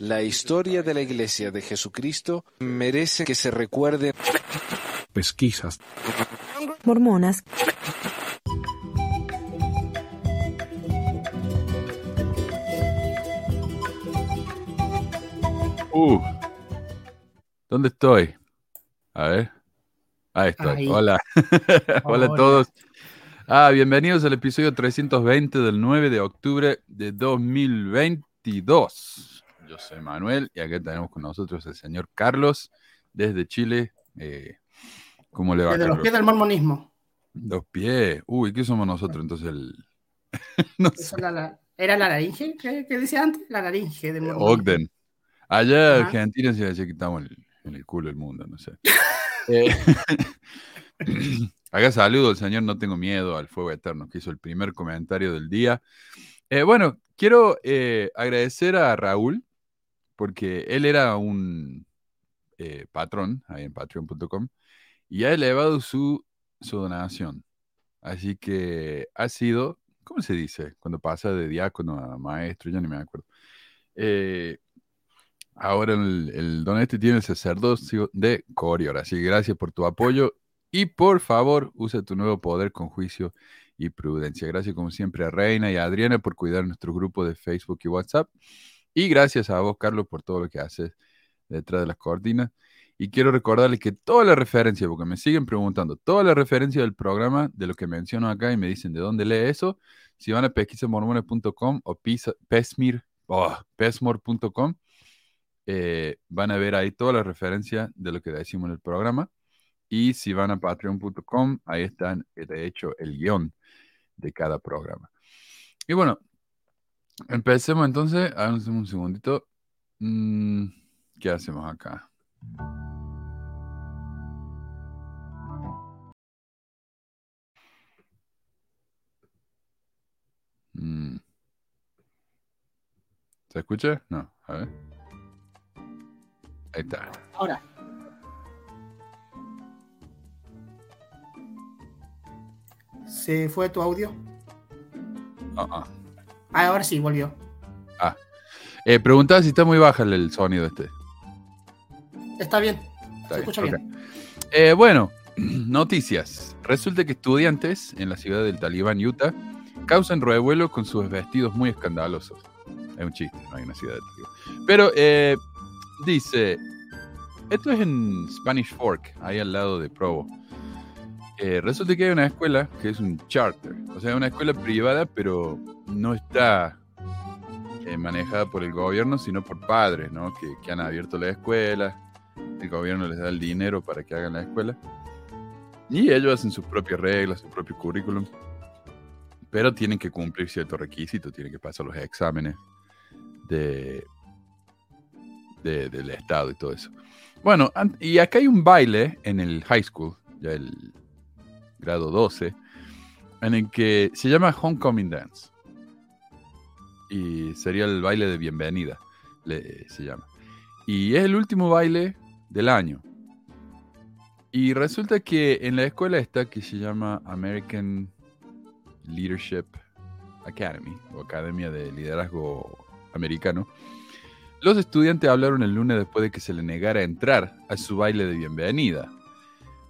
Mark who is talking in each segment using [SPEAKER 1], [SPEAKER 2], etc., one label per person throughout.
[SPEAKER 1] La historia de la Iglesia de Jesucristo merece que se recuerde.
[SPEAKER 2] Pesquisas.
[SPEAKER 3] Mormonas.
[SPEAKER 4] Uh, ¿dónde estoy? A ver. Ahí estoy.
[SPEAKER 5] Ahí.
[SPEAKER 4] Hola. Hola a todos. Ah, bienvenidos al episodio 320 del 9 de octubre de 2022. Yo soy Manuel y acá tenemos con nosotros el señor Carlos desde Chile. Eh, ¿Cómo le va,
[SPEAKER 5] Desde los
[SPEAKER 4] Carlos?
[SPEAKER 5] pies del mormonismo.
[SPEAKER 4] Los pies. Uy, ¿qué somos nosotros entonces? El... no sé.
[SPEAKER 5] Eso era, la, ¿era la laringe que, que decía antes? La laringe del mormonismo.
[SPEAKER 4] Ogden. Allá en
[SPEAKER 5] Ajá.
[SPEAKER 4] Argentina se decía que estamos en el, en el culo del mundo, no sé. Eh, Acá saludo al señor No Tengo Miedo al Fuego Eterno, que hizo el primer comentario del día. Eh, bueno, quiero eh, agradecer a Raúl, porque él era un eh, patrón ahí en patreon.com y ha elevado su, donación. Así que ha sido, ¿cómo se dice? Cuando pasa de diácono a maestro, ya ni me acuerdo. Ahora el, el don este tiene el sacerdocio de Corior. Así que gracias por tu apoyo y por favor usa tu nuevo poder con juicio y prudencia. Gracias como siempre a Reina y a Adriana por cuidar nuestro grupo de Facebook y WhatsApp. Y gracias a vos, Carlos, por todo lo que haces detrás de las cortinas. Y quiero recordarles que toda la referencia, porque me siguen preguntando, toda la referencia del programa, de lo que menciono acá y me dicen de dónde lee eso, si van a pesquisamormones.com o pesmir, oh, pesmor.com, eh, van a ver ahí toda la referencia de lo que decimos en el programa. Y si van a patreon.com, ahí están, de hecho, el guion de cada programa. Y bueno, empecemos entonces. Háganos un segundito. Mm, ¿Qué hacemos acá? Mm. ¿Se escucha? No, a ver. Ahí está.
[SPEAKER 5] Ahora, ¿se fue tu audio?
[SPEAKER 4] Ah, ah.
[SPEAKER 5] Ah, ahora sí, volvió.
[SPEAKER 4] Eh, preguntaba si está muy baja el, el sonido este.
[SPEAKER 5] Está bien,
[SPEAKER 4] Está
[SPEAKER 5] se
[SPEAKER 4] bien,
[SPEAKER 5] escucha bien.
[SPEAKER 4] Eh, bueno, noticias. Resulta que estudiantes en la ciudad del Talibán, Utah, causan revuelo con sus vestidos muy escandalosos. Es un chiste, no hay una ciudad de Talibán. Pero eh, dice, esto es en Spanish Fork, ahí al lado de Provo. Eh, resulta que hay una escuela que es un charter, o sea, una escuela privada, pero no está eh, manejada por el gobierno, sino por padres, ¿no? Que, han abierto la escuela, el gobierno les da el dinero para que hagan la escuela. Y ellos hacen sus propias reglas, su propio currículum. Pero tienen que cumplir ciertos requisitos, tienen que pasar los exámenes de, de- del Estado y todo eso. Bueno, y acá hay un baile en el high school, ya el grado 12, en el que se llama Homecoming Dance. Y sería el baile de bienvenida, se llama. Y es el último baile del año. Y resulta que en la escuela esta que se llama American Leadership Academy, o Academia de Liderazgo Americano, los estudiantes hablaron el lunes después de que se le negara entrar a su baile de bienvenida.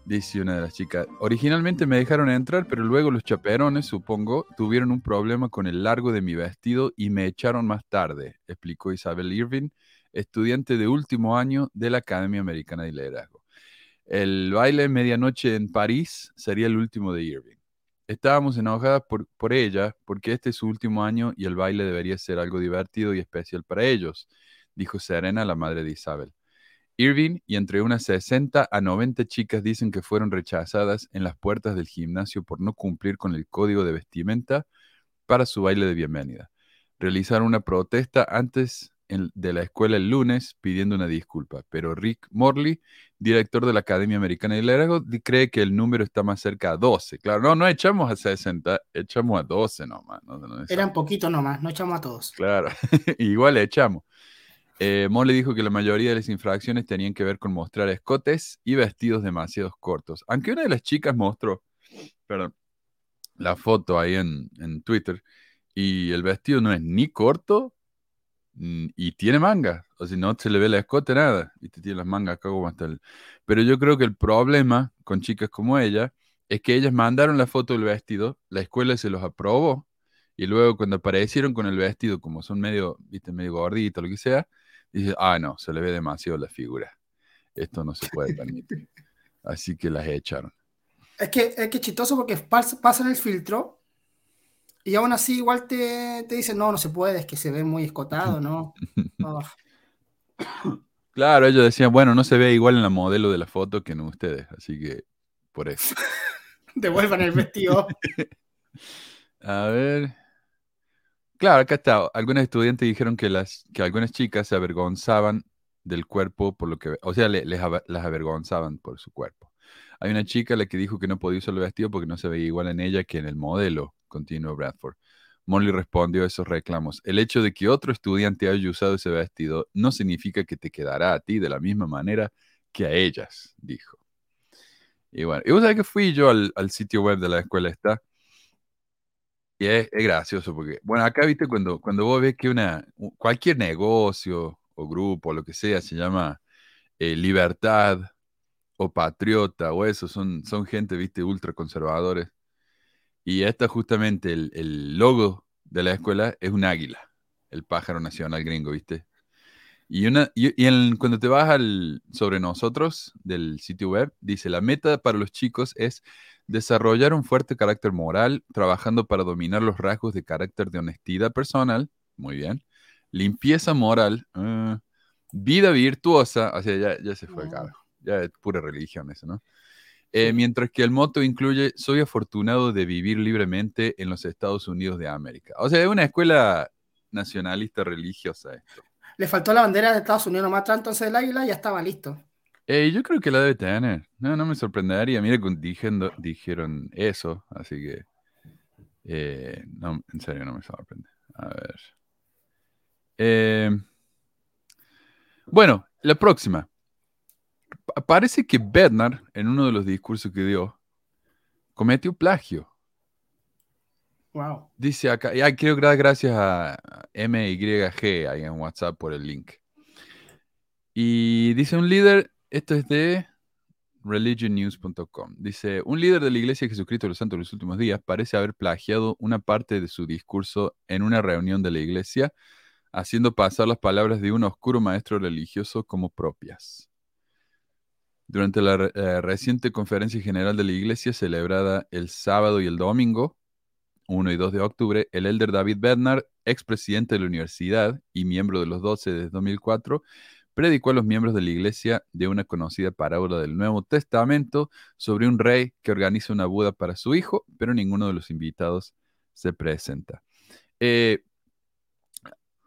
[SPEAKER 4] Dice una de las chicas, originalmente me dejaron entrar, pero luego los chaperones, supongo, tuvieron un problema con el largo de mi vestido y me echaron más tarde, explicó Isabel Irving, estudiante de último año de la Academia Americana de Liderazgo. El baile de medianoche en París sería el último de Irving. Estábamos enojadas por, por ella porque este es su último año y el baile debería ser algo divertido y especial para ellos, dijo Serena, la madre de Isabel. Irving y entre unas 60 a 90 chicas dicen que fueron rechazadas en las puertas del gimnasio por no cumplir con el código de vestimenta para su baile de bienvenida. Realizaron una protesta antes de la escuela el lunes pidiendo una disculpa, pero Rick Morley, director de la Academia Americana de Liderazgo, cree que el número está más cerca a 12. Claro, no, no echamos a 60, echamos a 12 nomás. No, no,
[SPEAKER 5] Eran poquitos nomás, no echamos a todos.
[SPEAKER 4] Claro, igual echamos. Eh, Morley dijo que la mayoría de las infracciones tenían que ver con mostrar escotes y vestidos demasiado cortos. Aunque una de las chicas mostró, perdón, la foto ahí en, en Twitter y el vestido no es ni corto Mm, Y tiene manga, o si no se le ve el escote, nada. Y te tiene las mangas acá como hasta el... Pero yo creo que el problema con chicas como ella es que ellas mandaron la foto del vestido, la escuela se los aprobó, y luego cuando aparecieron con el vestido, como son medio, viste, medio gorditos, lo que sea, dice, ah, no, se le ve demasiado la figura. Esto no se puede permitir. Así que las echaron.
[SPEAKER 5] Es que es que chistoso porque pas- pasan el filtro y aún así igual te, te dicen, no, no se puede, es que se ve muy escotado, ¿no? Oh,
[SPEAKER 4] Claro, ellos decían, bueno, no se ve igual en la modelo de la foto que en ustedes, así que por eso.
[SPEAKER 5] devuelvan el vestido.
[SPEAKER 4] A ver. Claro, acá está. Algunos estudiantes dijeron que algunas chicas se avergonzaban del cuerpo por lo que, o sea, le- les las avergonzaban por su cuerpo. Hay una chica la que dijo que no podía usar el vestido porque no se veía igual en ella que en el modelo, continuó Bradford. Molly respondió a esos reclamos. El hecho de que otro estudiante haya usado ese vestido no significa que te quedará a ti de la misma manera que a ellas, dijo. Y bueno, y vos sabés que fui yo al, al sitio web de la escuela esta. Y es, es gracioso porque, bueno, acá viste cuando, cuando vos ves que una, cualquier negocio o grupo lo que sea se llama eh, Libertad o Patriota o eso, son, son gente, viste, ultra conservadores. Y esta justamente, el, el logo de la escuela es un águila, el pájaro nacional gringo, viste. Y, una, y, y en- cuando te vas al sobre nosotros del sitio web, dice, la meta para los chicos es desarrollar un fuerte carácter moral, trabajando para dominar los rasgos de carácter de honestidad personal, muy bien, limpieza moral, ah, vida virtuosa, o sea, ya, ya se fue el carajo, ya es pura religión eso, ¿no? Eh, mientras que el moto incluye, soy afortunado de vivir libremente en los Estados Unidos de América. O sea, es una escuela nacionalista religiosa esto.
[SPEAKER 5] Le faltó la bandera de Estados Unidos nomás entonces el águila ya estaba listo.
[SPEAKER 4] Eh, yo creo que la debe tener. No, no me sorprendería. Mira que dijeron eso, así que. eh, no, en serio, no me sorprende. A ver. Eh, bueno, la próxima. Pa- Parece que Bednar, en uno de los discursos que dio, cometió plagio.
[SPEAKER 5] Wow.
[SPEAKER 4] Dice acá, y quiero dar gracias a MYG ahí en WhatsApp por el link. Y dice un líder, esto es de religionnews.com. Dice, un líder de la Iglesia Jesucristo de los Santos de los últimos días parece haber plagiado una parte de su discurso en una reunión de la Iglesia, haciendo pasar las palabras de un oscuro maestro religioso como propias. Durante la eh, reciente conferencia general de la Iglesia celebrada el sábado y el domingo, 1 y 2 de octubre, el elder David Bednar, expresidente de la universidad y miembro de los 12 desde 2004, predicó a los miembros de la iglesia de una conocida parábola del Nuevo Testamento sobre un rey que organiza una boda para su hijo, pero ninguno de los invitados se presenta. Eh,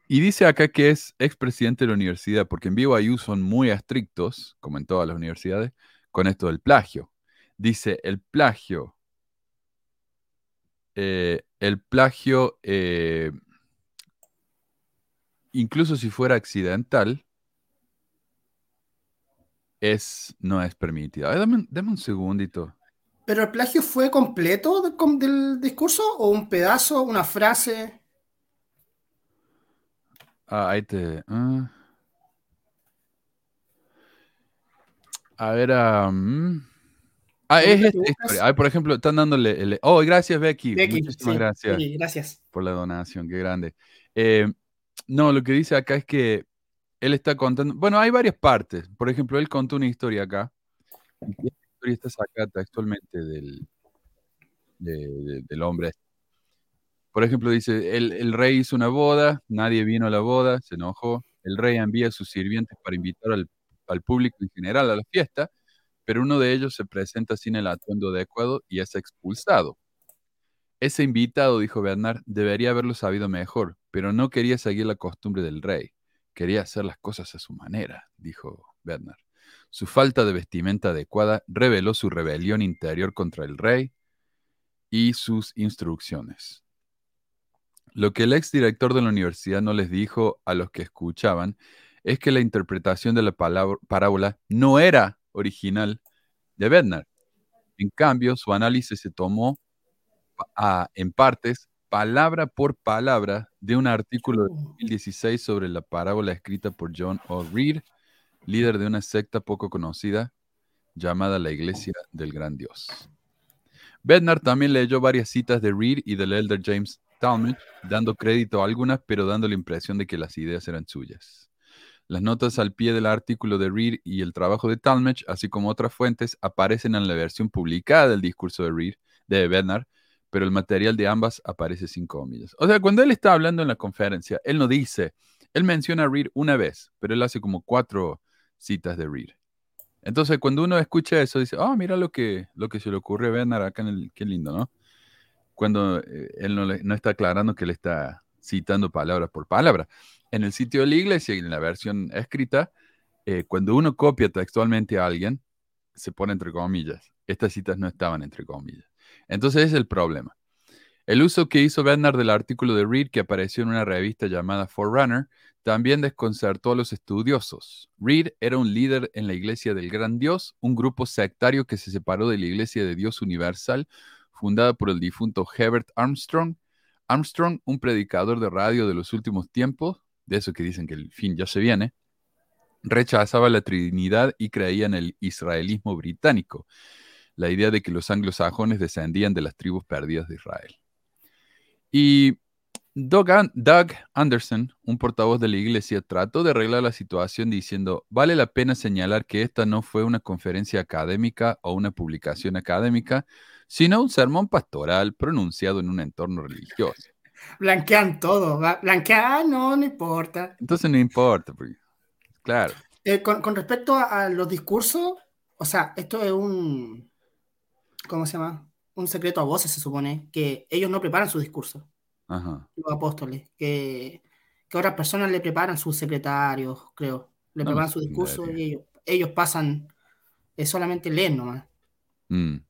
[SPEAKER 4] y dice acá que es expresidente de la universidad, porque en BYU son muy estrictos, como en todas las universidades, con esto del plagio. Dice, el plagio eh, el plagio, eh, incluso si fuera accidental, es, no es permitido. A ver, dame, un- dame un segundito.
[SPEAKER 5] ¿Pero el plagio fue completo de- com- del discurso o un pedazo, una frase?
[SPEAKER 4] Ah, ahí te. ah. A ver, ah, es por ejemplo, están dándole. el- Oh, gracias, Becky.
[SPEAKER 5] Becky,
[SPEAKER 4] Muchísimas
[SPEAKER 5] sí,
[SPEAKER 4] gracias.
[SPEAKER 5] sí, gracias.
[SPEAKER 4] por la donación, qué grande. Eh, no, lo que dice acá es que él está contando, bueno, hay varias partes. Por ejemplo, él contó una historia acá. Y esta historia está sacada textualmente del, de- de- del hombre. Por ejemplo, dice, el, el rey hizo una boda, nadie vino a la boda, se enojó. El rey envía a sus sirvientes para invitar al, al público en general a la fiesta, pero uno de ellos se presenta sin el atuendo adecuado y es expulsado. Ese invitado, dijo Bernard, debería haberlo sabido mejor, pero no quería seguir la costumbre del rey. Quería hacer las cosas a su manera, dijo Bernard. Su falta de vestimenta adecuada reveló su rebelión interior contra el rey y sus instrucciones. Lo que el exdirector de la universidad no les dijo a los que escuchaban es que la interpretación de la parábola no era original de Bernard. En cambio, su análisis se tomó a- en partes palabra por palabra de un artículo de
[SPEAKER 5] Uh.
[SPEAKER 4] 2016 sobre la parábola escrita por John O. Reed, líder de una secta poco conocida llamada la Iglesia del Gran Dios. Bednar también leyó varias citas de Reed y del elder James Talmage, dando crédito a algunas, pero dando la impresión de que las ideas eran suyas. Las notas al pie del artículo de Reed y el trabajo de Talmage, así como otras fuentes, aparecen en la versión publicada del discurso de Reed, de Bednar, pero el material de ambas aparece sin comillas. O sea, cuando él está hablando en la conferencia, él no dice, él menciona a Reed una vez, pero él hace como cuatro citas de Reed. Entonces, cuando uno escucha eso, dice, oh, mira lo que, lo que se le ocurre a Bednar acá en el, qué lindo, ¿no? Cuando eh, él no, le- está aclarando que le está citando palabra por palabra. En el sitio de la iglesia y en la versión escrita, eh, cuando uno copia textualmente a alguien, se pone entre comillas. Estas citas no estaban entre comillas. Entonces es el problema. El uso que hizo Bednar del artículo de Reed que apareció en una revista llamada Forerunner también desconcertó a los estudiosos. Reed era un líder en la Iglesia del Gran Dios, un grupo sectario que se separó de la Iglesia de Dios Universal, fundada por el difunto Herbert Armstrong. Armstrong, un predicador de radio de los últimos tiempos, de eso que dicen que el fin ya se viene, rechazaba la Trinidad y creía en el israelismo británico, la idea de que los anglosajones descendían de las tribus perdidas de Israel. Y Doug, An- Doug Anderson, un portavoz de la iglesia, trató de arreglar la situación diciendo, vale la pena señalar que esta no fue una conferencia académica o una publicación académica, sino un sermón pastoral pronunciado en un entorno religioso.
[SPEAKER 5] Blanquean todo, blanquean, ah, no, no importa.
[SPEAKER 4] Entonces no importa, porque, claro,
[SPEAKER 5] Eh, con, con respecto a, a los discursos, o sea, esto es un, ¿cómo se llama? Un secreto a voces, se supone, que ellos no preparan su discurso,
[SPEAKER 4] ajá.
[SPEAKER 5] los apóstoles, que, que otras personas le preparan sus secretarios, creo, le
[SPEAKER 4] No,
[SPEAKER 5] preparan su discurso y ellos, ellos pasan, es solamente leen nomás.
[SPEAKER 4] Mm.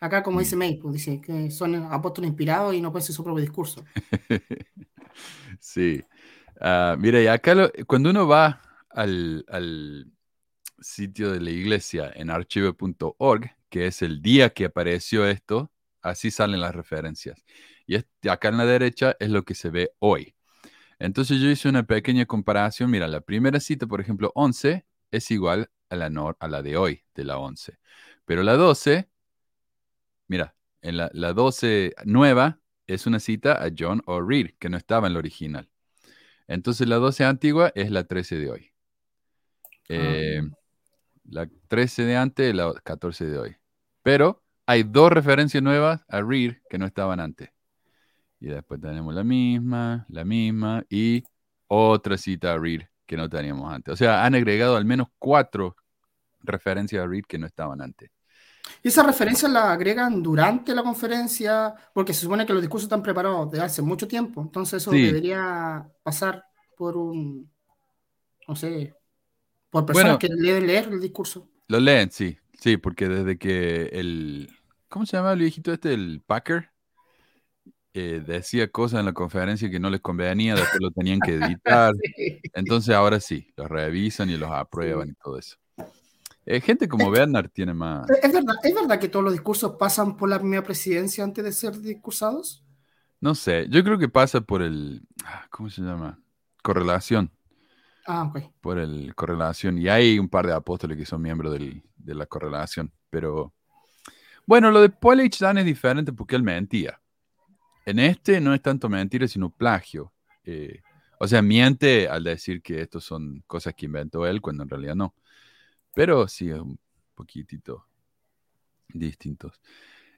[SPEAKER 5] Acá, como
[SPEAKER 4] Mm.
[SPEAKER 5] dice May, pues, dice que son apóstoles inspirados y no pueden ser su propio discurso.
[SPEAKER 4] Sí. Ah, mira, y acá lo- cuando uno va al, al sitio de la iglesia en archive.org, que es el día que apareció esto, así salen las referencias. Y este, acá en la derecha es lo que se ve hoy. Entonces yo hice una pequeña comparación. Mira, la primera cita, por ejemplo, 11, es igual a la, nor- a la de hoy, de la 11. Pero la 12, mira, en la, la 12 nueva es una cita a John O. Reed, que no estaba en la original. Entonces la 12 antigua es la 13 de hoy. Eh, La 13 de antes, la 14 de hoy. Pero hay dos referencias nuevas a Reed que no estaban antes. Y después tenemos la misma, la misma y otra cita a Reed que no teníamos antes. O sea, han agregado al menos cuatro referencias a Reed que no estaban antes.
[SPEAKER 5] Y esas referencias las agregan durante la conferencia, porque se supone que los discursos están preparados desde hace mucho tiempo. Entonces eso
[SPEAKER 4] Sí.
[SPEAKER 5] debería pasar por un, no sé, por personas
[SPEAKER 4] Bueno.
[SPEAKER 5] que deben leer el discurso.
[SPEAKER 4] Lo leen, sí, sí, porque desde que el, ¿cómo se llama el viejito este? El Packer eh, decía cosas en la conferencia que no les convenía, después lo tenían que editar. Entonces ahora sí, los revisan y los aprueban y todo eso. Eh, gente como Bernard tiene más.
[SPEAKER 5] ¿Es verdad, ¿Es verdad que todos los discursos pasan por la primera presidencia antes de ser discursados?
[SPEAKER 4] No sé, yo creo que pasa por el, ah, ¿cómo se llama? Correlación,
[SPEAKER 5] Ah,
[SPEAKER 4] por el correlación. Y hay un par de apóstoles que son miembros del- de la correlación. Pero bueno, lo de Paul H. Dan es diferente porque él mentía. En este no es tanto mentira, sino plagio. Eh, o sea, miente al decir que estos son cosas que inventó él, cuando en realidad no. Pero sí, es un poquitito distintos.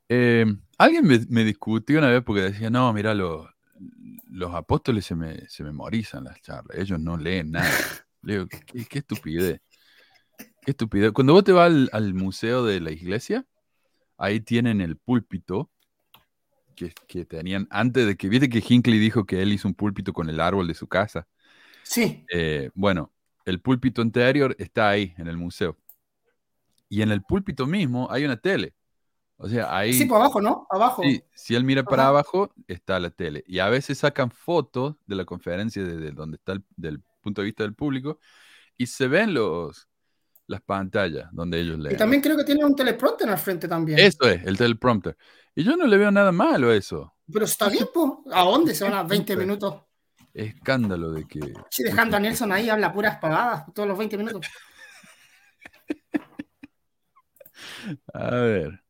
[SPEAKER 4] Eh, alguien me, me discutió una vez porque decía, no, mira, lo- los apóstoles se, me, se memorizan las charlas, ellos no leen nada. Le digo, qué, qué estupidez. Qué estupidez. Cuando vos te vas al, al museo de la iglesia, ahí tienen el púlpito que, que tenían antes de que, viste que Hinckley dijo que él hizo un púlpito con el árbol de su casa.
[SPEAKER 5] Sí,
[SPEAKER 4] Eh, bueno, el púlpito anterior está ahí en el museo. Y en el púlpito mismo hay una tele. O sea, ahí,
[SPEAKER 5] sí, por abajo, ¿no? Abajo.
[SPEAKER 4] sí, si él mira para
[SPEAKER 5] Ajá.
[SPEAKER 4] abajo, está la tele. Y a veces sacan fotos de la conferencia desde donde está el, del punto de vista del público y se ven los, las pantallas donde ellos
[SPEAKER 5] Y
[SPEAKER 4] leen.
[SPEAKER 5] también creo que tiene un teleprompter al frente también.
[SPEAKER 4] Eso es, el teleprompter. Y yo no le veo nada malo a eso.
[SPEAKER 5] Pero está bien, pues. ¿A dónde se van a 20 minutos?
[SPEAKER 4] Escándalo de que.
[SPEAKER 5] Sí, dejando a Nelson ahí, habla puras pagadas todos los 20 minutos.
[SPEAKER 4] A ver.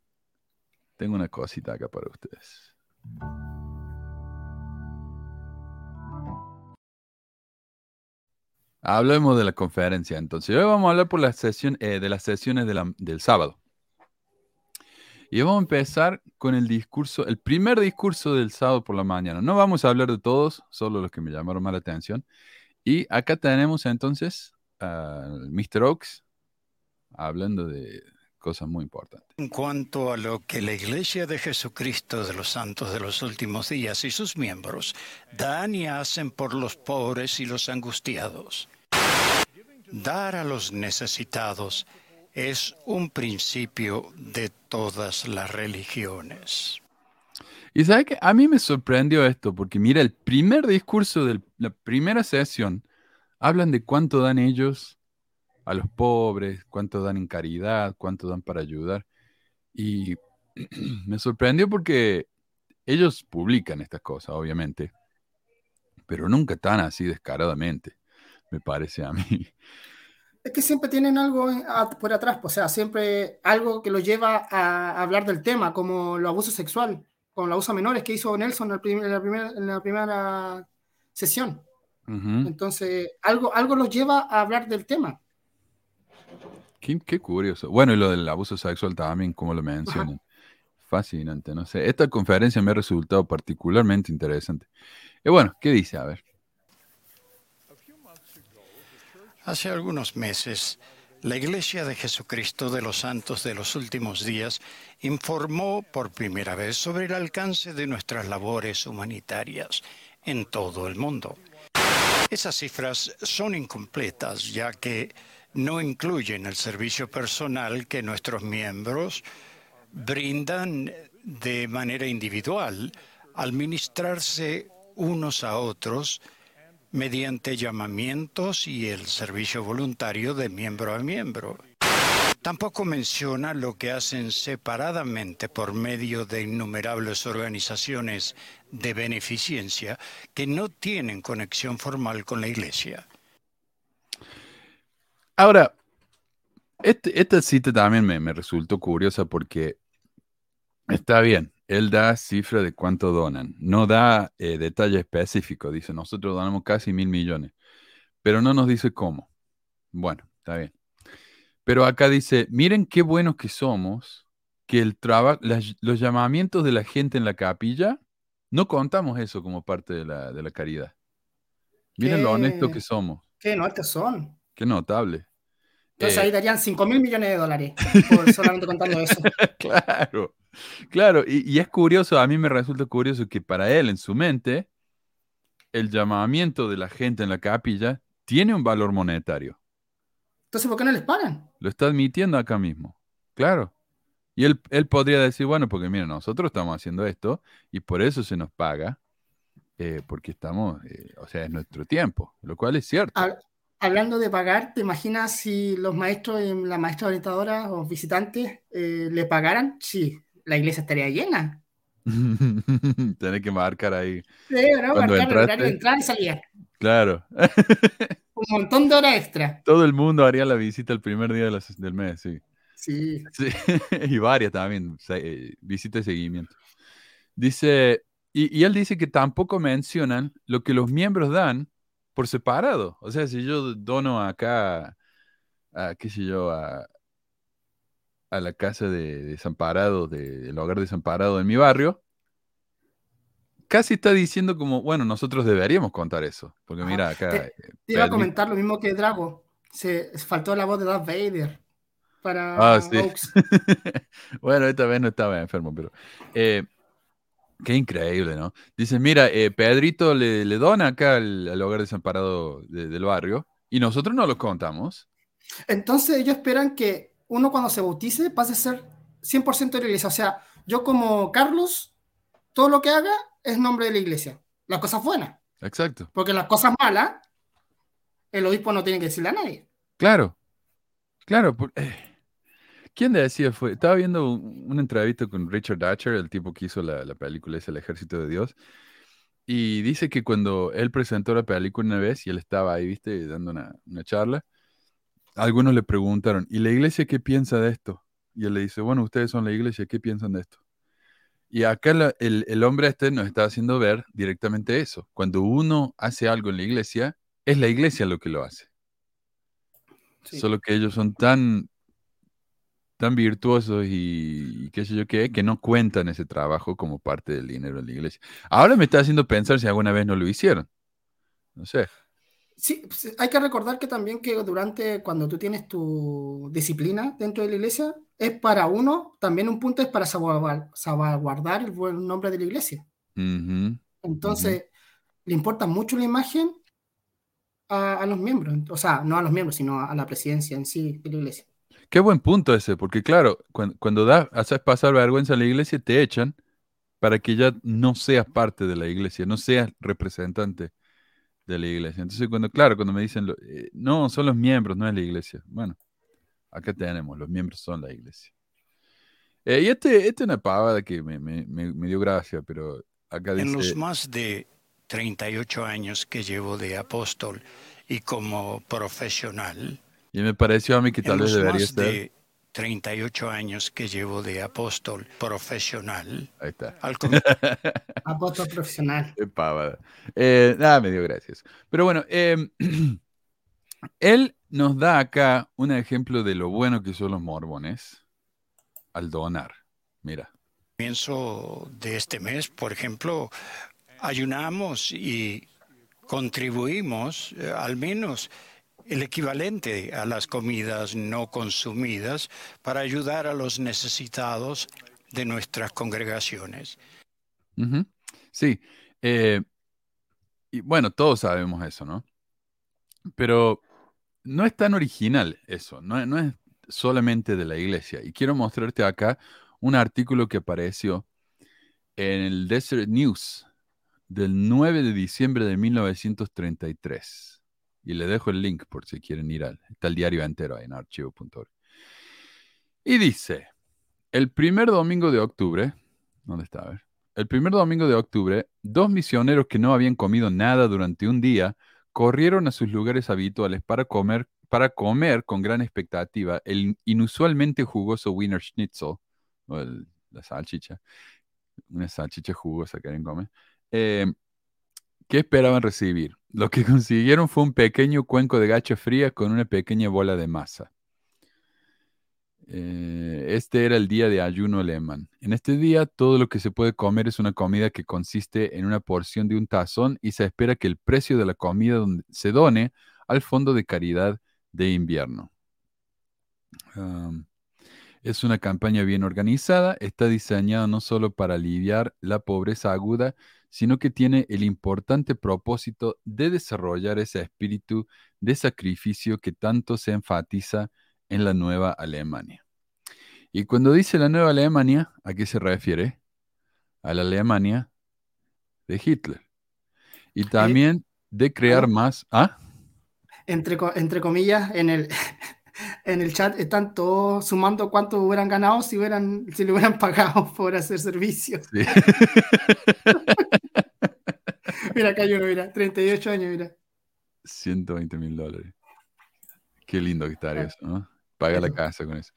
[SPEAKER 4] Tengo una cosita acá para ustedes. Hablemos de la conferencia entonces. Hoy vamos a hablar por la sesión, eh, de las sesiones de la- del sábado. Y vamos a empezar con el discurso, el primer discurso del sábado por la mañana. No vamos a hablar de todos, solo los que me llamaron más la atención. Y acá tenemos entonces al Mr. Oaks hablando de cosas muy importantes.
[SPEAKER 6] En cuanto a lo que la Iglesia de Jesucristo de los Santos de los Últimos Días y sus miembros dan y hacen por los pobres y los angustiados. Dar a los necesitados es un principio de todas las religiones.
[SPEAKER 4] Y sabe que a mí me sorprendió esto, porque mira, el primer discurso de la primera sesión hablan de cuánto dan ellos a los pobres, cuánto dan en caridad, cuánto dan para ayudar. Y me sorprendió porque ellos publican estas cosas, obviamente, pero nunca tan así descaradamente, me parece a mí.
[SPEAKER 5] Es que siempre tienen algo por atrás, o sea, siempre algo que los lleva a hablar del tema, como el abuso sexual, con el abuso a menores que hizo Nelson en la, primera, en la primera sesión. Entonces, algo, algo los lleva a hablar del tema.
[SPEAKER 4] Qué, qué curioso. Bueno, y lo del abuso sexual también, como lo mencionan. Fascinante, no sé. Esta conferencia me ha resultado particularmente interesante. Y bueno, ¿qué dice? A ver.
[SPEAKER 6] Hace algunos meses, la Iglesia de Jesucristo de los Santos de los Últimos Días informó por primera vez sobre el alcance de nuestras labores humanitarias en todo el mundo. Esas cifras son incompletas ya que no incluyen el servicio personal que nuestros miembros brindan de manera individual al ministrarse unos a otros mediante llamamientos y el servicio voluntario de miembro a miembro. Tampoco menciona lo que hacen separadamente por medio de innumerables organizaciones de beneficencia que no tienen conexión formal con la Iglesia.
[SPEAKER 4] Ahora, este- esta cita también me, me resultó curiosa porque está bien, él da cifra de cuánto donan, no da eh, detalle específico, dice, nosotros donamos casi mil millones, pero no nos dice cómo. Bueno, está bien. Pero acá dice, miren qué buenos que somos, que el trabajo, los llamamientos de la gente en la capilla, no contamos eso como parte de la, de la caridad. Miren lo
[SPEAKER 5] Qué-
[SPEAKER 4] honesto que somos,
[SPEAKER 5] Qué notas son.
[SPEAKER 4] qué notable.
[SPEAKER 5] Entonces
[SPEAKER 4] Eh,
[SPEAKER 5] ahí darían 5 mil millones de dólares por solamente contando eso.
[SPEAKER 4] Claro, claro, y, y es curioso, a mí me resulta curioso que para él, en su mente, el llamamiento de la gente en la capilla tiene un valor monetario.
[SPEAKER 5] Entonces, ¿por qué no les pagan?
[SPEAKER 4] Lo está admitiendo acá mismo. Claro. Y él, él podría decir, bueno, porque mira, nosotros estamos haciendo esto y por eso se nos paga, eh, porque estamos, eh, o sea, es nuestro tiempo, lo cual es cierto.
[SPEAKER 5] Hablando de pagar, ¿te imaginas si los maestros y las maestras orientadoras o visitantes eh, le pagaran? Sí, la iglesia estaría llena.
[SPEAKER 4] Tener que marcar ahí.
[SPEAKER 5] Sí, ¿no?
[SPEAKER 4] Cuando
[SPEAKER 5] Marcar el
[SPEAKER 4] entraste.
[SPEAKER 5] entrada y salida.
[SPEAKER 4] Claro.
[SPEAKER 5] Un montón de horas extra.
[SPEAKER 4] Todo el mundo haría la visita el primer día de del mes, sí.
[SPEAKER 5] Sí.
[SPEAKER 4] Sí, y varias también, eh, visita y seguimiento. Dice, y, y él dice que tampoco mencionan lo que los miembros dan por separado. O sea, si yo dono acá, a, qué sé yo, a, a la casa de desamparados, de- del hogar desamparado en mi barrio, casi está diciendo como, bueno, nosotros deberíamos contar eso. Porque
[SPEAKER 5] Ajá.
[SPEAKER 4] mira, acá...
[SPEAKER 5] Te-
[SPEAKER 4] eh,
[SPEAKER 5] Te iba a comentar lo mismo que Drago. Se se faltó la voz de Darth Vader para
[SPEAKER 4] Ah, sí. Bueno, esta vez no estaba enfermo, pero eh, qué increíble, ¿no? Dice, mira, eh, Pedrito le, le dona acá al, al hogar desamparado de- del barrio y nosotros no lo contamos.
[SPEAKER 5] Entonces ellos esperan que uno cuando se bautice pase a ser 100% de la iglesia. O sea, yo como Carlos, todo lo que haga es nombre de la iglesia. Las cosas buenas.
[SPEAKER 4] Exacto,
[SPEAKER 5] Porque las cosas malas, el obispo no tiene que decirle a nadie.
[SPEAKER 4] claro, claro. por- eh, ¿Quién decía fue? Estaba viendo un- una entrevista con Richard Thatcher, el tipo que hizo la, la película Es el Ejército de Dios, y dice que cuando él presentó la película una vez y él estaba ahí, viste, dando una, una charla, algunos le preguntaron, ¿y la iglesia qué piensa de esto? Y él le dice, bueno, ustedes son la iglesia, ¿qué piensan de esto? Y acá la- el, el hombre este nos está haciendo ver directamente eso. Cuando uno hace algo en la iglesia, es la iglesia lo que lo hace.
[SPEAKER 5] Sí.
[SPEAKER 4] Solo que ellos son tan, tan virtuosos y, y qué sé yo qué, que no cuentan ese trabajo como parte del dinero de la iglesia. Ahora me está haciendo pensar si alguna vez no lo hicieron. No sé.
[SPEAKER 5] Sí, pues, hay que recordar que también que durante cuando tú tienes tu disciplina dentro de la iglesia, es para uno, también un punto es para salvaguardar, el buen nombre de la iglesia.
[SPEAKER 4] Ujú.
[SPEAKER 5] Entonces, le importa mucho la imagen a, a los miembros, o sea, no a los miembros, sino a la presidencia en sí de la iglesia.
[SPEAKER 4] Qué buen punto ese, porque claro, cuando, cuando da, haces pasar vergüenza a la iglesia, te echan para que ya no seas parte de la iglesia, no seas representante de la iglesia. Entonces, cuando, claro, cuando me dicen, lo- eh, no, son los miembros, no es la iglesia. Bueno, acá tenemos, los miembros son la iglesia. Eh, y este, este es una pavada que me, me- me- dio gracia, pero acá
[SPEAKER 6] En los
[SPEAKER 4] dice,
[SPEAKER 6] más de 38 años que llevo de apóstol y como profesional,
[SPEAKER 4] y me pareció a mí que tal vez debería
[SPEAKER 6] más
[SPEAKER 4] estar,
[SPEAKER 6] de 38 años que llevo de apóstol profesional,
[SPEAKER 4] ahí está.
[SPEAKER 6] al
[SPEAKER 5] Apóstol profesional.
[SPEAKER 4] Qué pavada. Eh, nada, me dio gracias. Pero bueno, em, él nos da acá un ejemplo de lo bueno que son los mormones al donar. Mira,
[SPEAKER 6] comienzo de este mes, por ejemplo, ayunamos y contribuimos eh, al menos el equivalente a las comidas no consumidas para ayudar a los necesitados de nuestras congregaciones.
[SPEAKER 4] Sí. eh, y bueno, todos sabemos eso, ¿no? Pero no es tan original eso, no, no es solamente de la iglesia. Y quiero mostrarte acá un artículo que apareció en el Desert News del 9 de diciembre de 1933. Y le dejo el link por si quieren ir al. Está el diario entero ahí en archivo.org. Y dice: El primer domingo de octubre, ¿dónde está? A ver. El primer domingo de octubre, dos misioneros que no habían comido nada durante un día corrieron a sus lugares habituales para comer, para comer con gran expectativa el inusualmente jugoso Wiener Schnitzel, o el- la salchicha, una salchicha jugosa que alguien come, eh, ¿qué esperaban recibir? Lo que consiguieron fue un pequeño cuenco de gacha fría con una pequeña bola de masa. Eh, este era el día de ayuno alemán. En este día, todo lo que se puede comer es una comida que consiste en una porción de un tazón y se espera que el precio de la comida se done al Fondo de Caridad de Invierno. Es una campaña bien organizada, está diseñada no solo para aliviar la pobreza aguda, sino que tiene el importante propósito de desarrollar ese espíritu de sacrificio que tanto se enfatiza en la Nueva Alemania. Y cuando dice la Nueva Alemania, ¿a qué se refiere? A la Alemania de Hitler. Y también de crear más... ¿Ah?
[SPEAKER 5] Entre comillas, en el, en el chat están todos sumando cuánto hubieran ganado si, hubieran, si le hubieran pagado por hacer servicio.
[SPEAKER 4] Sí.
[SPEAKER 5] Mira, acá hay uno, mira, 38 años, mira.
[SPEAKER 4] 120 mil dólares. Qué lindo que estaría eso, ¿no? Paga la casa con eso.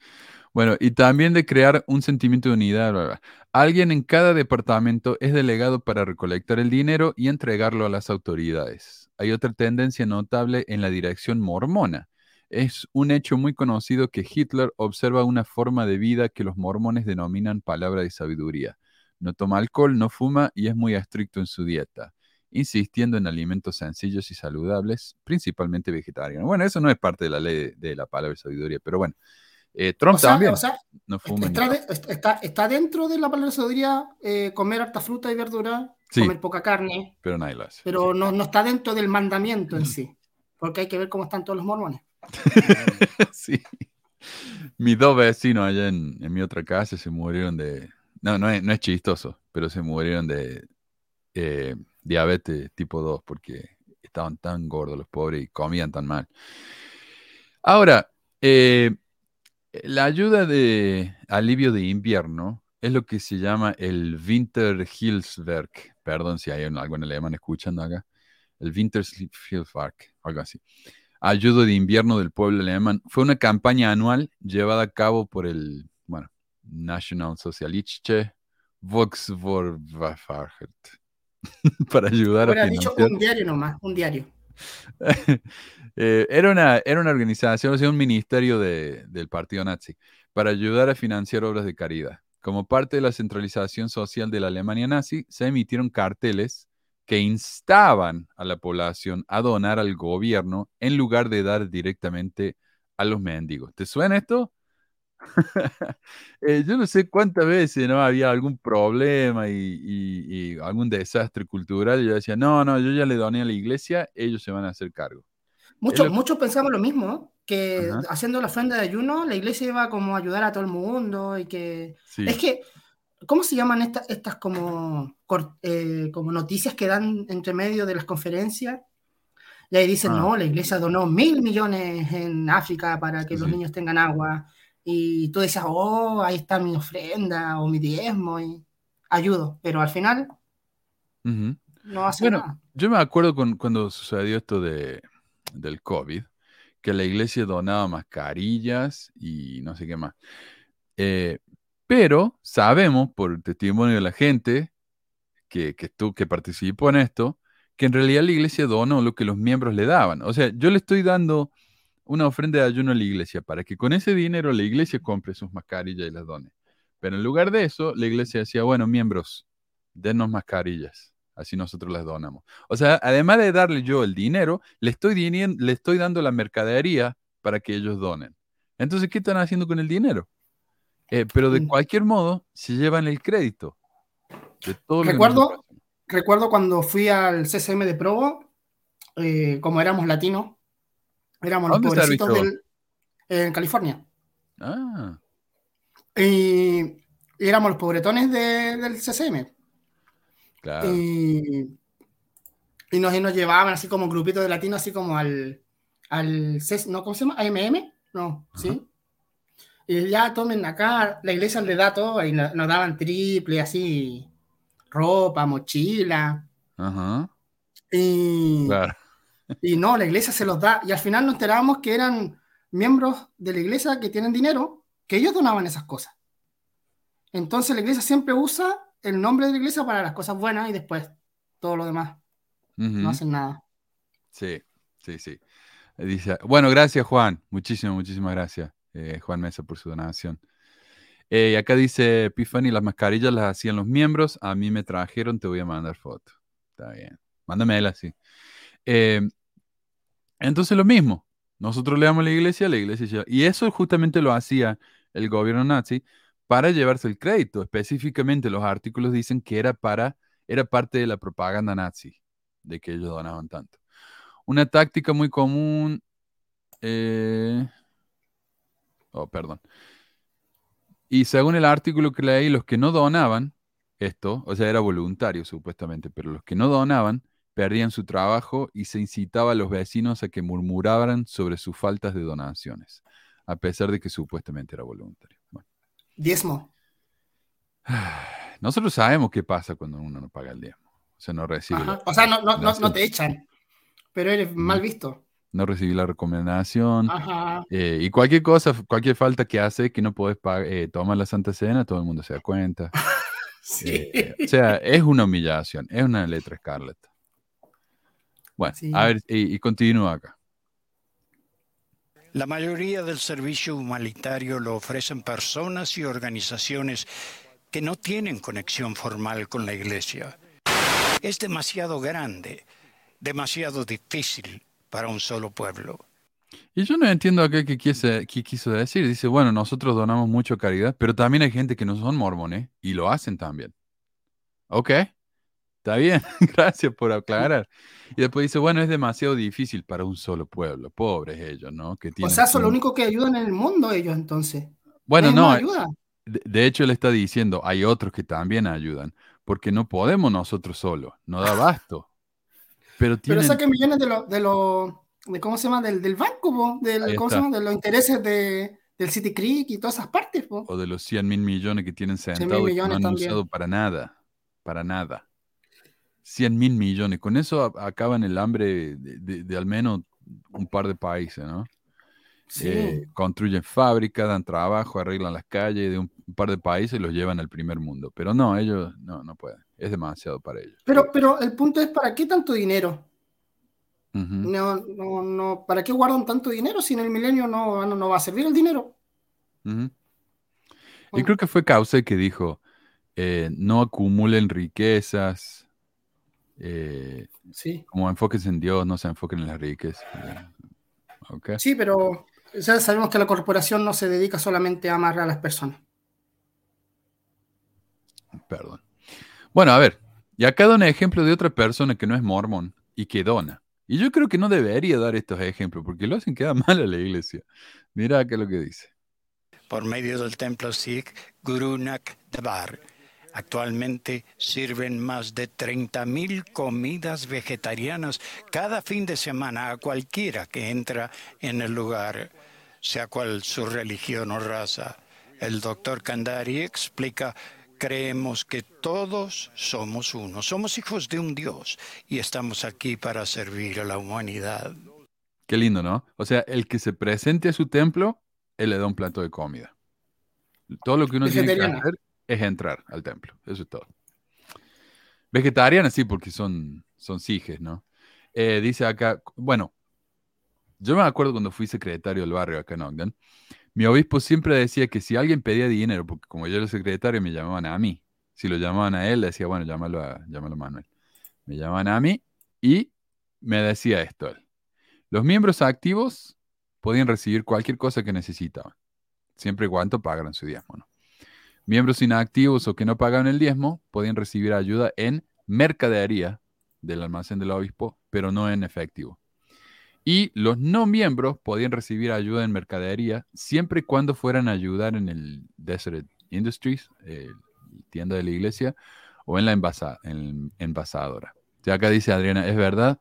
[SPEAKER 4] Bueno, y también de crear un sentimiento de unidad. bla, bla. Alguien en cada departamento es delegado para recolectar el dinero y entregarlo a las autoridades. Hay otra tendencia notable en la dirección mormona. Es un hecho muy conocido que Hitler observa una forma de vida que los mormones denominan palabra de sabiduría. No toma alcohol, no fuma y es muy estricto en su dieta insistiendo en alimentos sencillos y saludables, principalmente vegetarianos. Bueno, eso no es parte de la ley de, de la palabra de sabiduría, pero bueno. Eh, Trump
[SPEAKER 5] O sea,
[SPEAKER 4] también
[SPEAKER 5] o sea,
[SPEAKER 4] no fuma.
[SPEAKER 5] está, está, está dentro de la palabra de sabiduría eh, comer harta fruta y verdura,
[SPEAKER 4] Sí.
[SPEAKER 5] comer poca carne,
[SPEAKER 4] pero nadie lo hace.
[SPEAKER 5] pero no, no está dentro del mandamiento en sí, porque hay que ver cómo están todos los mormones.
[SPEAKER 4] sí. Mis dos vecinos allá en, en mi otra casa se murieron de... No, no no es chistoso, pero se murieron de eh, diabetes tipo 2 porque estaban tan gordos los pobres y comían tan mal. Ahora, eh, La ayuda de alivio de invierno es lo que se llama el Winterhilfswerk. Perdón si hay algo en alemán escuchando acá. El Winterhilfswerk, algo así. Ayuda de invierno del pueblo alemán. Fue una campaña anual llevada a cabo por el, bueno, National Socialistische Volkswagen para ayudar
[SPEAKER 5] Hubiera
[SPEAKER 4] a
[SPEAKER 5] dicho
[SPEAKER 4] financiar.
[SPEAKER 5] un diario nomás, un diario.
[SPEAKER 4] Eh, era, una, era una organización, o sea, un ministerio de- del partido nazi para ayudar a financiar obras de caridad. Como parte de la centralización social de la Alemania nazi, se emitieron carteles que instaban a la población a donar al gobierno en lugar de dar directamente a los mendigos. ¿Te suena esto? Eh, yo no sé cuántas veces no había algún problema y, y- y algún desastre cultural. Y yo decía, no, no, yo ya le doné a la iglesia, ellos se van a hacer cargo.
[SPEAKER 5] Muchos,
[SPEAKER 4] lo-
[SPEAKER 5] muchos pensamos lo mismo, que
[SPEAKER 4] Ajá.
[SPEAKER 5] haciendo la ofrenda de ayuno, la iglesia iba como a ayudar a todo el mundo y que...
[SPEAKER 4] Sí.
[SPEAKER 5] Es que, ¿cómo se llaman estas, estas como, eh, como noticias que dan entre medio de las conferencias? Y ahí dicen,
[SPEAKER 4] Ah.
[SPEAKER 5] no, la iglesia donó mil millones en África para que
[SPEAKER 4] Sí,
[SPEAKER 5] los niños tengan agua. Y tú decías, oh, ahí está mi ofrenda o mi diezmo y ayudo. Pero al final
[SPEAKER 4] Ujú.
[SPEAKER 5] no hace
[SPEAKER 4] Bueno,
[SPEAKER 5] nada.
[SPEAKER 4] yo me acuerdo con- cuando sucedió esto de, del COVID, que la iglesia donaba mascarillas y no sé qué más. Eh, pero sabemos por el testimonio de la gente que, que, estu- que participó en esto, que en realidad la iglesia donó lo que los miembros le daban. O sea, yo le estoy dando una ofrenda de ayuno a la iglesia para que con ese dinero la iglesia compre sus mascarillas y las done. Pero en lugar de eso, la iglesia decía, bueno, miembros, denos mascarillas. Así nosotros las donamos. O sea, además de darle yo el dinero, le estoy, le estoy dando la mercadería para que ellos donen. Entonces, ¿qué están haciendo con el dinero? Eh, pero de
[SPEAKER 5] Mm.
[SPEAKER 4] cualquier modo, se llevan el crédito de todo
[SPEAKER 5] Recuerdo-. Recuerdo cuando fui al CCM de Provo, eh, como éramos latinos, éramos los
[SPEAKER 4] ¿Dónde está
[SPEAKER 5] pobrecitos del, en California.
[SPEAKER 4] Ah,
[SPEAKER 5] Y, éramos los pobretones de- del CCM.
[SPEAKER 4] claro.
[SPEAKER 5] Y, y nos, y nos llevaban así como grupitos de latinos, así como al, al ¿no? ¿Cómo se llama? ¿AMM? No, ¿sí? Y ya tomen acá, la iglesia le da todo y no- nos daban triple, así, ropa, mochila.
[SPEAKER 4] Ajá,
[SPEAKER 5] Y,
[SPEAKER 4] claro.
[SPEAKER 5] y no, la iglesia se los da. Y al final nos enterábamos que eran miembros de la iglesia que tienen dinero, que ellos donaban esas cosas. Entonces la iglesia siempre usa el nombre de la iglesia para las cosas buenas y después todo lo demás. No hacen nada.
[SPEAKER 4] Sí, sí, sí. Dice, bueno, gracias Juan, muchísimas, muchísimas gracias, eh, Juan Mesa, por su donación. Eh, acá dice Epiphany, las mascarillas las hacían los miembros, a mí me trajeron, te voy a mandar foto. Está bien, mándame él así. Eh, entonces lo mismo, nosotros le damos la iglesia, la iglesia lleva- Y eso justamente lo hacía el gobierno nazi para llevarse el crédito. Específicamente los artículos dicen que era para, era parte de la propaganda nazi, de que ellos donaban tanto. Una táctica muy común. eh, Oh, perdón. Y según el artículo que leí, los que no donaban esto, o sea, era voluntario supuestamente, pero los que no donaban perdían su trabajo y se incitaba a los vecinos a que murmuraran sobre sus faltas de donaciones, a pesar de que supuestamente era voluntario. Bueno,
[SPEAKER 5] Diezmo.
[SPEAKER 4] nosotros sabemos qué pasa cuando uno no paga el diezmo. O sea, no recibe,
[SPEAKER 5] Ajá. O sea, no, no, no, no te echan, pero eres mal visto.
[SPEAKER 4] No recibí la recomendación.
[SPEAKER 5] Ajá.
[SPEAKER 4] Eh, y cualquier cosa, cualquier falta que hace que no podés pa- eh, tomar la Santa Cena, todo el mundo se da cuenta.
[SPEAKER 5] Sí.
[SPEAKER 4] Eh, o sea, es una humillación, es una letra escarlata. Bueno,
[SPEAKER 5] Sí.
[SPEAKER 4] a ver, y, y continúa acá.
[SPEAKER 6] La mayoría del servicio humanitario lo ofrecen personas y organizaciones que no tienen conexión formal con la iglesia. Es demasiado grande, demasiado difícil para un solo pueblo.
[SPEAKER 4] Y yo no entiendo acá qué, quise- qué quiso decir. Dice, bueno, nosotros donamos mucho caridad, pero también hay gente que no son mormones y lo hacen también. Ok, está bien, gracias por aclarar. Y después dice, bueno, es demasiado difícil para un solo pueblo, pobres ellos, ¿no? Que
[SPEAKER 5] O
[SPEAKER 4] tienen
[SPEAKER 5] sea, son lo
[SPEAKER 4] un-
[SPEAKER 5] único que ayudan en el mundo ellos entonces.
[SPEAKER 4] Bueno, no,
[SPEAKER 5] más ayuda.
[SPEAKER 4] De, de hecho, él está diciendo, hay otros que también ayudan, porque no podemos nosotros solos, no da abasto. Pero
[SPEAKER 5] Pero
[SPEAKER 4] tienen,
[SPEAKER 5] saquen millones de los, de los, de cómo se llama, del, del banco, po, del,
[SPEAKER 4] Ahí
[SPEAKER 5] ¿cómo se
[SPEAKER 4] está.
[SPEAKER 5] llama? De los intereses de, del City Creek y todas esas partes. po.
[SPEAKER 4] O de los 100 mil millones que tienen
[SPEAKER 5] 100.000
[SPEAKER 4] sentados que no han
[SPEAKER 5] también.
[SPEAKER 4] usado para nada. Para nada. 100 mil millones. Con eso acaban el hambre de, de- de al menos un par de países, ¿no?
[SPEAKER 5] Sí.
[SPEAKER 4] Eh, construyen fábricas, dan trabajo, arreglan las calles de un par de países y los llevan al primer mundo. Pero no, ellos no, no pueden. Es demasiado para ellos.
[SPEAKER 5] Pero, pero el punto es, ¿para qué tanto dinero? No, no, no, ¿Para qué guardan tanto dinero si en el milenio no, no, no va a servir el dinero?
[SPEAKER 4] Y
[SPEAKER 5] Bueno.
[SPEAKER 4] creo que fue Cauce que dijo, eh, no acumulen riquezas, eh,
[SPEAKER 5] Sí.
[SPEAKER 4] como enfóquense en Dios, no se enfoquen en las riquezas. Eh, ok.
[SPEAKER 5] Sí, pero ya sabemos que la corporación no se dedica solamente a amarrar a las personas.
[SPEAKER 4] Perdón. Bueno, a ver, y acá da un ejemplo de otra persona que no es mormón y que dona. Y yo creo que no debería dar estos ejemplos porque lo hacen quedar mal a la iglesia. Mira acá lo que dice.
[SPEAKER 6] por medio del templo Sikh Guru Nanak. Actualmente sirven más de 30.000 comidas vegetarianas cada fin de semana a cualquiera que entra en el lugar, sea cual su religión o raza. El doctor Kandari explica, creemos que todos somos uno, somos hijos de un Dios y estamos aquí para servir a la humanidad.
[SPEAKER 4] Qué lindo, ¿no? O sea, el que se presente a su templo, él le da un plato de comida. Todo lo que uno tiene que hacer es entrar al templo. Eso es todo. Vegetariana, sí, porque son, son sijes, ¿no? Eh, dice acá, bueno, yo me acuerdo cuando fui secretario del barrio acá en Ogden, mi obispo siempre decía que si alguien pedía dinero, porque como yo era secretario, me llamaban a mí. Si lo llamaban a él, le decía, bueno, llámalo a, llámalo a Manuel. Me llamaban a mí y me decía esto él. Los miembros activos podían recibir cualquier cosa que necesitaban, siempre y cuando pagaran su diezmo. Miembros inactivos o que no pagaban el diezmo podían recibir ayuda en mercadería del almacén del obispo, pero no en efectivo. Y los no miembros podían recibir ayuda en mercadería siempre y cuando fueran a ayudar en el Desert Industries, eh, tienda de la iglesia, o en la envasa- en envasadora. Ya acá dice Adriana, es verdad,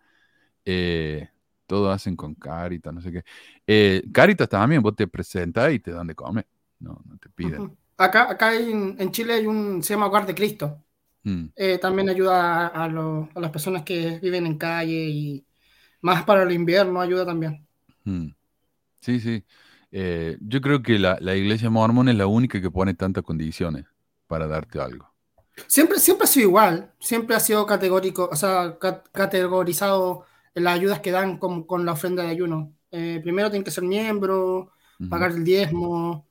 [SPEAKER 4] eh, todo hacen con Caritas, no sé qué. Eh, Caritas también, vos te presentás y te dan de comer, no, no te piden.
[SPEAKER 5] Ujú. Acá, acá en, en Chile hay un, se llama Hogar de Cristo.
[SPEAKER 4] Mm,
[SPEAKER 5] Eh, también ayuda a, a lo- a las personas que viven en calle y más para el invierno ayuda también.
[SPEAKER 4] mm. Sí, sí. Eh, yo creo que la, la iglesia mormón es la única que pone tantas condiciones para darte algo.
[SPEAKER 5] Siempre, siempre ha sido igual, siempre ha sido categórico, o sea, ca- categorizado las ayudas que dan con, con la ofrenda de ayuno. Eh, primero tienen que ser miembro,
[SPEAKER 4] Ujú.
[SPEAKER 5] pagar el diezmo,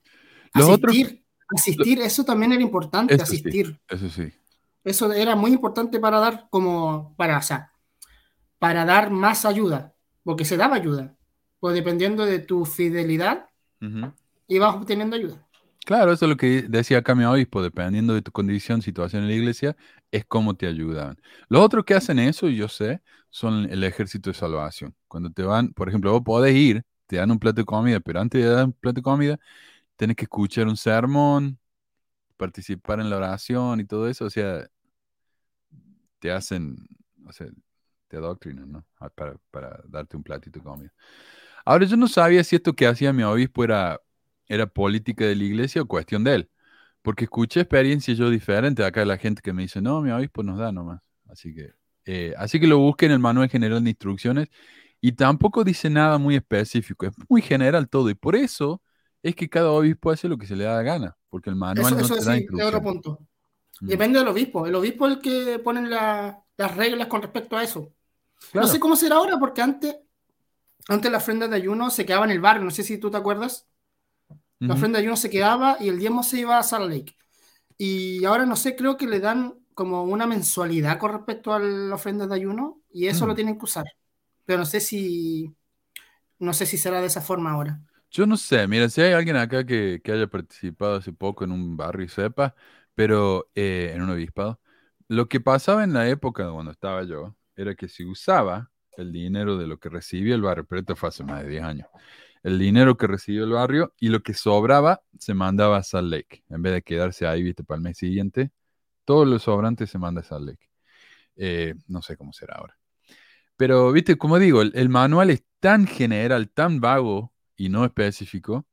[SPEAKER 4] Los otros-
[SPEAKER 5] asistir, asistir, eso también era importante,
[SPEAKER 4] Eso sí.
[SPEAKER 5] asistir.
[SPEAKER 4] Eso sí.
[SPEAKER 5] Eso era muy importante para dar como, para, o sea, para dar más ayuda, porque se daba ayuda. Pues dependiendo de tu fidelidad,
[SPEAKER 4] Ujú.
[SPEAKER 5] ibas obteniendo ayuda.
[SPEAKER 4] Claro, eso es lo que decía acá mi obispo, dependiendo de tu condición, situación en la iglesia, es cómo te ayudan. Los otros que hacen eso, y yo sé, son el ejército de salvación. Cuando te van, por ejemplo, vos podés ir, te dan un plato de comida, pero antes de dar un plato de comida, tenés que escuchar un sermón, participar en la oración y todo eso, o sea, te hacen, o sea, te adoctrinan, ¿no? Ah, Para, para darte un platito de comida. Ahora, yo no sabía si esto que hacía mi obispo era, era política de la iglesia o cuestión de él, porque escuché experiencias yo diferentes acá de la gente que me dice, no, mi obispo nos da nomás. Así que, eh, así que lo busqué en el manual general de instrucciones y tampoco dice nada muy específico, es muy general todo y por eso es que cada obispo hace lo que se le da la gana, porque el manual
[SPEAKER 5] Eso,
[SPEAKER 4] no
[SPEAKER 5] eso
[SPEAKER 4] te
[SPEAKER 5] sí,
[SPEAKER 4] da
[SPEAKER 5] otro
[SPEAKER 4] instrucciones.
[SPEAKER 5] punto.
[SPEAKER 4] Mm,
[SPEAKER 5] Depende del obispo. El obispo es el que pone la- las reglas con respecto a eso.
[SPEAKER 4] Claro.
[SPEAKER 5] No sé cómo será ahora, porque antes, antes la ofrenda de ayuno se quedaba en el barrio. No sé si tú te acuerdas. La
[SPEAKER 4] Ujú.
[SPEAKER 5] ofrenda de ayuno se quedaba y el diezmo se iba a Salt Lake. Y ahora no sé, creo que le dan como una mensualidad con respecto a la ofrenda de ayuno y eso
[SPEAKER 4] Mm.
[SPEAKER 5] lo tienen que usar. Pero no sé si no sé si será de esa forma ahora.
[SPEAKER 4] Yo no sé, mira, si hay alguien acá que, que haya participado hace poco en un barrio y sepa, pero eh, en un obispado, lo que pasaba en la época cuando estaba yo era que se usaba el dinero de lo que recibía el barrio, pero esto fue hace más de 10 años, el dinero que recibió el barrio y lo que sobraba se mandaba a Salt Lake, en vez de quedarse ahí, viste, para el mes siguiente, todo lo sobrante se manda a Salt Lake. Eh, no sé cómo será ahora. Pero, viste, como digo, el, el manual es tan general, tan vago y no específico,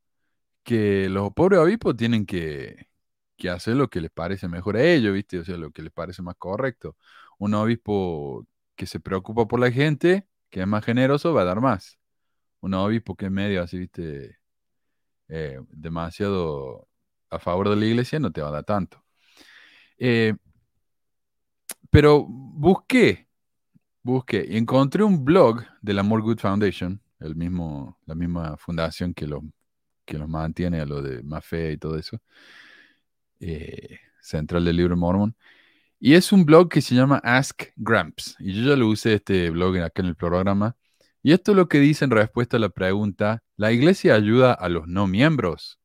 [SPEAKER 4] que los pobres obispos tienen que, que hacer lo que les parece mejor a ellos, ¿viste? O sea, lo que les parece más correcto. Un obispo que se preocupa por la gente, que es más generoso, va a dar más. Un obispo que es medio así, ¿viste? Eh, demasiado a favor de la iglesia, no te va a dar tanto. Eh, pero busqué, busqué y encontré un blog de la More Good Foundation, el mismo, la misma fundación que los que los mantiene a lo de más fe y todo eso, eh, central del libro Mormon. Y es un blog que se llama Ask Gramps. Y yo ya lo usé este blog acá en el programa. Y esto es lo que dice en respuesta a la pregunta, ¿la iglesia ayuda a los no miembros?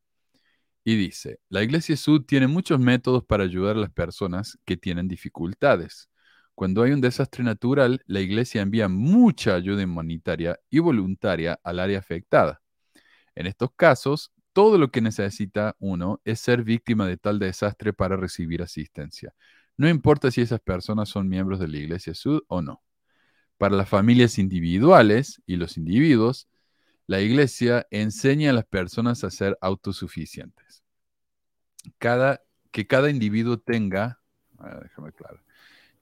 [SPEAKER 4] Y dice, la iglesia Sud tiene muchos métodos para ayudar a las personas que tienen dificultades. Cuando hay un desastre natural, la iglesia envía mucha ayuda humanitaria y voluntaria al área afectada. En estos casos, todo lo que necesita uno es ser víctima de tal desastre para recibir asistencia. No importa si esas personas son miembros de la Iglesia Sud o no. Para las familias individuales y los individuos, la Iglesia enseña a las personas a ser autosuficientes. Cada, que cada individuo tenga, déjame claro,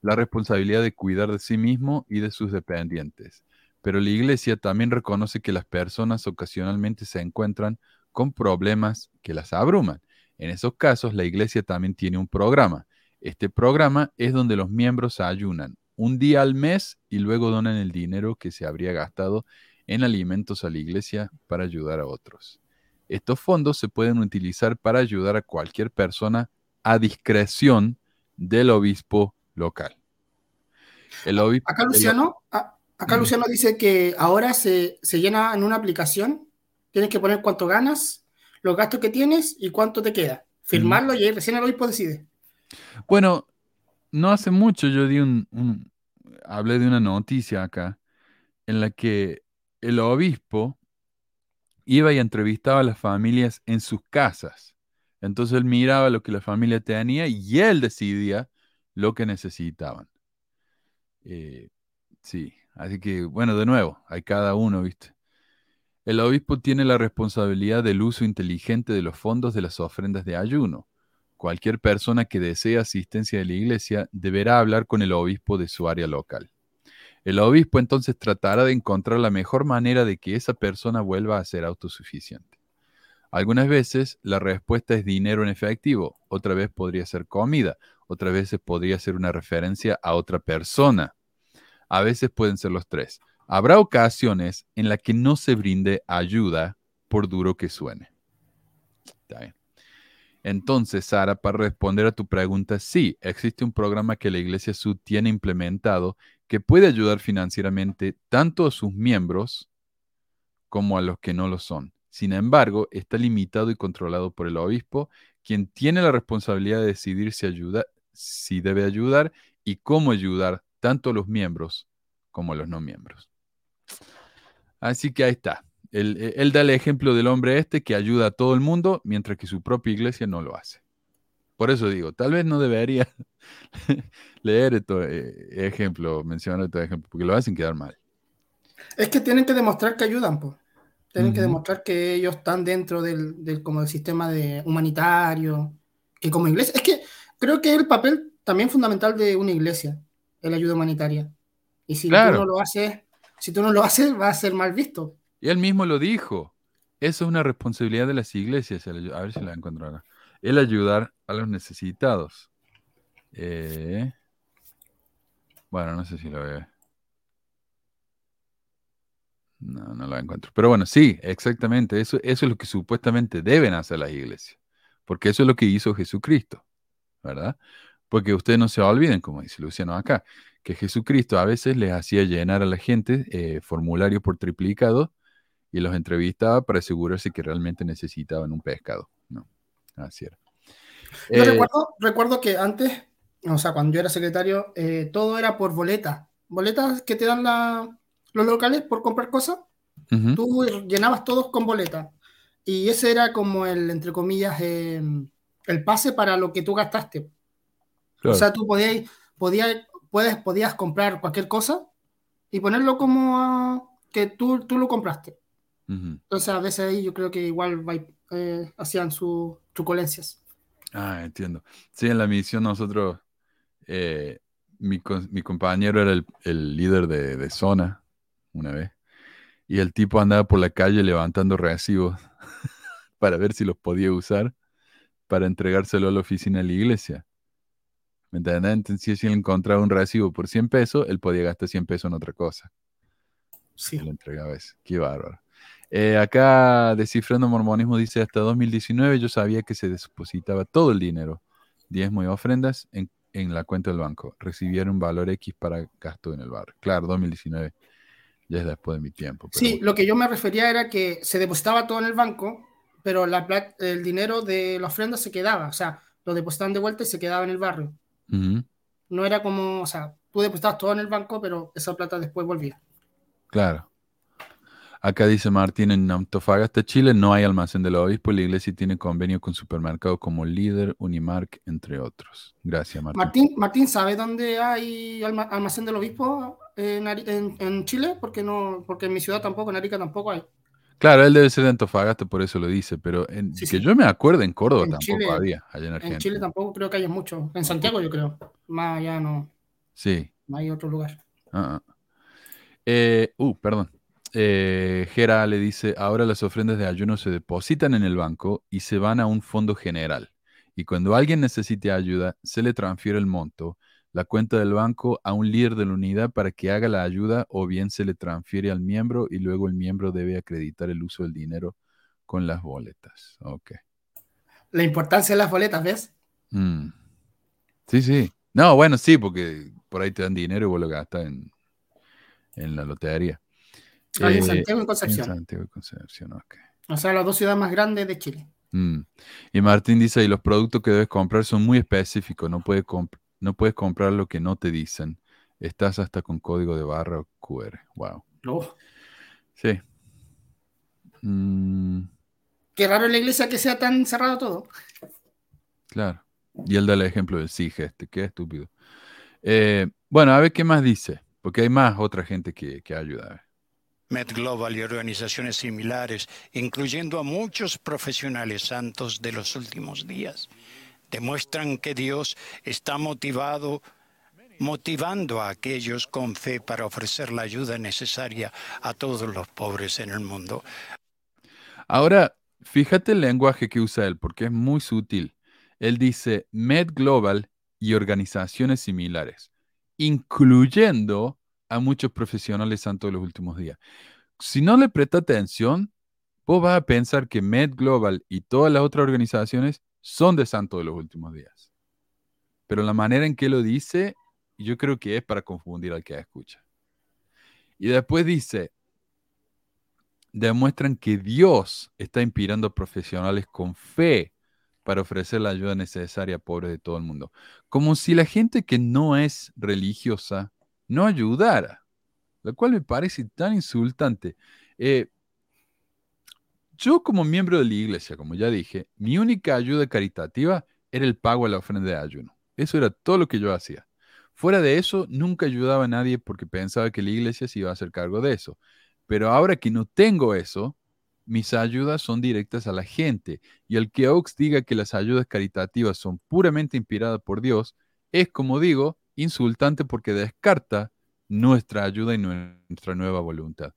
[SPEAKER 4] la responsabilidad de cuidar de sí mismo y de sus dependientes pero la iglesia también reconoce que las personas ocasionalmente se encuentran con problemas que las abruman. En esos casos, la iglesia también tiene un programa. Este programa es donde los miembros ayunan un día al mes y luego donan el dinero que se habría gastado en alimentos a la iglesia para ayudar a otros. Estos fondos se pueden utilizar para ayudar a cualquier persona a discreción del obispo local.
[SPEAKER 5] El obispo, Acá, Luciano, Acá Luciano dice que ahora se, llena en una aplicación, tienes que poner cuánto ganas, los gastos que tienes y cuánto te queda. Firmarlo y recién el obispo decide.
[SPEAKER 4] Bueno, no hace mucho yo di un, hablé de una noticia acá en la que el obispo iba y entrevistaba a las familias en sus casas. Entonces él miraba lo que la familia tenía y él decidía lo que necesitaban. Eh, sí. Así que, bueno, de nuevo, hay cada uno, ¿viste? El obispo tiene la responsabilidad del uso inteligente de los fondos de las ofrendas de ayuno. Cualquier persona que desee asistencia de la iglesia deberá hablar con el obispo de su área local. El obispo entonces tratará de encontrar la mejor manera de que esa persona vuelva a ser autosuficiente. Algunas veces la respuesta es dinero en efectivo, otra vez podría ser comida, otra vez podría ser una referencia a otra persona a veces pueden ser los tres. Habrá ocasiones en las que no se brinde ayuda por duro que suene. Entonces, Sara, para responder a tu pregunta, sí, existe un programa que la Iglesia Sud tiene implementado que puede ayudar financieramente tanto a sus miembros como a los que no lo son. Sin embargo, está limitado y controlado por el obispo, quien tiene la responsabilidad de decidir si, ayuda, si debe ayudar y cómo ayudar tanto los miembros como los no miembros. Así que ahí está. Él, da el ejemplo del hombre este que ayuda a todo el mundo, mientras que su propia iglesia no lo hace. Por eso digo, tal vez no debería leer este ejemplo, mencionar este ejemplo, porque lo hacen quedar mal.
[SPEAKER 5] Es que tienen que demostrar que ayudan, pues. Tienen que demostrar que ellos están dentro del, como del sistema de humanitario, que como iglesia. Es que creo que es el papel también fundamental de una iglesia la ayuda humanitaria. Y si tú no lo haces, si tú no lo haces, va a ser mal visto.
[SPEAKER 4] Y él mismo lo dijo. Eso es una responsabilidad de las iglesias. A ver si la encuentro ahora. El ayudar a los necesitados. Eh, bueno, no sé si lo veo. No, no la encuentro. Pero bueno, sí, exactamente. Eso, eso es lo que supuestamente deben hacer las iglesias. Porque eso es lo que hizo Jesucristo. ¿Verdad? Porque ustedes no se olviden, como dice Luciano acá, que Jesucristo a veces les hacía llenar a la gente eh, formularios por triplicado y los entrevistaba para asegurarse que realmente necesitaban un pescado. No, así era.
[SPEAKER 5] Yo eh, recuerdo, que antes, o sea, cuando yo era secretario, eh, todo era por boletas. Boletas que te dan los locales por comprar cosas. Tú llenabas todos con boletas. Y ese era como el, entre comillas, el pase para lo que tú gastaste. O sea, tú podías, podías, puedes, podías comprar cualquier cosa y ponerlo como que tú, tú lo compraste. Entonces, a veces ahí yo creo que igual eh, hacían sus truculencias.
[SPEAKER 4] Ah, entiendo. Sí, en la misión nosotros, eh, mi, mi compañero era el, el líder de, de zona una vez, y el tipo andaba por la calle levantando recibos para ver si los podía usar para entregárselo a la oficina de la iglesia. ¿Me entiendes? Entonces, si él encontraba un recibo por 100 pesos, él podía gastar 100 pesos en otra cosa.
[SPEAKER 5] Sí.
[SPEAKER 4] Lo entregaba eso. Qué bárbaro. Eh, acá, Descifrando Mormonismo dice, hasta 2019 yo sabía que se depositaba todo el dinero, diezmo y ofrendas, en, en la cuenta del banco. Recibieron un valor X para gasto en el bar. Claro, 2019 ya es después de mi tiempo. pero
[SPEAKER 5] Sí, lo que yo me refería era que se depositaba todo en el banco, pero la el dinero de la ofrenda se quedaba, o sea, lo depositaban de vuelta y se quedaba en el barrio. No era como, o sea, tú depositabas todo en el banco, pero esa plata después volvía.
[SPEAKER 4] claro. Acá dice Martín, en Antofagasta, Chile, no hay almacén del obispo. La iglesia tiene convenio con supermercados como Líder, Unimark, entre otros. Gracias, Martín.
[SPEAKER 5] Martín, Martín ¿sabe dónde hay alma- almacén del obispo en, en- en Chile? Porque no, porque en mi ciudad tampoco, en Arica tampoco hay.
[SPEAKER 4] Claro, él debe ser de Antofagasta, por eso lo dice, pero en,
[SPEAKER 5] Sí,
[SPEAKER 4] que
[SPEAKER 5] sí.
[SPEAKER 4] yo me acuerdo, en Córdoba
[SPEAKER 5] En
[SPEAKER 4] tampoco
[SPEAKER 5] Chile-
[SPEAKER 4] había, allá en
[SPEAKER 5] En
[SPEAKER 4] Argentina.
[SPEAKER 5] Chile tampoco creo que haya mucho. En Santiago yo creo. Más allá no,
[SPEAKER 4] Sí.
[SPEAKER 5] no hay otro lugar.
[SPEAKER 4] Eh, uh, perdón. Eh, Gera le dice, ahora las ofrendas de ayuno se depositan en el banco y se van a un fondo general. Y cuando alguien necesite ayuda, se le transfiere el monto, la cuenta del banco a un líder de la unidad para que haga la ayuda o bien se le transfiere al miembro y luego el miembro debe acreditar el uso del dinero con las boletas. Ok.
[SPEAKER 5] La importancia de las boletas, ¿ves?
[SPEAKER 4] Mm. Sí, sí. No, bueno, sí, porque por ahí te dan dinero y vos lo gastas en, en la lotería.
[SPEAKER 5] Hay en
[SPEAKER 4] Eh,
[SPEAKER 5] Santiago y en
[SPEAKER 4] en
[SPEAKER 5] Concepción.
[SPEAKER 4] Santiago y Concepción, ok.
[SPEAKER 5] O sea, las dos ciudades más grandes de Chile.
[SPEAKER 4] Mm. Y Martín dice, y los productos que debes comprar son muy específicos, no puedes, comp- no puedes comprar lo que no te dicen. Estás hasta con código de barra o QR. Wow.
[SPEAKER 5] Oh,
[SPEAKER 4] Sí. Mm,
[SPEAKER 5] qué raro en la iglesia que sea tan cerrado todo.
[SPEAKER 4] claro. Y él da el ejemplo del SIG este, qué estúpido. Eh, bueno, a ver qué más dice, porque hay más otra gente que, que ayuda.
[SPEAKER 6] Med Global y organizaciones similares, incluyendo a muchos profesionales santos de los últimos días, demuestran que Dios está motivado, motivando a aquellos con fe para ofrecer la ayuda necesaria a todos los pobres en el mundo.
[SPEAKER 4] Ahora, fíjate el lenguaje que usa él, porque es muy sutil. Él dice Med Global y organizaciones similares, incluyendo a muchos profesionales santos de los últimos días. Si no le presta atención, vos vas a pensar que Med Global y todas las otras organizaciones son de santos de los últimos días. Pero la manera en que lo dice, yo creo que es para confundir al que escucha. Y después dice, demuestran que Dios está inspirando a profesionales con fe para ofrecer la ayuda necesaria a pobres de todo el mundo. Como si la gente que no es religiosa no ayudara, lo cual me parece tan insultante. Eh, yo como miembro de la iglesia, como ya dije, mi única ayuda caritativa era el pago a la ofrenda de ayuno. Eso era todo lo que yo hacía. Fuera de eso, nunca ayudaba a nadie porque pensaba que la iglesia se iba a hacer cargo de eso. Pero ahora que no tengo eso, mis ayudas son directas a la gente. Y el que Oaks diga que las ayudas caritativas son puramente inspiradas por Dios, es, como digo, insultante porque descarta nuestra ayuda y nuestra nueva voluntad.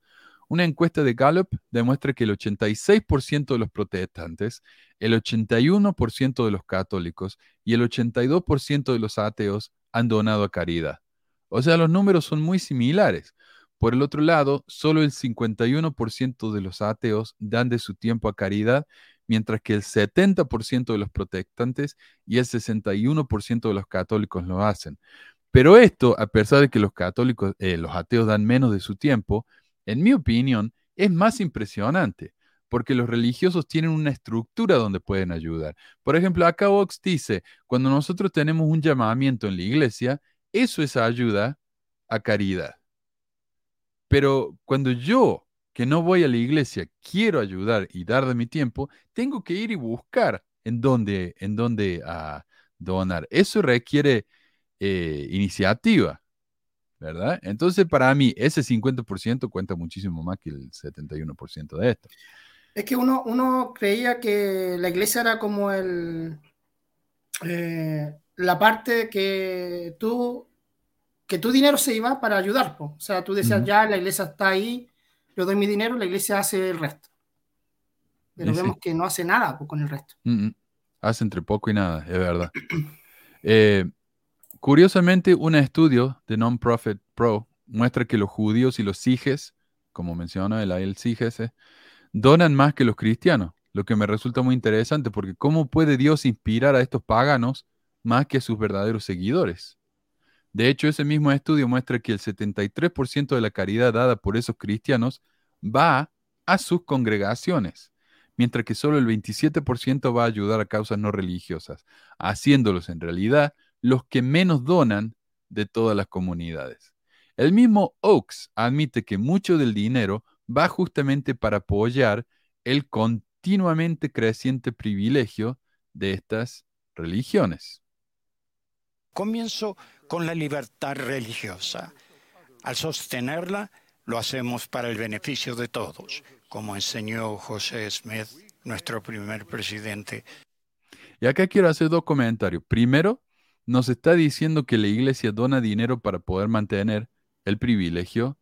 [SPEAKER 4] Una encuesta de Gallup demuestra que el 86% de los protestantes, el 81% de los católicos y el 82% de los ateos han donado a caridad. O sea, los números son muy similares. Por el otro lado, solo el 51% de los ateos dan de su tiempo a caridad, mientras que el 70% de los protestantes y el 61% de los católicos lo hacen. Pero esto, a pesar de que los católicos, eh, los ateos dan menos de su tiempo, en mi opinión, es más impresionante, porque los religiosos tienen una estructura donde pueden ayudar. Por ejemplo, acá Vox dice, cuando nosotros tenemos un llamamiento en la iglesia, eso es ayuda a caridad. Pero cuando yo, que no voy a la iglesia, quiero ayudar y dar de mi tiempo, tengo que ir y buscar en dónde, en dónde ah, donar. Eso requiere eh, iniciativa, ¿verdad? Entonces, para mí, ese 50% cuenta muchísimo más que el 71% de esto.
[SPEAKER 5] Es que uno, uno creía que la iglesia era como el eh, la parte que tú que tu dinero se iba para ayudar. O sea, tú decías, ya la iglesia está ahí, yo doy mi dinero, la iglesia hace el resto. Pero vemos que no hace nada con el resto.
[SPEAKER 4] Hace entre poco y nada, es verdad. Eh, curiosamente, un estudio de Non-Profit Pro muestra que los judíos y los sijes, como menciona el el siges, donan más que los cristianos, lo que me resulta muy interesante porque ¿cómo puede Dios inspirar a estos paganos más que a sus verdaderos seguidores? De hecho, ese mismo estudio muestra que el 73% de la caridad dada por esos cristianos va a sus congregaciones, mientras que solo el 27% va a ayudar a causas no religiosas, haciéndolos en realidad los que menos donan de todas las comunidades. El mismo Oaks admite que mucho del dinero va justamente para apoyar el continuamente creciente privilegio de estas religiones.
[SPEAKER 6] Comienzo con la libertad religiosa. Al sostenerla, lo hacemos para el beneficio de todos, como enseñó José Smith, nuestro primer presidente.
[SPEAKER 4] Y acá quiero hacer dos comentarios. Primero, nos está diciendo que la iglesia dona dinero para poder mantener el privilegio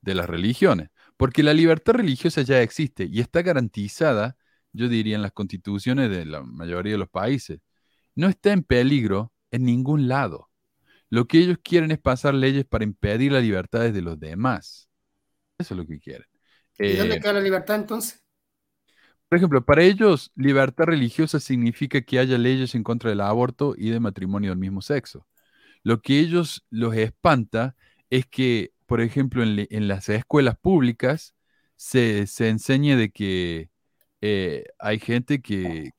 [SPEAKER 4] de las religiones, porque la libertad religiosa ya existe y está garantizada, yo diría, en las constituciones de la mayoría de los países. No está en peligro en ningún lado. Lo que ellos quieren es pasar leyes para impedir las libertades de los demás. Eso es lo que quieren.
[SPEAKER 5] ¿Y dónde eh, queda la libertad entonces?
[SPEAKER 4] Por ejemplo, para ellos, libertad religiosa significa que haya leyes en contra del aborto y de matrimonio del mismo sexo. Lo que ellos los espanta es que, por ejemplo, en, las escuelas públicas se, enseñe de que eh, hay gente que,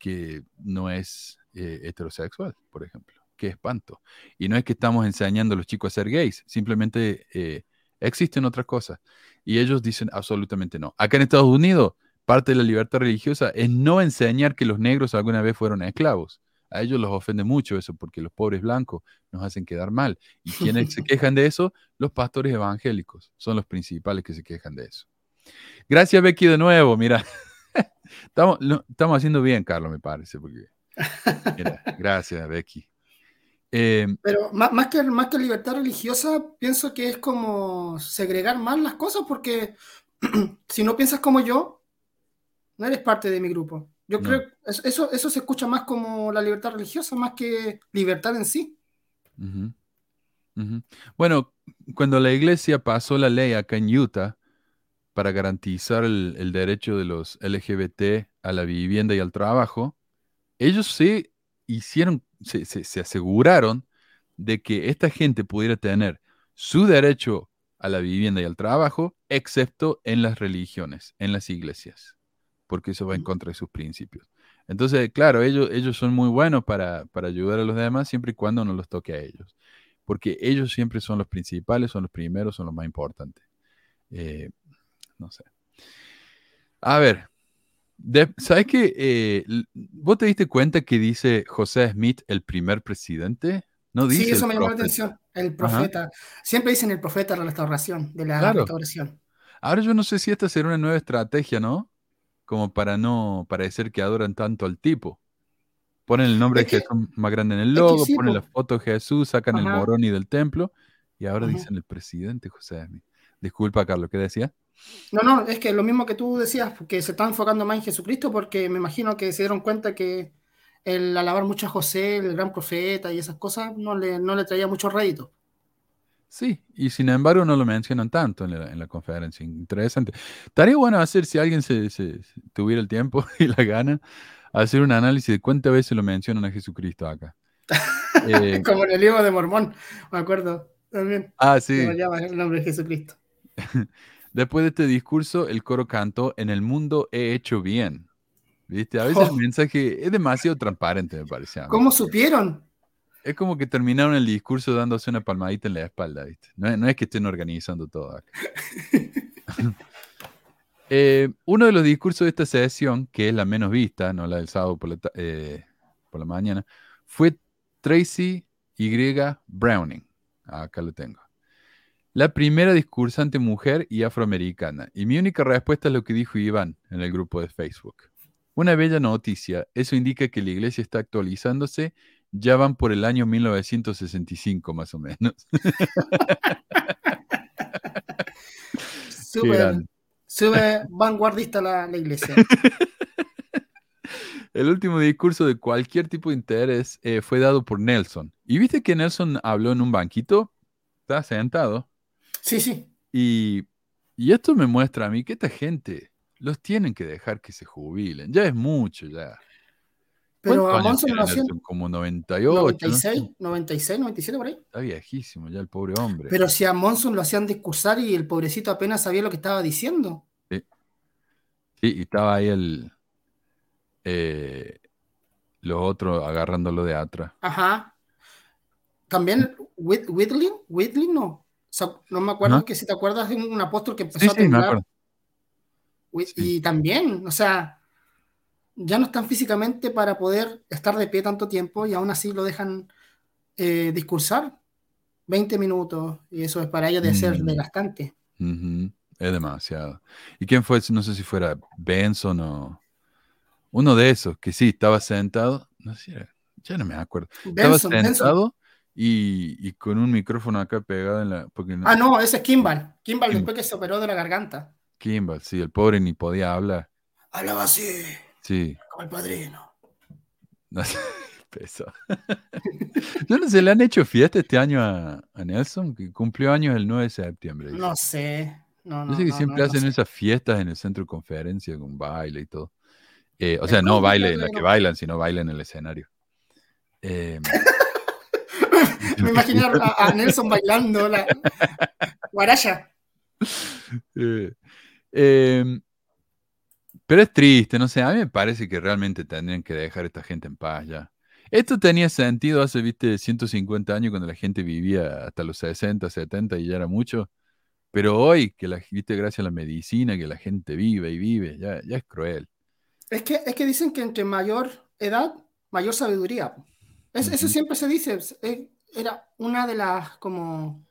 [SPEAKER 4] no es eh, heterosexual, por ejemplo qué espanto. Y no es que estamos enseñando a los chicos a ser gays, simplemente eh, existen otras cosas. Y ellos dicen absolutamente no. Acá en Estados Unidos, parte de la libertad religiosa es no enseñar que los negros alguna vez fueron esclavos. A ellos los ofende mucho eso porque los pobres blancos nos hacen quedar mal. ¿Y quienes se quejan de eso? Los pastores evangélicos son los principales que se quejan de eso. Gracias, Becky, de nuevo. Mira, estamos, estamos haciendo bien, Carlos, me parece. Porque, gracias, Becky.
[SPEAKER 5] Eh, Pero más, que, más que libertad religiosa, pienso que es como segregar más las cosas porque si no piensas como yo, no eres parte de mi grupo. Yo creo que eso, eso se escucha más como la libertad religiosa, más que libertad en sí.
[SPEAKER 4] Bueno, cuando la iglesia pasó la ley acá en Utah para garantizar el, el derecho de los LGBT a la vivienda y al trabajo, ellos sí hicieron, se, aseguraron de que esta gente pudiera tener su derecho a la vivienda y al trabajo, excepto en las religiones, en las iglesias, porque eso va en contra de sus principios. Entonces, claro, ellos, ellos son muy buenos para, ayudar a los demás siempre y cuando no los toque a ellos, porque ellos siempre son los principales, son los primeros, son los más importantes. Eh, no sé. A ver, ¿Sabes qué? Eh, ¿Vos te diste cuenta que dice José Smith el primer presidente?
[SPEAKER 5] No dice sí, eso me llamó la atención. El profeta. Siempre dicen el profeta de la restauración, de la restauración.
[SPEAKER 4] Ahora yo no sé si esta será una nueva estrategia, ¿no? Como para no parecer que adoran tanto al tipo. Ponen el nombre de Jesús más grande en el logo, ponen la foto de Jesús, sacan el moroni del templo y ahora dicen el presidente José Smith. Disculpa, Carlos, ¿qué decía?
[SPEAKER 5] No, no, es que lo mismo que tú decías, que se está enfocando más en Jesucristo, porque me imagino que se dieron cuenta que el alabar mucho a José, el gran profeta y esas cosas, no le, no le traía mucho rédito.
[SPEAKER 4] Sí, y sin embargo no lo mencionan tanto en la, conferencia. Interesante. Estaría bueno hacer, si alguien se, tuviera el tiempo y la gana, hacer un análisis de cuántas veces lo mencionan a Jesucristo acá.
[SPEAKER 5] Eh, Como en el libro de Mormón, me acuerdo también.
[SPEAKER 4] Ah, sí.
[SPEAKER 5] el nombre de Jesucristo.
[SPEAKER 4] Después de este discurso, el coro cantó, en el mundo he hecho bien. ¿Viste? A veces el oh. mensaje es demasiado transparente, me parece.
[SPEAKER 5] ¿Cómo supieron?
[SPEAKER 4] Es como que terminaron el discurso dándose una palmadita en la espalda, ¿viste? No, es que estén organizando todo acá. Eh, uno de los discursos de esta sesión, que es la menos vista, no la del sábado por la, eh, por la mañana, fue Tracy Y. Browning. Acá lo tengo. La primera discursante mujer y afroamericana. Y mi única respuesta es lo que dijo Iván en el grupo de Facebook. Una bella noticia. Eso indica que la iglesia está actualizándose. Ya van por el año 1965 más o menos. Grande.
[SPEAKER 5] súper vanguardista la, la iglesia.
[SPEAKER 4] El último discurso de cualquier tipo de interés eh, fue dado por Nelson. ¿Y viste que Nelson habló en un banquito? Está sentado.
[SPEAKER 5] Sí, sí.
[SPEAKER 4] Y, y esto me muestra a mí que esta gente los tienen que dejar que se jubilen. Ya es mucho, ya.
[SPEAKER 5] Pero
[SPEAKER 4] ¿Cuántos
[SPEAKER 5] a
[SPEAKER 4] años
[SPEAKER 5] Monson
[SPEAKER 4] tiene
[SPEAKER 5] lo hacían
[SPEAKER 4] Nelson? Como 98. ¿no?
[SPEAKER 5] 96, 96, 97 por ahí.
[SPEAKER 4] Está viejísimo ya el pobre hombre.
[SPEAKER 5] Pero si a Monson lo hacían discursar y el pobrecito apenas sabía lo que estaba diciendo.
[SPEAKER 4] Sí, y estaba ahí el... eh, los otros agarrándolo de atrás.
[SPEAKER 5] Ajá. También Whit- Whitley, Whitley no. Sea, no me acuerdo que si te acuerdas de un, apóstol que empezó
[SPEAKER 4] Sí,
[SPEAKER 5] a temblar.
[SPEAKER 4] Sí.
[SPEAKER 5] Y también, o sea, ya no están físicamente para poder estar de pie tanto tiempo y aún así lo dejan eh, discursar 20 minutos y eso es para ellos de ser
[SPEAKER 4] Mm.
[SPEAKER 5] desgastante.
[SPEAKER 4] Es demasiado. ¿Y quién fue? No sé si fuera Benson o uno de esos, que sí, estaba sentado. No sé, ya no me acuerdo. Estaba
[SPEAKER 5] Benson.
[SPEAKER 4] Y, y con un micrófono acá pegado en la... Porque no-
[SPEAKER 5] Ah, no, ese es Kimball. Kimball
[SPEAKER 4] Kim-
[SPEAKER 5] después que se operó de la garganta.
[SPEAKER 4] Kimball, sí, el pobre ni podía hablar.
[SPEAKER 5] Hablaba así,
[SPEAKER 4] Sí,
[SPEAKER 5] como el padrino.
[SPEAKER 4] no sé, pesado. Yo no sé, le han hecho fiesta este año a, a Nelson, que cumplió años el 9 de septiembre. dice.
[SPEAKER 5] No sé. No,
[SPEAKER 4] Yo sé que
[SPEAKER 5] no,
[SPEAKER 4] siempre
[SPEAKER 5] no,
[SPEAKER 4] hacen
[SPEAKER 5] sé.
[SPEAKER 4] esas fiestas en el centro de conferencia con baile y todo. Eh, o sea, no baile en la que bailan, sino baile en el escenario. Eh,
[SPEAKER 5] Me imaginé a, a Nelson bailando la guaraya.
[SPEAKER 4] eh, em, pero es triste, no sé, a mí me parece que realmente tendrían que dejar a esta gente en paz ya. Esto tenía sentido hace, viste, 150 años cuando la gente vivía hasta los 60, 70 y ya era mucho. Pero hoy, que la, viste, gracias a la medicina, que la gente vive y vive, ya, ya es cruel.
[SPEAKER 5] Es que, es que dicen que entre mayor edad, mayor sabiduría. Es- Eso siempre se dice. Era una de las como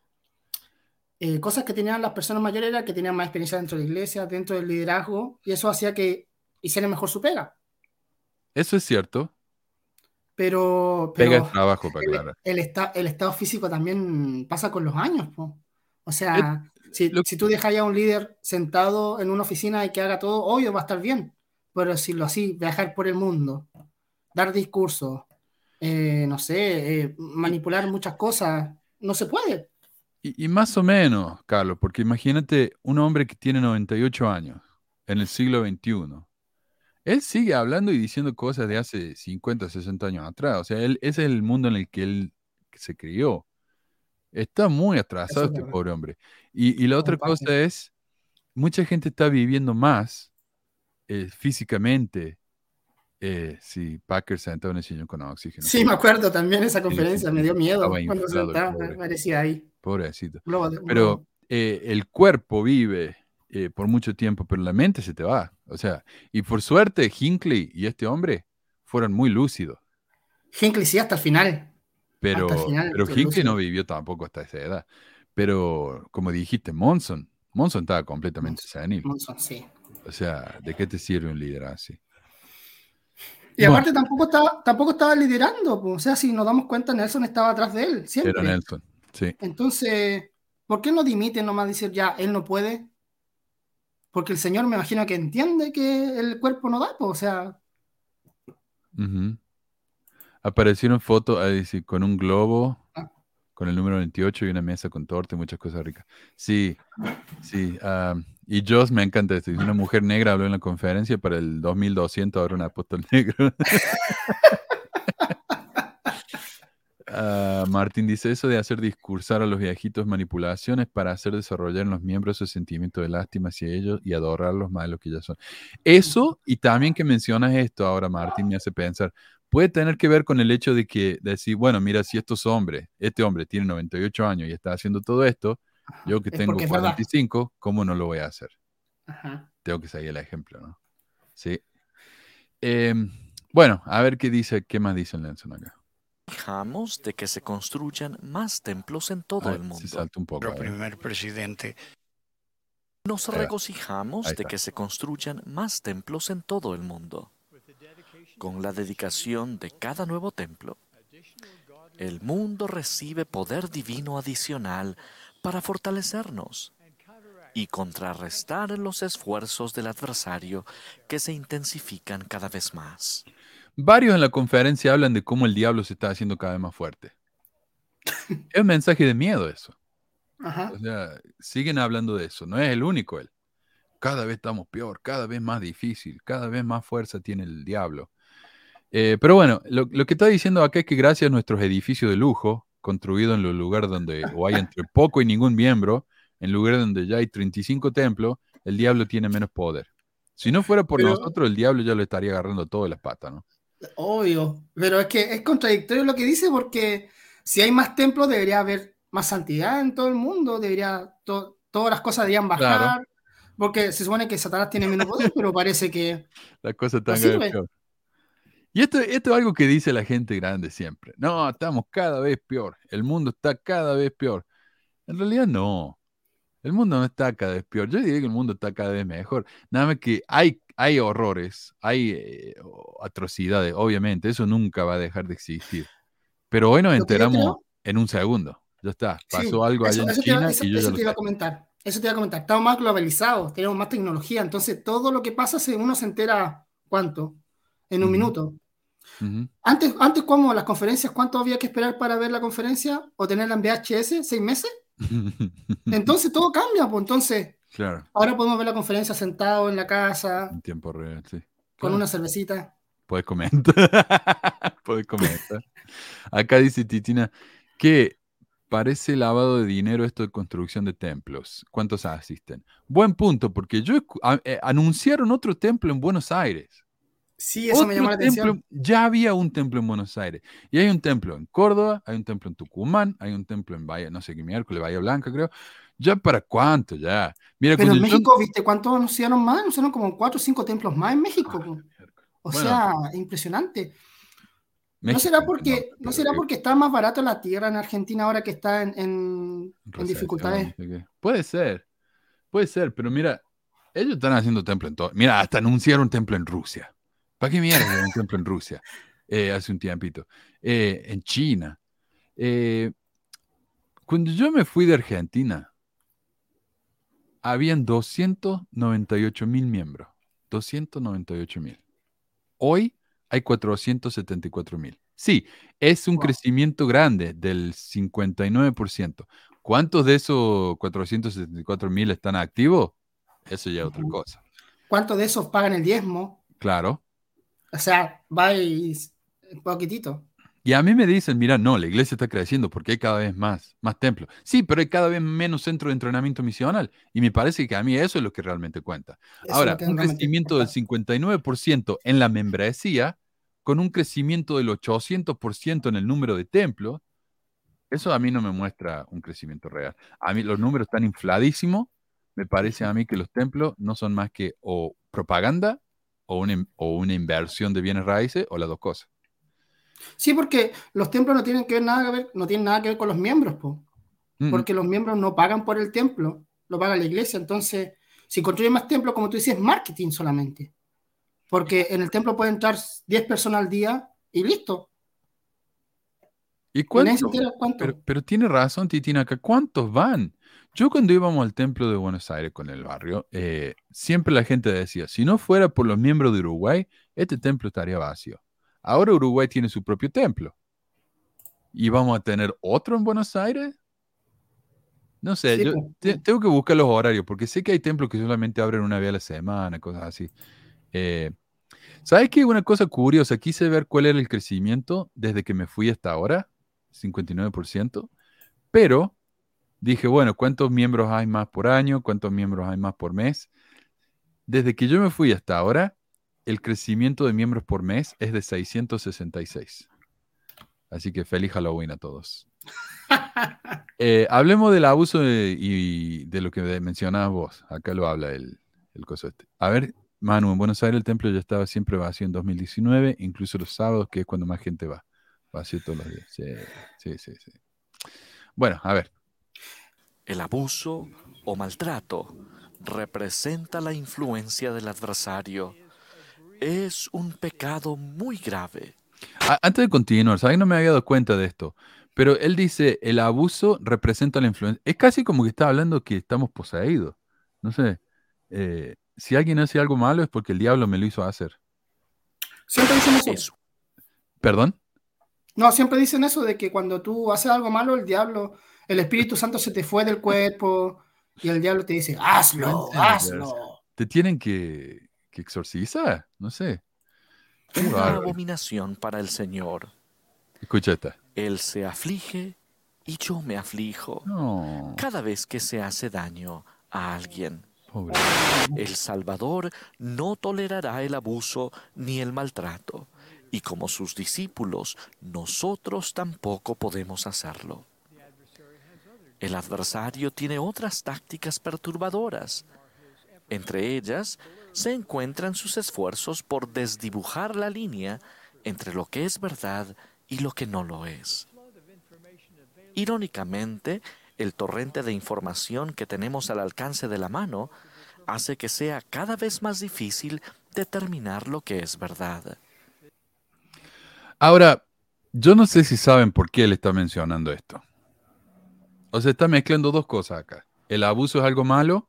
[SPEAKER 5] eh, cosas que tenían las personas mayores era que tenían más experiencia dentro de la iglesia, dentro del liderazgo, y eso hacía que hicieran mejor su pega.
[SPEAKER 4] Eso es cierto.
[SPEAKER 5] Pero,
[SPEAKER 4] Pega el trabajo, para
[SPEAKER 5] el,
[SPEAKER 4] aclarar.
[SPEAKER 5] el esta- el estado físico también pasa con los años, po. O sea, si,
[SPEAKER 4] lo-
[SPEAKER 5] si tú dejas a un líder sentado en una oficina y que haga todo, obvio va a estar bien. Pero si lo así, viajar por el mundo, dar discursos, eh, no sé, eh, manipular muchas cosas, no se puede.
[SPEAKER 4] Y, y más o menos, Carlos, porque imagínate un hombre que tiene 98 años en el siglo XXI. Él sigue hablando y diciendo cosas de hace 50, 60 años atrás. O sea, él, ese es el mundo en el que él se crió. Está muy atrasado
[SPEAKER 5] es
[SPEAKER 4] este pobre hombre. Y, y la otra cosa es, mucha gente está viviendo más eh, físicamente. Eh, si Packer sentado en el sillón con oxígeno.
[SPEAKER 5] Sí, me acuerdo también esa conferencia, me dio miedo cuando sentaba,
[SPEAKER 4] pobre.
[SPEAKER 5] parecía ahí.
[SPEAKER 4] Pobrecito. Pero eh, el cuerpo vive eh, por mucho tiempo, pero la mente se te va. O sea, y por suerte, Hinckley y este hombre fueron muy lúcidos.
[SPEAKER 5] Hinckley sí, hasta el final.
[SPEAKER 4] Pero,
[SPEAKER 5] el final
[SPEAKER 4] pero Hinckley
[SPEAKER 5] lúcido.
[SPEAKER 4] no vivió tampoco hasta esa edad. Pero, como dijiste, Monson, Monson estaba completamente senil.
[SPEAKER 5] Monson, sí.
[SPEAKER 4] O sea, ¿de qué te sirve un líder así?
[SPEAKER 5] Y
[SPEAKER 4] Bueno.
[SPEAKER 5] aparte tampoco estaba, tampoco estaba liderando, po. o sea, si nos damos cuenta, Nelson estaba atrás de él, siempre.
[SPEAKER 4] Era Nelson, sí.
[SPEAKER 5] Entonces, ¿por qué no dimite nomás decir ya, él no puede? Porque el Señor me imagino que entiende que el cuerpo no da, po, o sea.
[SPEAKER 4] Aparecieron fotos ahí, sí, con un globo. Con el número 28 y una mesa con torta y muchas cosas ricas. Sí, sí. ah, y Joss me encanta esto. Una mujer negra habló en la conferencia para el 2200, ahora un apóstol negro. Ah, Martín dice eso de hacer discursar a los viejitos manipulaciones para hacer desarrollar en los miembros ese sentimiento de lástima hacia ellos y adorarlos más de lo que ya son. Eso, y también que mencionas esto ahora, Martín, me hace pensar, puede tener que ver con el hecho de que decir, bueno, mira, si estos hombres, este hombre tiene 98 años y está haciendo todo esto, yo que
[SPEAKER 5] es
[SPEAKER 4] tengo
[SPEAKER 5] porque es verdad.
[SPEAKER 4] 45, ¿cómo no lo voy a hacer?
[SPEAKER 5] Ajá.
[SPEAKER 4] Tengo que seguir el ejemplo, ¿no? Sí. Em, bueno, a ver qué dice, qué más dice el Nelson acá.
[SPEAKER 7] regocijamos de que se construyan más templos en todo
[SPEAKER 4] Ay,
[SPEAKER 7] el
[SPEAKER 4] se
[SPEAKER 7] mundo.
[SPEAKER 4] salta un poco. Ver.
[SPEAKER 6] primer presidente
[SPEAKER 7] Nos regocijamos de que se construyan más templos en todo el mundo. Con la dedicación de cada nuevo templo, el mundo recibe poder divino adicional para fortalecernos y contrarrestar los esfuerzos del adversario que se intensifican cada vez más.
[SPEAKER 4] Varios en la conferencia hablan de cómo el diablo se está haciendo cada vez más fuerte. Es un mensaje de miedo eso.
[SPEAKER 5] Ajá.
[SPEAKER 4] O sea, siguen hablando de eso. No es el único él. Cada vez estamos peor, cada vez más difícil, cada vez más fuerza tiene el diablo. Eh, pero bueno, lo, lo que está diciendo acá es que gracias a nuestros edificios de lujo, construidos en los lugares donde o hay entre poco y ningún miembro, en lugares donde ya hay 35 templos, el diablo tiene menos poder. Si no fuera por
[SPEAKER 5] Pero-
[SPEAKER 4] nosotros, el diablo ya lo estaría agarrando todo de las patas, ¿no?
[SPEAKER 5] Obvio, pero es que es contradictorio lo que dice porque si hay más templos debería haber más santidad en todo el mundo, debería to- todas las cosas deberían bajar,
[SPEAKER 4] Claro.
[SPEAKER 5] porque se supone que Satanás tiene menos poder, pero parece que
[SPEAKER 4] La cosa está
[SPEAKER 5] No
[SPEAKER 4] cada vez
[SPEAKER 5] sirve.
[SPEAKER 4] peor. Y esto, esto es algo que dice la gente grande siempre. No, estamos cada vez peor. El mundo está cada vez peor. En realidad no. El mundo no está cada vez peor. Yo diría que el mundo está cada vez mejor. Nada más que hay, hay horrores, hay eh, atrocidades, obviamente. Eso nunca va a dejar de existir. Pero hoy nos enteramos en un segundo. Ya está. Pasó
[SPEAKER 5] Sí,
[SPEAKER 4] algo
[SPEAKER 5] eso,
[SPEAKER 4] allá en
[SPEAKER 5] eso te
[SPEAKER 4] China
[SPEAKER 5] eso-
[SPEAKER 4] y yo
[SPEAKER 5] eso
[SPEAKER 4] ya lo
[SPEAKER 5] te iba a comentar. Eso te iba a comentar. Estamos más globalizados, tenemos más tecnología, entonces todo lo que pasa uno se entera cuánto en un
[SPEAKER 4] Ujú.
[SPEAKER 5] minuto. Antes, antes como las conferencias, ¿cuánto había que esperar para ver la conferencia o tenerla en VHS? ¿Seis meses? Entonces todo cambia, pues entonces
[SPEAKER 4] claro,
[SPEAKER 5] ahora podemos ver la conferencia sentado en la casa
[SPEAKER 4] en tiempo real, sí.
[SPEAKER 5] con una cervecita.
[SPEAKER 4] Puedes comentar. Puedes comentar. Acá dice Titina que parece lavado de dinero esto de construcción de templos. ¿Cuántos asisten? Buen punto, porque yo a- eh, anunciaron otro templo en Buenos Aires.
[SPEAKER 5] Sí, eso me llamó la
[SPEAKER 4] templo-
[SPEAKER 5] atención.
[SPEAKER 4] ya había un templo en Buenos Aires. Y hay un templo en Córdoba, hay un templo en Tucumán, hay un templo en Bahía, no sé qué miércoles, Bahía Blanca, creo. ¿Ya para cuánto? Ya. Mira,
[SPEAKER 5] Pero en
[SPEAKER 4] yo-
[SPEAKER 5] México, ¿viste cuántos anunciaron más? Anunciaron como cuatro o cinco templos más en México. pues. O
[SPEAKER 4] Bueno,
[SPEAKER 5] sea, impresionante. ¿No
[SPEAKER 4] México
[SPEAKER 5] será porque, no será porque está más barato la tierra en Argentina ahora que está en, en- dificultades?
[SPEAKER 4] Puede ser, puede ser, pero mira, ellos están haciendo templo en todo. Mira, hasta anunciaron un templo en Rusia. ¿Para qué mierda un templo en Rusia? Eh, hace un tiempito. Eh, en China. Eh, cuando yo me fui de Argentina, habían 298 mil miembros. 298 mil. Hoy hay 474 mil. Sí, es un
[SPEAKER 5] Wow.
[SPEAKER 4] crecimiento grande del 59%. ¿Cuántos de esos 474 mil están activos? Eso ya es otra cosa.
[SPEAKER 5] ¿Cuántos de esos pagan el diezmo?
[SPEAKER 4] Claro.
[SPEAKER 5] O sea, va y poquitito.
[SPEAKER 4] Y a mí me dicen, mira, no, la iglesia está creciendo porque hay cada vez más, más templos. Sí, pero hay cada vez menos centros de entrenamiento misional. Y me parece que a mí eso es lo que realmente cuenta.
[SPEAKER 5] Eso
[SPEAKER 4] Ahora, un crecimiento del
[SPEAKER 5] importa.
[SPEAKER 4] 59% en la membresía, con un crecimiento del 800% en el número de templos, eso a mí no me muestra un crecimiento real. A mí los números están infladísimos. Me parece a mí que los templos no son más que o propaganda o una, in- o una inversión de bienes raíces o las dos cosas.
[SPEAKER 5] Sí, porque los templos no tienen que ver nada que ver, no tienen nada que ver con los miembros, po.
[SPEAKER 4] Mm,
[SPEAKER 5] porque los miembros no pagan por el templo, lo paga la iglesia. Entonces, si construyen más templos, como tú dices, es marketing solamente. Porque en el templo pueden entrar 10 personas al día y listo.
[SPEAKER 4] ¿Y
[SPEAKER 5] cuánto.
[SPEAKER 4] Pero, pero tiene razón, Titina. ¿Cuántos van? Yo cuando íbamos al templo de Buenos Aires con el barrio, eh, siempre la gente decía, si no fuera por los miembros de Uruguay, este templo estaría vacío. Ahora Uruguay tiene su propio templo. ¿Y vamos a tener otro en Buenos Aires? No sé,
[SPEAKER 5] Sí,
[SPEAKER 4] yo
[SPEAKER 5] pues,
[SPEAKER 4] te- tengo que buscar los horarios, porque sé que hay templos que solamente abren una vez a la semana, cosas así. Eh, ¿Sabes qué? Una cosa curiosa, quise ver cuál era el crecimiento desde que me fui hasta ahora, 59%, pero dije, bueno, ¿cuántos miembros hay más por año? ¿Cuántos miembros hay más por mes? Desde que yo me fui hasta ahora, el crecimiento de miembros por mes es de 666. Así que feliz Halloween a todos. Eh, hablemos del abuso de- y de lo que mencionabas vos. Acá lo habla el, el coso este. A ver, Manu, en Buenos Aires el templo ya estaba siempre vacío en 2019, incluso los sábados, que es cuando más gente va. Vacío todos los días. Sí, sí, sí, sí. Bueno, a ver.
[SPEAKER 7] El abuso o maltrato representa la influencia del adversario. Es un pecado muy grave.
[SPEAKER 4] Antes de continuar, ¿sabes? No me había dado cuenta de esto. Pero él dice, el abuso representa la influencia. Es casi como que está hablando que estamos poseídos. No sé. eh, si alguien hace algo malo es porque el diablo me lo hizo hacer.
[SPEAKER 5] Siempre dicen eso.
[SPEAKER 7] Eso.
[SPEAKER 4] ¿Perdón?
[SPEAKER 5] No, siempre dicen eso de que cuando tú haces algo malo, el diablo, el Espíritu Santo se te fue del cuerpo y el diablo te dice, hazlo, hazlo.
[SPEAKER 4] ¿Te tienen que, que exorcizar? No sé.
[SPEAKER 7] Una abominación para el Señor.
[SPEAKER 4] Escucha esta.
[SPEAKER 7] Él se aflige y yo me aflijo.
[SPEAKER 4] No,
[SPEAKER 7] Cada vez que se hace daño a alguien,
[SPEAKER 4] pobre.
[SPEAKER 7] el Salvador no tolerará el abuso ni el maltrato. Y como sus discípulos, nosotros tampoco podemos hacerlo. El adversario tiene otras tácticas perturbadoras. Entre ellas se encuentran sus esfuerzos por desdibujar la línea entre lo que es verdad y lo que no lo es. Irónicamente, el torrente de información que tenemos al alcance de la mano hace que sea cada vez más difícil determinar lo que es verdad.
[SPEAKER 4] Ahora, yo no sé si saben por qué él está mencionando esto. O sea, está mezclando dos cosas acá. El abuso es algo malo,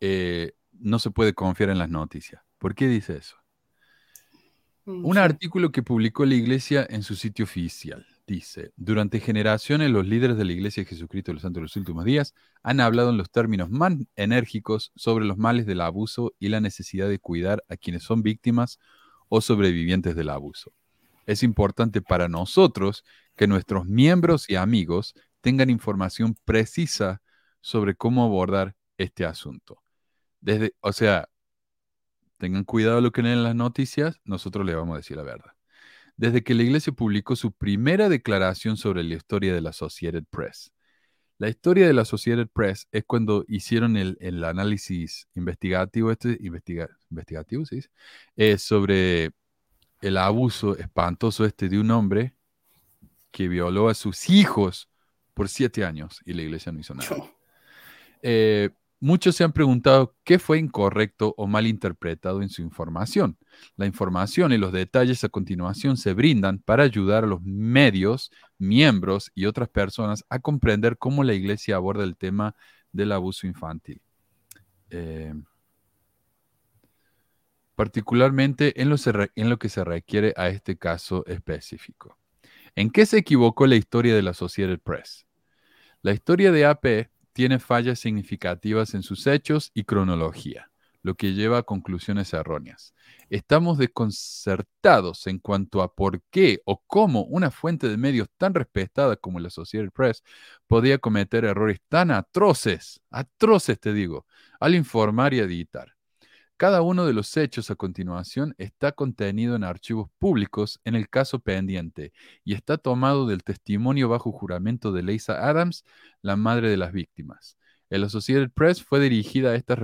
[SPEAKER 4] eh, no se puede confiar en las noticias. ¿Por qué dice eso?
[SPEAKER 5] Mm,
[SPEAKER 4] Un artículo que publicó la iglesia en su sitio oficial dice, durante generaciones los líderes de la iglesia de Jesucristo de los Santos de los Últimos Días han hablado en los términos más enérgicos sobre los males del abuso y la necesidad de cuidar a quienes son víctimas o sobrevivientes del abuso. Es importante para nosotros que nuestros miembros y amigos tengan información precisa sobre cómo abordar este asunto. Desde, o sea, tengan cuidado lo que leen en las noticias, nosotros le vamos a decir la verdad. Desde que la iglesia publicó su primera declaración sobre la historia de la Associated Press. La historia de la Associated Press es cuando hicieron el, el análisis investigativo, este, investiga- investigativo. Eh, sobre el abuso espantoso este de un hombre que violó a sus hijos por siete años y la iglesia no hizo nada. Eh, muchos se han preguntado qué fue incorrecto o mal interpretado en su información. La información y los detalles a continuación se brindan para ayudar a los medios, miembros y otras personas a comprender cómo la iglesia aborda el tema del abuso infantil. Eh, particularmente en lo, se re- en lo que se requiere a este caso específico. ¿En qué se equivocó la historia de la Associated Press? La historia de AP tiene fallas significativas en sus hechos y cronología, lo que lleva a conclusiones erróneas. Estamos desconcertados en cuanto a por qué o cómo una fuente de medios tan respetada como la Associated Press podía cometer errores tan atroces, atroces te digo, al informar y editar. Cada uno de los hechos a continuación está contenido en archivos públicos en el caso pendiente y está tomado del testimonio bajo juramento de Lisa Adams, la madre de las víctimas. El Associated Press fue dirigida a estas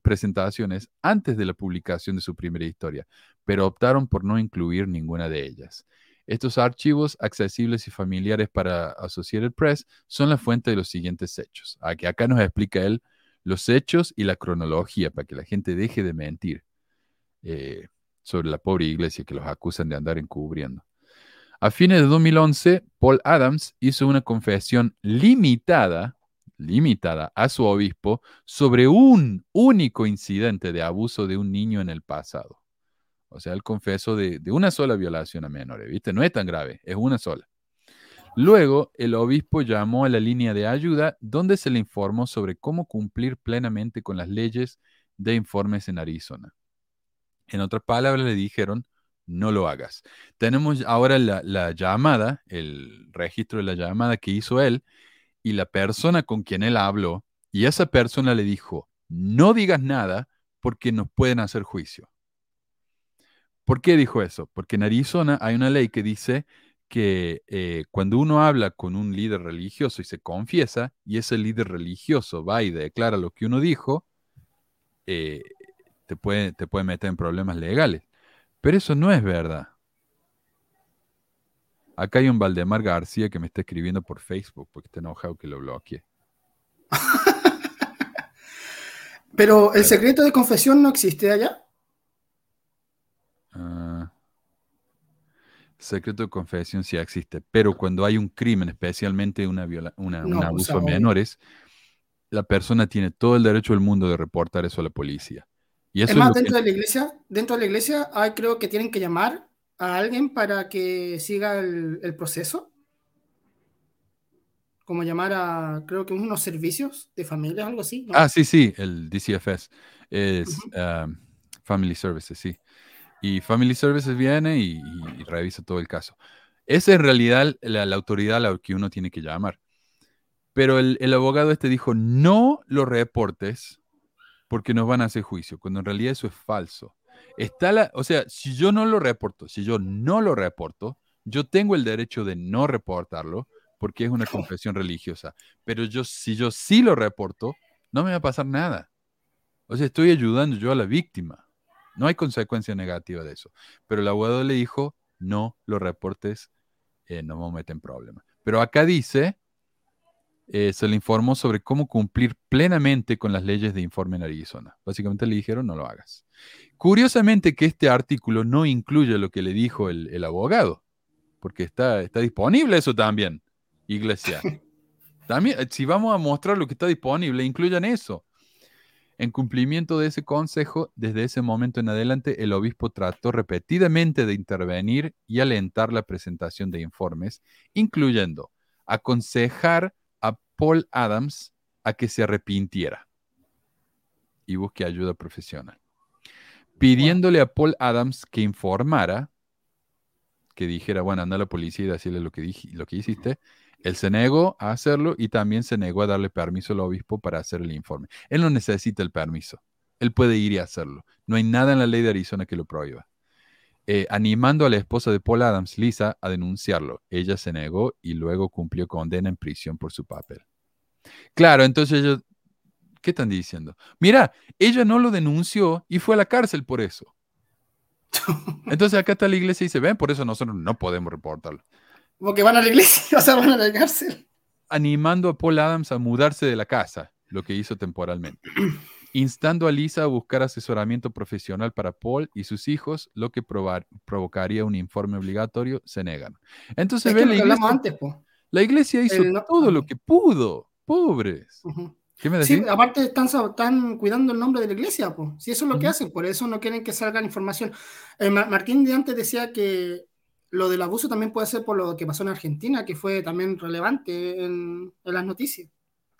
[SPEAKER 4] presentaciones antes de la publicación de su primera historia, pero optaron por no incluir ninguna de ellas. Estos archivos accesibles y familiares para Associated Press son la fuente de los siguientes hechos. Aquí, acá nos explica él los hechos y la cronología para que la gente deje de mentir eh, sobre la pobre iglesia que los acusan de andar encubriendo. A fines de 2011, Paul Adams hizo una confesión limitada, limitada a su obispo sobre un único incidente de abuso de un niño en el pasado. O sea, él confesó de, de una sola violación a menores, ¿viste? No es tan grave, es una sola. Luego, el obispo llamó a la línea de ayuda donde se le informó sobre cómo cumplir plenamente con las leyes de informes en Arizona. En otras palabras, le dijeron, no lo hagas. Tenemos ahora la, la llamada, el registro de la llamada que hizo él y la persona con quien él habló, y esa persona le dijo, no digas nada porque nos pueden hacer juicio. ¿Por qué dijo eso? Porque en Arizona hay una ley que dice que eh, cuando uno habla con un líder religioso y se confiesa, y ese líder religioso va y declara lo que uno dijo, eh, te, puede, te puede meter en problemas legales. Pero eso no es verdad. Acá hay un Valdemar García que me está escribiendo por Facebook porque está enojado que lo bloquee.
[SPEAKER 5] Pero el secreto de confesión no existe allá.
[SPEAKER 4] Ah, secreto de confesión sí existe, pero cuando hay un crimen, especialmente una viola- una- un
[SPEAKER 5] No, o
[SPEAKER 4] abuso
[SPEAKER 5] sea,
[SPEAKER 4] a menores, la persona tiene todo el derecho del mundo de reportar eso a la policía. Y eso
[SPEAKER 5] Es
[SPEAKER 4] es
[SPEAKER 5] más,
[SPEAKER 4] que-
[SPEAKER 5] dentro de la iglesia, dentro de la iglesia hay, creo que tienen que llamar a alguien para que siga el, el proceso. Como llamar a, creo que unos servicios de familia, algo así. ¿no?
[SPEAKER 4] Ah, sí, sí, el DCFS es
[SPEAKER 5] Ujú.
[SPEAKER 4] um, Family Services, sí. Y Family Services viene y, y revisa todo el caso. Esa es en realidad la, la autoridad a la que uno tiene que llamar. Pero el, el abogado este dijo, no lo reportes porque nos van a hacer juicio, cuando en realidad eso es falso. Está la, o sea, si yo no lo reporto, si yo no lo reporto, yo tengo el derecho de no reportarlo porque es una confesión religiosa. Pero yo, si yo sí lo reporto, no me va a pasar nada. O sea, estoy ayudando yo a la víctima. No hay consecuencia negativa de eso. Pero el abogado le dijo, no lo reportes, eh, no me meten en problema. Pero acá dice, eh, se le informó sobre cómo cumplir plenamente con las leyes de informe en Arizona. Básicamente le dijeron, no lo hagas. Curiosamente que este artículo no incluye lo que le dijo el, el abogado, porque está, está disponible eso también, iglesia. También, eh, si vamos a mostrar lo que está disponible, incluyan eso. En cumplimiento de ese consejo, desde ese momento en adelante, el obispo trató repetidamente de intervenir y alentar la presentación de informes, incluyendo aconsejar a Paul Adams a que se arrepintiera y busque ayuda profesional, pidiéndole a Paul Adams que informara, que dijera, bueno, anda a la policía y decirle lo que, lo que hiciste. Él se negó a hacerlo y también se negó a darle permiso al obispo para hacer el informe. Él no necesita el permiso. Él puede ir y hacerlo. No hay nada en la ley de Arizona que lo prohíba. Eh, animando a la esposa de Paul Adams, Lisa, a denunciarlo. Ella se negó y luego cumplió condena en prisión por su papel. Claro, entonces ellos, ¿qué están diciendo? Mira, ella no lo denunció y fue a la cárcel por eso. Entonces acá está la iglesia y dice, ven, por eso nosotros no podemos reportarlo.
[SPEAKER 5] Como que van a la iglesia, o sea, van a la cárcel.
[SPEAKER 4] Animando a Paul Adams a mudarse de la casa, lo que hizo temporalmente. Instando a Lisa a buscar asesoramiento profesional para Paul y sus hijos, lo que probar- provocaría un informe obligatorio, se negan. Entonces
[SPEAKER 5] Es
[SPEAKER 4] ve
[SPEAKER 5] que
[SPEAKER 4] la
[SPEAKER 5] hablamos
[SPEAKER 4] iglesia,
[SPEAKER 5] antes, po.
[SPEAKER 4] la iglesia hizo
[SPEAKER 5] no-
[SPEAKER 4] todo lo que pudo. Pobres. ¿Qué me
[SPEAKER 5] Sí,
[SPEAKER 4] decís?
[SPEAKER 5] aparte están, cuidando el nombre de la iglesia, pues. Si eso es lo que hacen, por eso no quieren que salga información. Eh, Ma- Martín de antes decía que lo del abuso también puede ser por lo que pasó en Argentina, que fue también relevante en, en las noticias.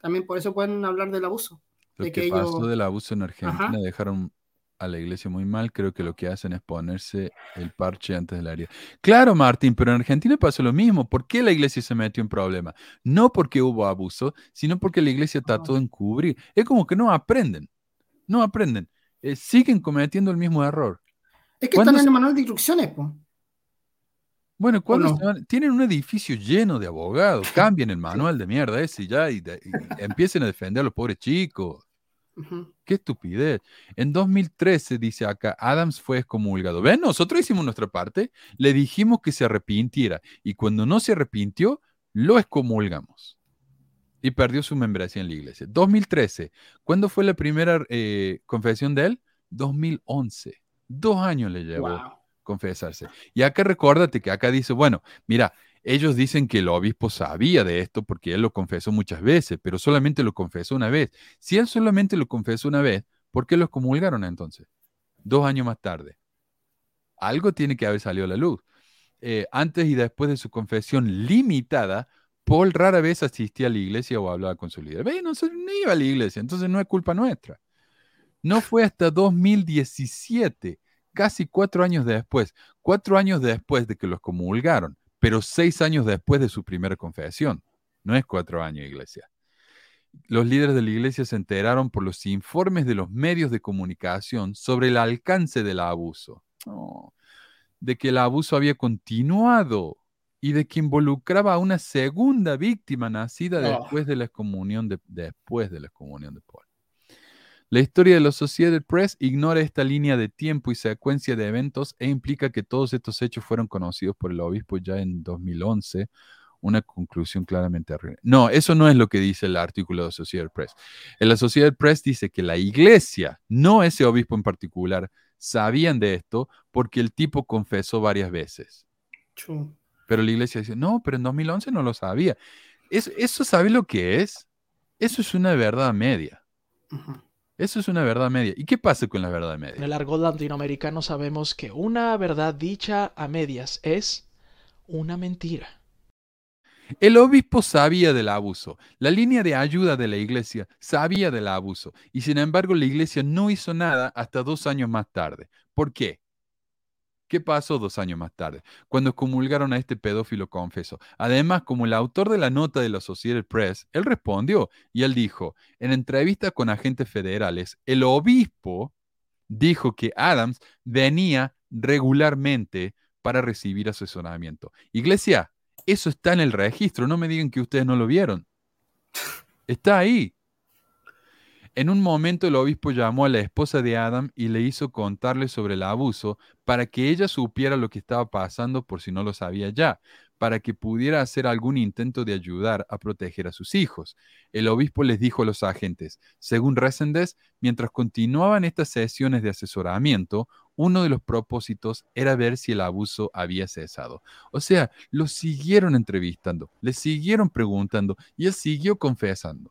[SPEAKER 5] También por eso pueden hablar del abuso.
[SPEAKER 4] Lo
[SPEAKER 5] de
[SPEAKER 4] que,
[SPEAKER 5] que
[SPEAKER 4] pasó
[SPEAKER 5] ellos-
[SPEAKER 4] del abuso en Argentina
[SPEAKER 5] Ajá.
[SPEAKER 4] dejaron a la iglesia muy mal. Creo que lo que hacen es ponerse el parche antes de la herida. Claro, Martín, pero en Argentina pasó lo mismo. ¿Por qué la iglesia se metió en problema? No porque hubo abuso, sino porque la iglesia trató de encubrir. Es como que no aprenden. No aprenden. Eh, siguen cometiendo el mismo error.
[SPEAKER 5] Es que
[SPEAKER 4] ¿Cuándo
[SPEAKER 5] están en el manual de instrucciones, pues.
[SPEAKER 4] Bueno, cuando
[SPEAKER 5] no?
[SPEAKER 4] tienen un edificio lleno de abogados, cambien el manual de mierda ese y ya y, de- y empiecen a defender a los pobres chicos. Qué estupidez. En 2013, dice acá, Adams fue excomulgado. Ven, nosotros hicimos nuestra parte, le dijimos que se arrepintiera y cuando no se arrepintió, lo excomulgamos. Y perdió su membresía en la iglesia. 2013, ¿cuándo fue la primera eh, confesión de él? 2011. Dos años le llevó
[SPEAKER 5] Wow.
[SPEAKER 4] Confesarse. Y acá recuérdate que acá dice, bueno, mira, ellos dicen que el obispo sabía de esto porque él lo confesó muchas veces, pero solamente lo confesó una vez. Si él solamente lo confesó una vez, ¿por qué lo excomulgaron entonces? Dos años más tarde. Algo tiene que haber salido a la luz. Eh, antes y después de su confesión limitada, Paul rara vez asistía a la iglesia o hablaba con su líder. Ve, no, no iba a la iglesia, entonces no es culpa nuestra. No fue hasta 2017, casi cuatro años después, cuatro años después de que los comulgaron, pero seis años después de su primera confesión. No es cuatro años, iglesia. Los líderes de la iglesia se enteraron por los informes de los medios de comunicación sobre el alcance del abuso, Oh, de que el abuso había continuado y de que involucraba a una segunda víctima nacida
[SPEAKER 5] Oh.
[SPEAKER 4] después de la excomunión de, después de la excomunión de Paul. La historia de la Associated Press ignora esta línea de tiempo y secuencia de eventos e implica que todos estos hechos fueron conocidos por el obispo ya en 2011. Una conclusión claramente errónea. No, eso no es lo que dice el artículo de Associated Press. El Associated Press dice que la iglesia, no ese obispo en particular, sabían de esto porque el tipo confesó varias veces. Pero la iglesia dice, no, pero en 2011 no lo sabía. Es- ¿Eso sabe lo que es? Eso es una verdad media.
[SPEAKER 5] Ujú.
[SPEAKER 4] Eso es una verdad media. ¿Y qué pasa con la verdad
[SPEAKER 8] En
[SPEAKER 4] media?
[SPEAKER 8] el argot latinoamericano sabemos que una verdad dicha a medias es una mentira.
[SPEAKER 4] El obispo sabía del abuso. La línea de ayuda de la iglesia sabía del abuso. Y sin embargo, la iglesia no hizo nada hasta dos años más tarde. ¿Por qué? ¿Qué pasó dos años más tarde? Cuando comulgaron a este pedófilo confeso. Además, como el autor de la nota de la Associated Press, él respondió y él dijo, en entrevista con agentes federales, el obispo dijo que Adams venía regularmente para recibir asesoramiento. Iglesia, eso está en el registro, no me digan que ustedes no lo vieron. Está ahí. En un momento el obispo llamó a la esposa de Adam y le hizo contarle sobre el abuso para que ella supiera lo que estaba pasando por si no lo sabía ya, para que pudiera hacer algún intento de ayudar a proteger a sus hijos. El obispo les dijo a los agentes, según Resendes, mientras continuaban estas sesiones de asesoramiento, uno de los propósitos era ver si el abuso había cesado. O sea, lo siguieron entrevistando, le siguieron preguntando y él siguió confesando.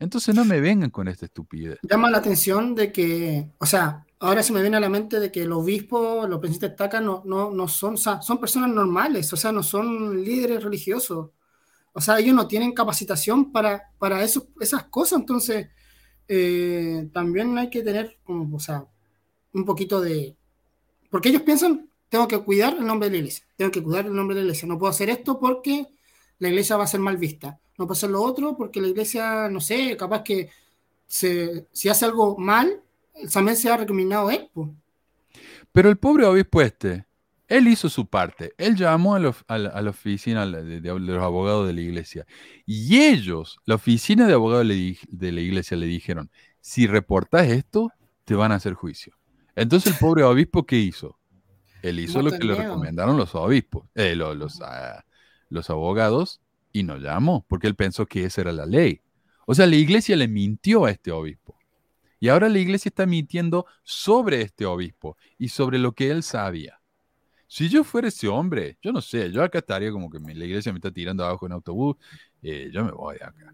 [SPEAKER 4] Entonces no me vengan con esta estupidez.
[SPEAKER 5] Llama la atención de que, o sea, ahora se me viene a la mente de que los obispos, los presidentes tacas no, no, no son, o sea, son personas normales, o sea, no son líderes religiosos. O sea, ellos no tienen capacitación para, para eso, esas cosas, entonces eh, también hay que tener, como, o sea, un poquito de... Porque ellos piensan, tengo que cuidar el nombre de la iglesia, tengo que cuidar el nombre de la iglesia, no puedo hacer esto porque la iglesia va a ser mal vista, no hacer lo otro porque la iglesia, no sé, capaz que se, si hace algo mal, también se ha recriminado él. po.
[SPEAKER 4] Pero el pobre obispo este, él hizo su parte. Él llamó a la, a la- a la oficina de, de- de los abogados de la iglesia. Y ellos, la oficina de abogados di- de la iglesia, le dijeron, si reportas esto, te van a hacer juicio. Entonces el pobre obispo, ¿qué hizo? Él hizo lo que
[SPEAKER 5] de
[SPEAKER 4] le recomendaron los obispos, eh, lo- los, ah, los abogados, y no llamó, porque él pensó que esa era la ley. O sea, la iglesia le mintió a este obispo. Y ahora la iglesia está mintiendo sobre este obispo y sobre lo que él sabía. Si yo fuera ese hombre, yo no sé, yo acá estaría como que la iglesia me está tirando abajo en autobús, eh, yo me voy acá.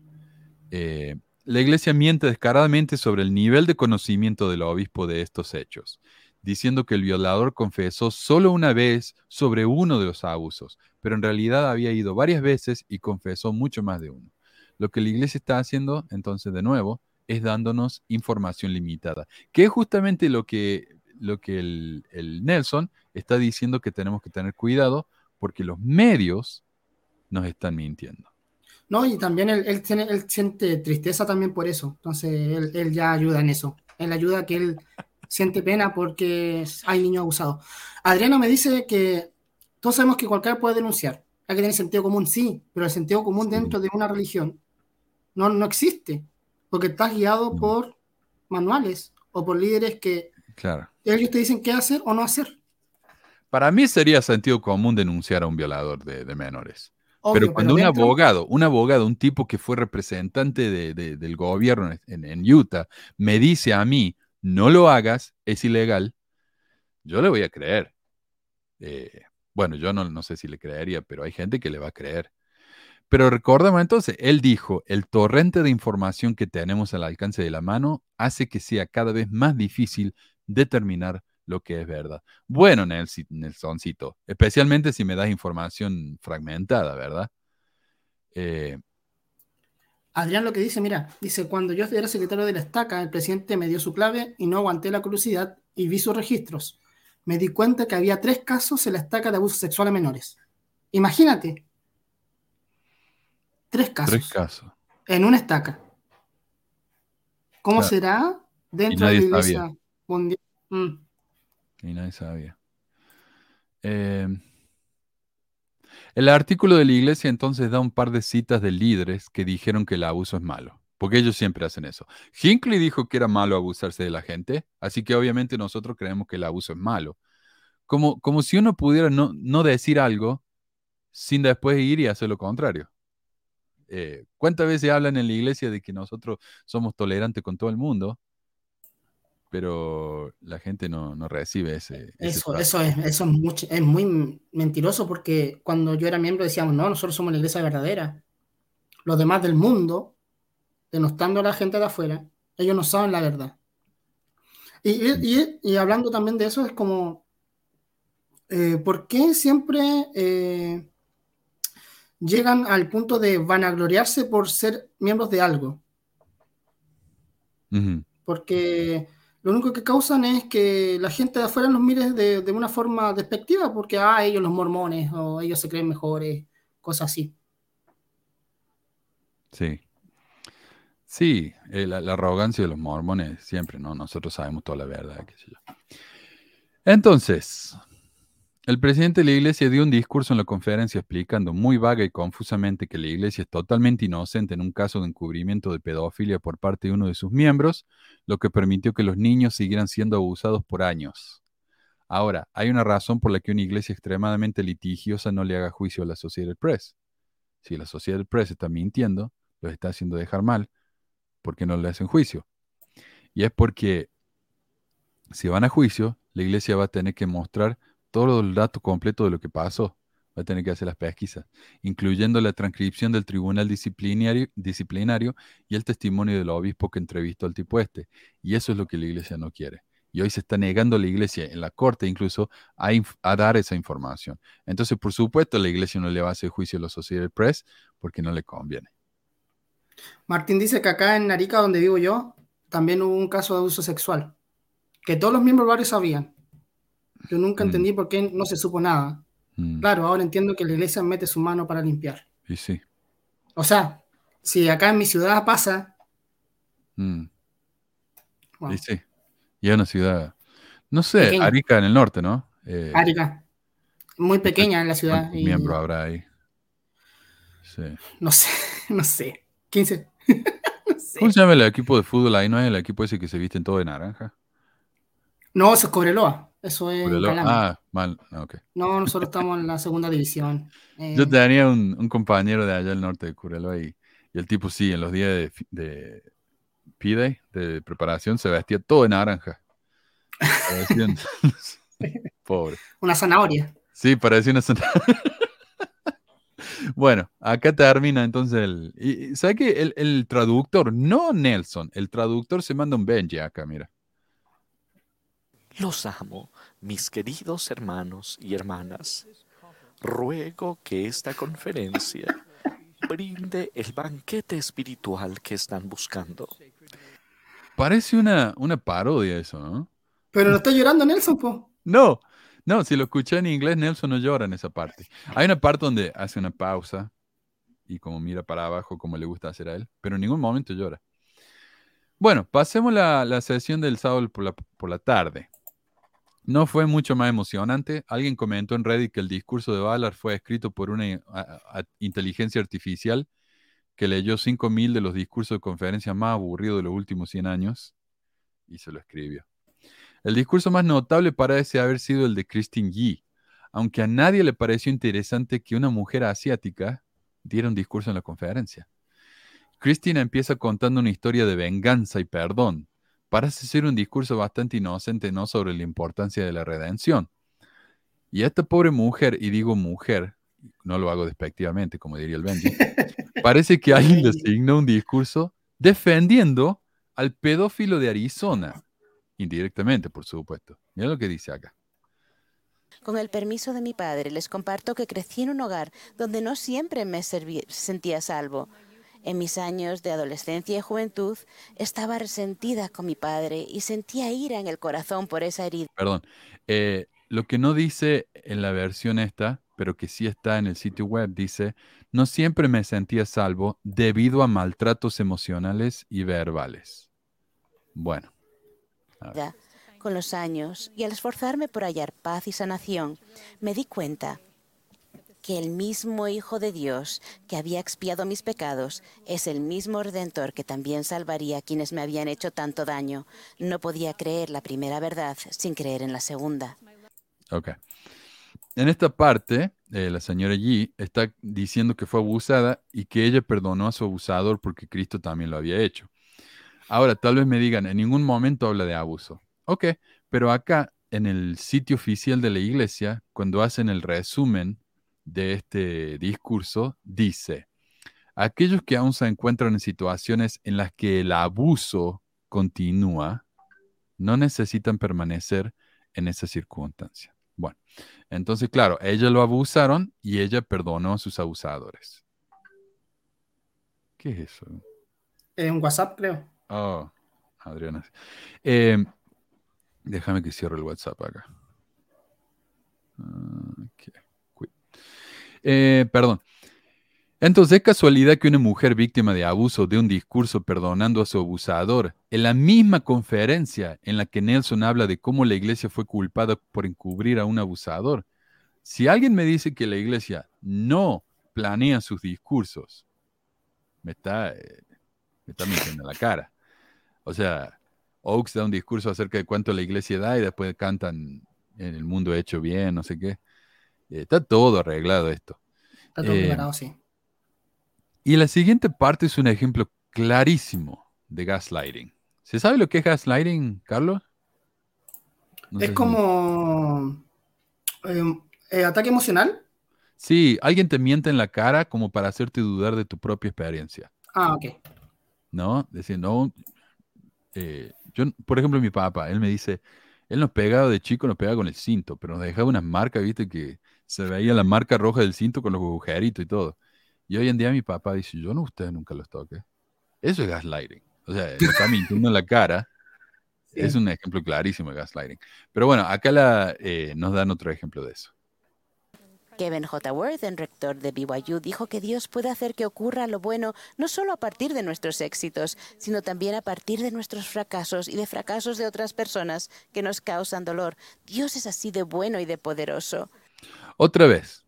[SPEAKER 4] Eh, la iglesia miente descaradamente sobre el nivel de conocimiento del obispo de estos hechos, diciendo que el violador confesó solo una vez sobre uno de los abusos, pero en realidad había ido varias veces y confesó mucho más de uno. Lo que la iglesia está haciendo, entonces, de nuevo, es dándonos información limitada, que es justamente lo que, lo que el, el Nelson está diciendo que tenemos que tener cuidado porque los medios nos están mintiendo.
[SPEAKER 5] No, y también él, tiene, él siente tristeza también por eso. Entonces, él, él ya ayuda en eso. Él ayuda que él siente pena porque hay niños abusados. Adriana me dice que todos sabemos que cualquiera puede denunciar. Hay que tener sentido común, sí, pero el sentido común dentro de una religión no, no existe. Porque estás guiado por manuales o por líderes que
[SPEAKER 4] Claro.
[SPEAKER 5] ellos te dicen qué hacer o no hacer.
[SPEAKER 4] Para mí sería sentido común denunciar a un violador de, de menores.
[SPEAKER 5] Obvio,
[SPEAKER 4] pero cuando un
[SPEAKER 5] dentro-
[SPEAKER 4] abogado, un abogado, un tipo que fue representante de- de- del gobierno en, en Utah, me dice a mí, no lo hagas, es ilegal, yo le voy a creer. Eh, bueno, yo no, no sé si le creería, pero hay gente que le va a creer. Pero recordemos entonces, él dijo, el torrente de información que tenemos al alcance de la mano hace que sea cada vez más difícil determinar lo que es verdad. Bueno, Nelsoncito, especialmente si me das información fragmentada, ¿verdad? Eh,
[SPEAKER 5] Adrián lo que dice, mira, dice, cuando yo era secretario de la estaca, el presidente me dio su clave y no aguanté la curiosidad y vi sus registros. Me di cuenta que había tres casos en la estaca de abuso sexual a menores. Imagínate. Tres casos
[SPEAKER 4] tres casos.
[SPEAKER 5] en una estaca. ¿Cómo
[SPEAKER 4] Claro.
[SPEAKER 5] será dentro de la
[SPEAKER 4] sabía.
[SPEAKER 5] iglesia mundial? Mm.
[SPEAKER 4] Y nadie sabía. Eh, el artículo de la iglesia entonces da un par de citas de líderes que dijeron que el abuso es malo. porque ellos siempre hacen eso. Hinckley dijo que era malo abusarse de la gente, así que obviamente nosotros creemos que el abuso es malo. Como, como si uno pudiera no, no decir algo sin después ir y hacer lo contrario. Eh, ¿Cuántas veces hablan en la iglesia de que nosotros somos tolerantes con todo el mundo? Pero la gente no, no recibe ese. ese
[SPEAKER 5] Eso,
[SPEAKER 4] trato.
[SPEAKER 5] eso es, eso es, mucho- es muy mentiroso porque cuando yo era miembro decíamos, no, nosotros somos la iglesia verdadera. Los demás del mundo, denostando a la gente de afuera, ellos no saben la verdad. Y, y- y- y hablando también de eso, es como, eh, ¿por qué siempre eh, llegan al punto de vanagloriarse por ser miembros de algo?
[SPEAKER 4] Ujú.
[SPEAKER 5] porque lo único que causan es que la gente de afuera los mire de, de una forma despectiva, porque, ah, ellos los mormones, o ellos se creen mejores, cosas así.
[SPEAKER 4] Sí. Sí, eh, la, arrogancia de los mormones siempre, ¿no? Nosotros sabemos toda la verdad. Entonces, el presidente de la iglesia dio un discurso en la conferencia explicando muy vaga y confusamente que la iglesia es totalmente inocente en un caso de encubrimiento de pedofilia por parte de uno de sus miembros, lo que permitió que los niños siguieran siendo abusados por años. Ahora, hay una razón por la que una iglesia extremadamente litigiosa no le haga juicio a la Associated Press. Si la Associated Press está mintiendo, los está haciendo dejar mal, porque no le hacen juicio. Y es porque si van a juicio, la iglesia va a tener que mostrar todo el dato completo de lo que pasó. Va a tener que hacer las pesquisas, incluyendo la transcripción del tribunal disciplinario, y el testimonio del obispo que entrevistó al tipo este. Y eso es lo que la iglesia no quiere. Y hoy se está negando la iglesia, en la corte incluso, a, dar esa información. Entonces, por supuesto, la iglesia no le va a hacer juicio a la Associated Press porque no le conviene.
[SPEAKER 5] Martín dice que acá en Arica, donde vivo yo, también hubo un caso de abuso sexual, que todos los miembros barrio sabían. Yo nunca
[SPEAKER 4] Mm.
[SPEAKER 5] entendí por qué no se supo nada.
[SPEAKER 4] Mm,
[SPEAKER 5] Claro, ahora entiendo que la iglesia mete su mano para limpiar.
[SPEAKER 4] Y sí.
[SPEAKER 5] O sea, si acá en mi ciudad pasa,
[SPEAKER 4] mm,
[SPEAKER 5] bueno,
[SPEAKER 4] Y sí. Y es una ciudad, no sé,
[SPEAKER 5] Pequeña.
[SPEAKER 4] Arica en el norte, ¿no? Eh,
[SPEAKER 5] Arica, muy pequeña en la ciudad.
[SPEAKER 4] ¿Cuántos
[SPEAKER 5] y
[SPEAKER 4] miembros habrá ahí? Sí.
[SPEAKER 5] no sé, no sé, 15. no sé.
[SPEAKER 4] ¿Cómo se llama el equipo de fútbol ahí? ¿No es el equipo ese que se visten todo de naranja?
[SPEAKER 5] No, eso es Cobreloa. Eso es.
[SPEAKER 4] Ah, mal. ah, ok.
[SPEAKER 5] No, nosotros estamos en la segunda división. Eh,
[SPEAKER 4] Yo tenía un, un compañero de allá del norte de Cobreloa y, y el tipo sí, en los días de, de P-Day, de preparación, se vestía todo de naranja. Parecían- Pobre.
[SPEAKER 5] una zanahoria.
[SPEAKER 4] Sí, parecía una zona- Bueno, acá termina entonces el... Y, ¿Sabe qué? El, el traductor, no Nelson, el traductor se manda un Benji acá, mira.
[SPEAKER 7] Los amo, mis queridos hermanos y hermanas. Ruego que esta conferencia brinde el banquete espiritual que están buscando.
[SPEAKER 4] Parece una, una parodia eso, ¿no?
[SPEAKER 5] Pero no está llorando Nelson, po.
[SPEAKER 4] No, no, si lo escuché en inglés, Nelson no llora en esa parte. Hay una parte donde hace una pausa y como mira para abajo como le gusta hacer a él, pero en ningún momento llora. Bueno, pasemos la, la sesión del sábado por la, por la tarde. No fue mucho más emocionante. Alguien comentó en Reddit que el discurso de Ballard fue escrito por una inteligencia artificial que leyó 5.000 de los discursos de conferencia más aburridos de los últimos 100 años y se lo escribió. El discurso más notable parece haber sido el de Christine Yi, aunque a nadie le pareció interesante que una mujer asiática diera un discurso en la conferencia. Christine empieza contando una historia de venganza y perdón. Parece ser un discurso bastante inocente, ¿no? Sobre la importancia de la redención. Y esta pobre mujer, y digo mujer, no lo hago despectivamente, como diría el Benji, parece que alguien le asignó un discurso defendiendo al pedófilo de Arizona. Indirectamente, por supuesto. Mira lo que dice acá.
[SPEAKER 9] Con el permiso de mi padre, les comparto que crecí en un hogar donde no siempre me serví- sentía salvo. En mis años de adolescencia y juventud estaba resentida con mi padre y sentía ira en el corazón por esa herida.
[SPEAKER 4] Perdón. Eh, lo que no dice en la versión esta, pero que sí está en el sitio web, dice, no siempre me sentía salvo debido a maltratos emocionales y verbales. Bueno.
[SPEAKER 9] Con los años y al esforzarme por hallar paz y sanación, me di cuenta que el mismo Hijo de Dios que había expiado mis pecados es el mismo Redentor que también salvaría a quienes me habían hecho tanto daño. No podía creer la primera verdad sin creer en la segunda.
[SPEAKER 4] Ok. En esta parte, eh, la señora Yi está diciendo que fue abusada y que ella perdonó a su abusador porque Cristo también lo había hecho. Ahora, tal vez me digan, en ningún momento habla de abuso. Ok, pero acá en el sitio oficial de la iglesia, cuando hacen el resumen de este discurso, dice, aquellos que aún se encuentran en situaciones en las que el abuso continúa, no necesitan permanecer en esa circunstancia. Bueno, entonces, claro, ella lo abusaron y ella perdonó a sus abusadores. ¿Qué es eso?
[SPEAKER 5] En WhatsApp, creo.
[SPEAKER 4] Oh, Adriana. Eh, déjame que cierre el WhatsApp acá. Eh, perdón. Entonces, ¿es casualidad que una mujer víctima de abuso de un discurso perdonando a su abusador, en la misma conferencia en la que Nelson habla de cómo la iglesia fue culpada por encubrir a un abusador, si alguien me dice que la iglesia no planea sus discursos, me está, eh, me está la cara. O sea, Oaks da un discurso acerca de cuánto la iglesia da y después cantan en el mundo hecho bien, no sé qué. Eh, está todo arreglado esto.
[SPEAKER 5] Está todo
[SPEAKER 4] Eh,
[SPEAKER 5] preparado, sí.
[SPEAKER 4] Y la siguiente parte es un ejemplo clarísimo de gaslighting. ¿Se sabe lo que es gaslighting, Carlos? No
[SPEAKER 5] Es como eh, eh, ataque emocional.
[SPEAKER 4] Sí, alguien te miente en la cara como para hacerte dudar de tu propia experiencia,
[SPEAKER 5] Ah, ok.
[SPEAKER 4] ¿no? Decir, no, eh, yo, por ejemplo, mi papá, él me dice, él nos pegaba de chico, nos pegaba con el cinto, pero nos dejaba unas marcas, viste, que se veía la marca roja del cinto con los agujeritos y todo. Y hoy en día mi papá dice, yo no, ustedes nunca los toqué. Eso es gaslighting. O sea, me está mintiendo en la cara.
[SPEAKER 5] Sí.
[SPEAKER 4] Es un ejemplo clarísimo de gaslighting. Pero bueno, acá la, eh, nos dan otro ejemplo de eso.
[SPEAKER 9] Kevin J. Worthen, rector de BYU, dijo que Dios puede hacer que ocurra lo bueno no solo a partir de nuestros éxitos, sino también a partir de nuestros fracasos y de fracasos de otras personas que nos causan dolor. Dios es así de bueno y de poderoso.
[SPEAKER 4] Otra vez,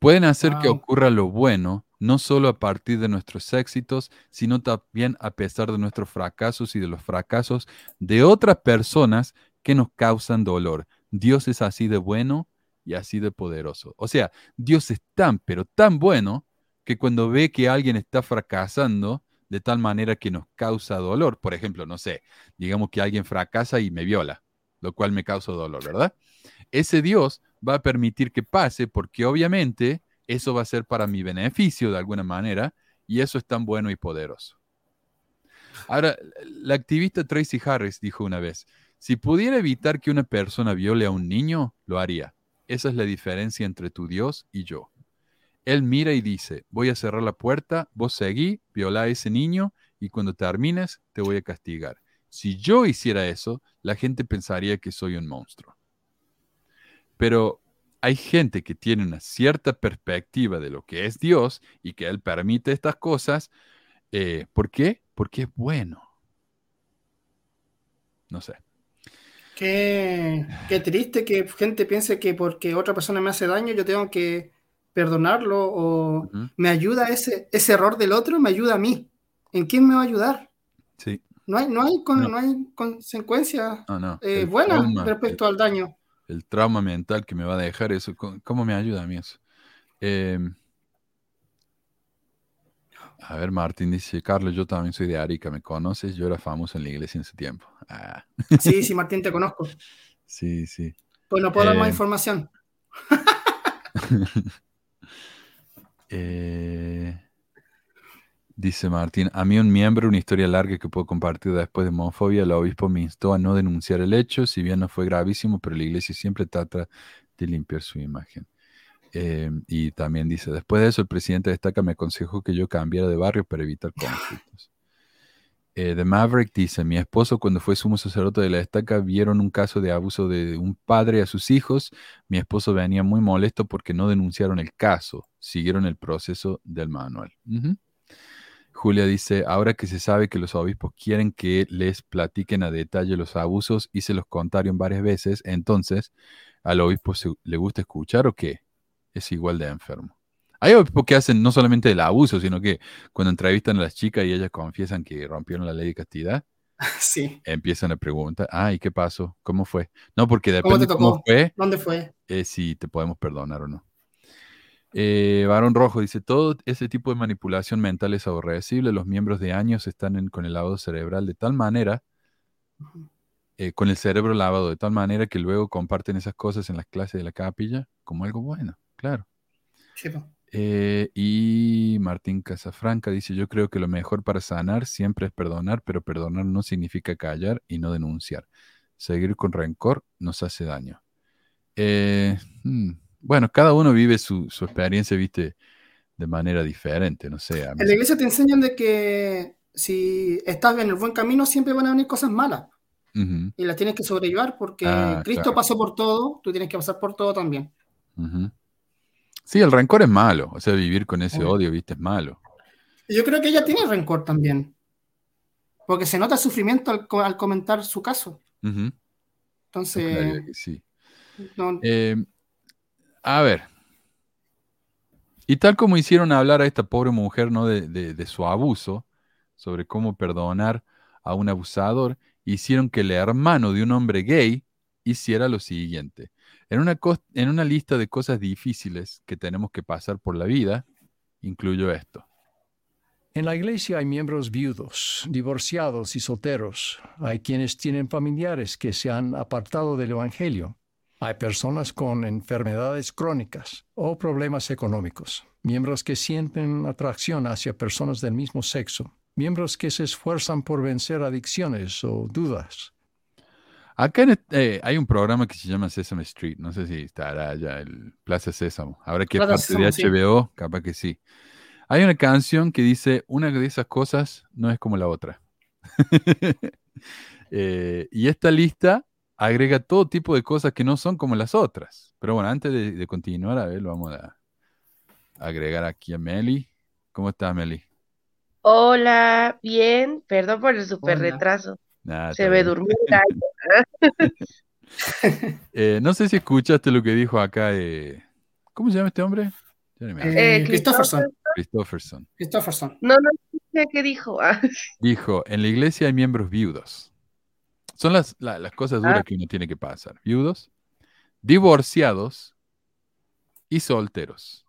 [SPEAKER 4] pueden hacer que ocurra lo bueno, no solo a partir de nuestros éxitos, sino también a pesar de nuestros fracasos y de los fracasos de otras personas que nos causan dolor. Dios es así de bueno y así de poderoso. O sea, Dios es tan, pero tan bueno que cuando ve que alguien está fracasando de tal manera que nos causa dolor, por ejemplo, no sé, digamos que alguien fracasa y me viola, lo cual me causa dolor, ¿verdad? Ese Dios va a permitir que pase porque obviamente eso va a ser para mi beneficio de alguna manera y eso es tan bueno y poderoso. Ahora, la activista Tracy Harris dijo una vez, si pudiera evitar que una persona viole a un niño, lo haría. Esa es la diferencia entre tu Dios y yo. Él mira y dice, voy a cerrar la puerta, vos seguí, viola a ese niño y cuando termines te voy a castigar. Si yo hiciera eso, la gente pensaría que soy un monstruo. Pero hay gente que tiene una cierta perspectiva de lo que es Dios y que Él permite estas cosas. eh, ¿Por qué? Porque es bueno. No sé.
[SPEAKER 5] Qué, qué triste que gente piense que porque otra persona me hace daño yo tengo que perdonarlo o
[SPEAKER 4] Ujú.
[SPEAKER 5] me ayuda ese, ese error del otro, me ayuda a mí. ¿En quién me va a ayudar?
[SPEAKER 4] Sí.
[SPEAKER 5] No hay, no hay, con-
[SPEAKER 4] No.
[SPEAKER 5] no hay consecuencias
[SPEAKER 4] No,
[SPEAKER 5] eh, buenas
[SPEAKER 4] trauma,
[SPEAKER 5] respecto al daño.
[SPEAKER 4] El, trauma mental que me va a dejar eso, ¿cómo, me ayuda a mí eso? Eh, a ver, Martín dice, Carlos, yo también soy de Arica, ¿me conoces? Yo era famoso en la iglesia en ese tiempo. Ah,
[SPEAKER 5] Sí, sí, Martín, te conozco.
[SPEAKER 4] sí, sí.
[SPEAKER 5] Pues no puedo dar más
[SPEAKER 4] Eh,
[SPEAKER 5] información.
[SPEAKER 4] Eh, dice Martín, a mí un miembro, una historia larga que puedo compartir después de homofobia, el obispo me instó a no denunciar el hecho, si bien no fue gravísimo, pero la iglesia siempre trata de limpiar su imagen. Eh, y también dice, después de eso el presidente de Estaca me aconsejó que yo cambiara de barrio para evitar conflictos. Eh, The Maverick dice, mi esposo cuando fue sumo sacerdote de la Estaca vieron un caso de abuso de un padre a sus hijos. Mi esposo venía muy molesto porque no denunciaron el caso, siguieron el proceso del manual. Julia dice, ahora que se sabe que los obispos quieren que les platiquen a detalle los abusos y se los contaron varias veces, entonces, ¿al obispo se- le gusta escuchar o qué? es igual de enfermo. Hay obispos que hacen no solamente el abuso, sino que cuando entrevistan a las chicas y ellas confiesan que rompieron la ley de castidad,
[SPEAKER 5] Sí.
[SPEAKER 4] empiezan a preguntar, ay, ¿qué pasó? ¿Cómo fue? No, porque
[SPEAKER 5] ¿Cómo
[SPEAKER 4] depende
[SPEAKER 5] te
[SPEAKER 4] cómo
[SPEAKER 5] tocó?
[SPEAKER 4] fue,
[SPEAKER 5] ¿Dónde fue?
[SPEAKER 4] es si te podemos perdonar o no. Eh, Varón Rojo dice, todo ese tipo de manipulación mental es aborrecible. Los miembros de años están en- con el lavado cerebral de tal manera, eh, con el cerebro lavado de tal manera que luego comparten esas cosas en las clases de la capilla como algo bueno, claro.
[SPEAKER 5] Sí.
[SPEAKER 4] Eh, y Martín Casafranca dice, yo creo que lo mejor para sanar siempre es perdonar, pero perdonar no significa callar y no denunciar. Seguir con rencor nos hace daño. Eh, hmm, bueno, cada uno vive su, su experiencia, viste, de manera diferente, no sé. a mí
[SPEAKER 5] En la iglesia te enseñan de que si estás en el buen camino siempre van a venir cosas malas y las tienes que sobrellevar porque
[SPEAKER 4] Ah,
[SPEAKER 5] Cristo
[SPEAKER 4] claro.
[SPEAKER 5] pasó por todo, tú tienes que pasar por todo también.
[SPEAKER 4] Sí, el rencor es malo, o sea, vivir con ese odio, viste, es malo.
[SPEAKER 5] Yo creo que ella tiene rencor también, porque se nota el sufrimiento al, al comentar su caso. Entonces,
[SPEAKER 4] sí.
[SPEAKER 5] no-
[SPEAKER 4] Eh, a ver. Y tal como hicieron hablar a esta pobre mujer, ¿no? De, de- su abuso, sobre cómo perdonar a un abusador, hicieron que el hermano de un hombre gay hiciera lo siguiente. En una, en una lista de cosas difíciles que tenemos que pasar por la vida, incluyo esto.
[SPEAKER 6] En la iglesia hay miembros viudos, divorciados y solteros. Hay quienes tienen familiares que se han apartado del Evangelio. Hay personas con enfermedades crónicas o problemas económicos. Miembros que sienten atracción hacia personas del mismo sexo. Miembros que se esfuerzan por vencer adicciones o dudas.
[SPEAKER 4] Acá eh, hay un programa que se llama Sesame Street. No sé si estará ya el Plaza Sésamo. Ahora que
[SPEAKER 5] Plaza
[SPEAKER 4] parte de
[SPEAKER 5] sí.
[SPEAKER 4] HBO, capaz que sí. Hay una canción que dice, una de esas cosas no es como la otra. Eh, y esta lista agrega todo tipo de cosas que no son como las otras. Pero bueno, antes de, de continuar, a ver, lo vamos a agregar aquí a Meli. ¿Cómo estás, Meli?
[SPEAKER 10] Hola, bien, perdón por el super
[SPEAKER 5] Hola.
[SPEAKER 10] retraso. Se el gallo.
[SPEAKER 4] Eh, no sé si escuchaste lo que dijo acá. eh, ¿Cómo se llama este hombre?
[SPEAKER 5] Eh, Christopherson.
[SPEAKER 4] Christopherson.
[SPEAKER 5] Christopherson.
[SPEAKER 10] No, no sé qué dijo.
[SPEAKER 4] Dijo, en la iglesia hay miembros viudos. Son las, la- las cosas duras
[SPEAKER 10] Ah.
[SPEAKER 4] que uno tiene que pasar. Viudos, divorciados y solteros.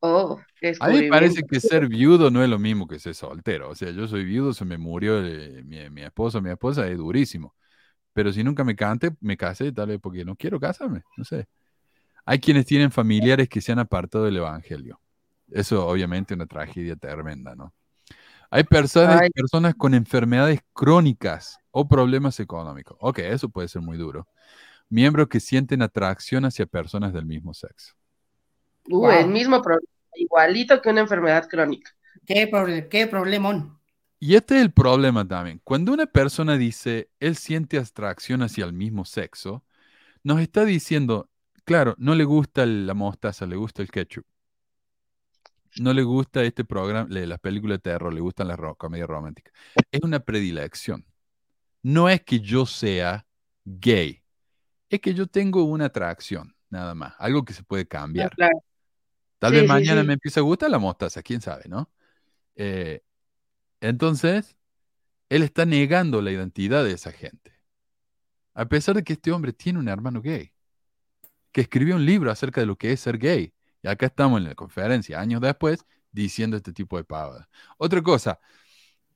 [SPEAKER 10] Oh,
[SPEAKER 4] A mí me parece que ser viudo no es lo mismo que ser soltero. O sea, yo soy viudo, se me murió eh, mi, mi esposo, mi esposa, es durísimo. Pero si nunca me cante, me casé, tal vez porque no quiero casarme, no sé. Hay quienes tienen familiares que se han apartado del evangelio. Eso obviamente es una tragedia tremenda, ¿no? Hay personas,
[SPEAKER 10] Ay.
[SPEAKER 4] personas con enfermedades crónicas o problemas económicos. Ok, eso puede ser muy duro. Miembros que sienten atracción hacia personas del mismo sexo.
[SPEAKER 10] Uh,
[SPEAKER 5] Wow.
[SPEAKER 10] el mismo problema, igualito que una enfermedad crónica.
[SPEAKER 5] ¿Qué, proble- qué problemón?
[SPEAKER 4] Y este es el problema también. Cuando una persona dice, él siente atracción hacia el mismo sexo, nos está diciendo, claro, no le gusta la mostaza, le gusta el ketchup. No le gusta este programa, las películas de terror, le gustan las ro- comedias románticas. Es una predilección. No es que yo sea gay, es que yo tengo una atracción, nada más, algo que se puede
[SPEAKER 10] Ah,
[SPEAKER 4] cambiar.
[SPEAKER 10] claro.
[SPEAKER 4] Tal
[SPEAKER 10] Sí,
[SPEAKER 4] vez
[SPEAKER 10] sí,
[SPEAKER 4] mañana
[SPEAKER 10] sí.
[SPEAKER 4] me empiece a gustar la mostaza, quién sabe, ¿no? Eh, entonces, él está negando la identidad de esa gente. A pesar de que este hombre tiene un hermano gay, que escribió un libro acerca de lo que es ser gay. Y acá estamos en la conferencia, años después, diciendo este tipo de pavadas. Otra cosa,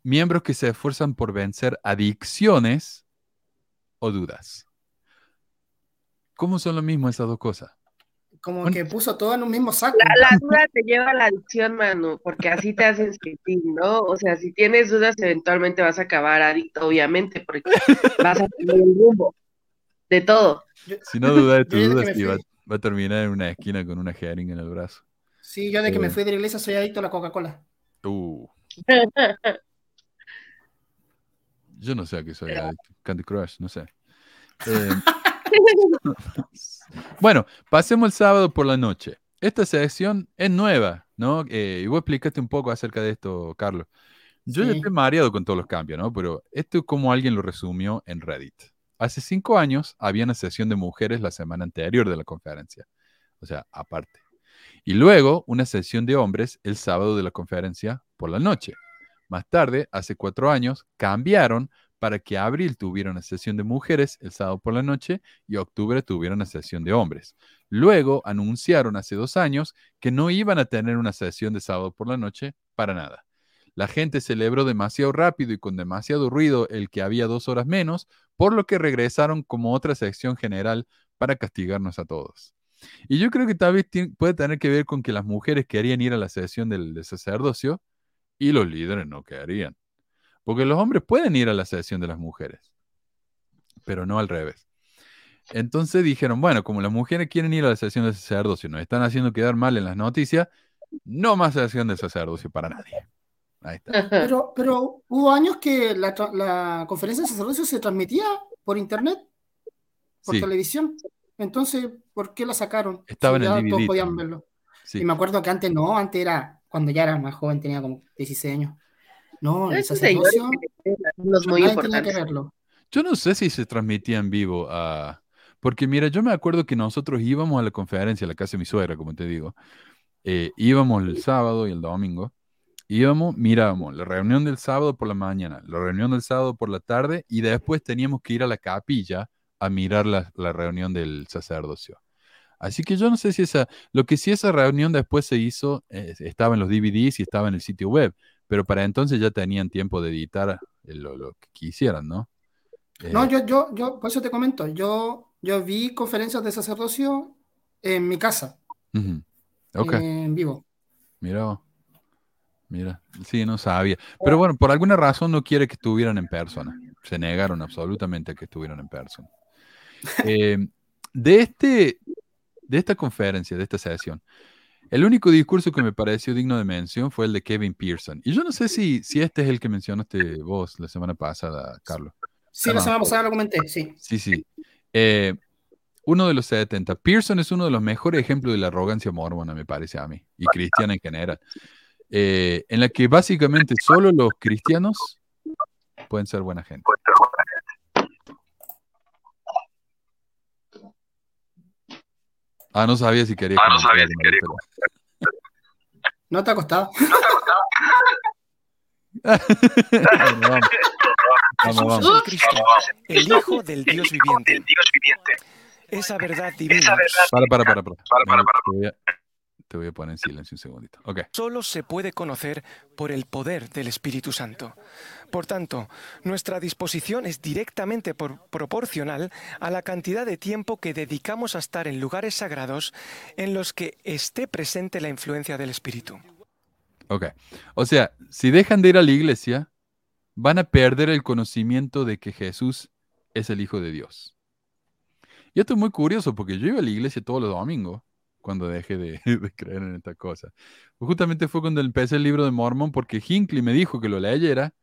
[SPEAKER 4] miembros que se esfuerzan por vencer adicciones o dudas. ¿Cómo son lo mismo esas dos cosas?
[SPEAKER 5] Como
[SPEAKER 4] Bueno.
[SPEAKER 5] que puso todo en un mismo saco.
[SPEAKER 10] La, la duda te lleva a la adicción, mano, porque así te hacen sentir, ¿no? O sea, si tienes dudas, eventualmente vas a acabar adicto, obviamente, porque vas a tener el rumbo de todo.
[SPEAKER 4] Si no duda de tu
[SPEAKER 5] Yo desde
[SPEAKER 4] va, a terminar en una esquina con una jeringa en el brazo.
[SPEAKER 5] Sí, yo de que me
[SPEAKER 4] Eh.
[SPEAKER 5] fui de la iglesia soy adicto a la Coca-Cola.
[SPEAKER 4] Uh, yo no sé a qué soy adicto. Candy Crush, no sé. Eh, bueno, pasemos el sábado por la noche. Esta sección es nueva, ¿no? Eh, y vos explicaste un poco acerca de esto, Carlos. Yo ya estoy mareado con todos los cambios, ¿no? Pero esto es como alguien lo resumió en Reddit. Hace cinco años había una sesión de mujeres la semana anterior de la conferencia. O sea, aparte. Y luego una sesión de hombres el sábado de la conferencia por la noche. Más tarde, hace cuatro años, cambiaron para que abril tuviera una sesión de mujeres el sábado por la noche y octubre tuviera una sesión de hombres. Luego anunciaron hace dos años que no iban a tener una sesión de sábado por la noche para nada. La gente celebró demasiado rápido y con demasiado ruido el que había dos horas menos, por lo que regresaron como otra sección general para castigarnos a todos. Y yo creo que tal vez puede tener que ver con que las mujeres querían ir a la sesión del, sacerdocio y los líderes no querían. Porque los hombres pueden ir a la sesión de las mujeres, pero no al revés. Entonces dijeron, bueno, como las mujeres quieren ir a la sesión del sacerdocio nos están haciendo quedar mal en las noticias, no más sesión del sacerdocio para nadie.
[SPEAKER 5] Pero, pero hubo años que la, conferencia de sacerdocio se transmitía por internet, por televisión. Entonces, ¿por qué la sacaron?
[SPEAKER 4] Estaba en el
[SPEAKER 5] Todos podían verlo. Y me acuerdo que antes no, antes era cuando ya era más joven, tenía como 16 años. No, el sacerdocio,
[SPEAKER 10] muy importantes.
[SPEAKER 4] Yo no sé si se transmitía en vivo a... Porque mira, yo me acuerdo que nosotros íbamos a la conferencia a la casa de mi suegra, como te digo. Eh, íbamos el sábado y el domingo íbamos, mirábamos la reunión del sábado por la mañana, la reunión del sábado por la tarde y después teníamos que ir a la capilla a mirar la, reunión del sacerdocio. Así que yo no sé si esa, lo que sí esa reunión después se hizo, eh, estaba en los DVDs y estaba en el sitio web, pero para entonces ya tenían tiempo de editar lo, que quisieran, ¿no?
[SPEAKER 5] no, eh, yo, yo, yo, por eso te comento, yo, yo vi conferencias de sacerdocio en mi casa, en vivo.
[SPEAKER 4] Mira. Mira, sí, no sabía. Pero bueno, por alguna razón no quiere que estuvieran en persona. Se negaron absolutamente a que estuvieran en persona. Eh, de, este, de esta conferencia, de esta sesión, el único discurso que me pareció digno de mención fue el de Kevin Pearson. Y yo no sé si, si este es el que mencionaste vos la semana pasada, Carlos.
[SPEAKER 5] Sí, la semana pasada lo comenté, sí.
[SPEAKER 4] Sí, sí. Eh, uno de los 70. Pearson es uno de los mejores ejemplos de la arrogancia mormona, me parece a mí, y cristiana en general. Eh, en la que básicamente solo los cristianos pueden ser buena gente. Ah, no sabía si quería.
[SPEAKER 5] Ah, no sabía si quería. No te ha costado.
[SPEAKER 11] Jesús es Cristo, el Hijo del Dios viviente. Esa verdad divina.
[SPEAKER 4] Para, para, para. para. para, para, te voy a poner en silencio un segundito. Okay.
[SPEAKER 11] Solo se puede conocer por el poder del Espíritu Santo. Por tanto, nuestra disposición es directamente proporcional a la cantidad de tiempo que dedicamos a estar en lugares sagrados en los que esté presente la influencia del Espíritu.
[SPEAKER 4] Ok. O sea, si dejan de ir a la iglesia, van a perder el conocimiento de que Jesús es el Hijo de Dios. Yo estoy muy curioso porque yo iba a la iglesia todos los domingos cuando deje de, creer en esta cosa. Pues justamente fue cuando empecé el libro de Mormon porque Hinckley me dijo que lo leyera,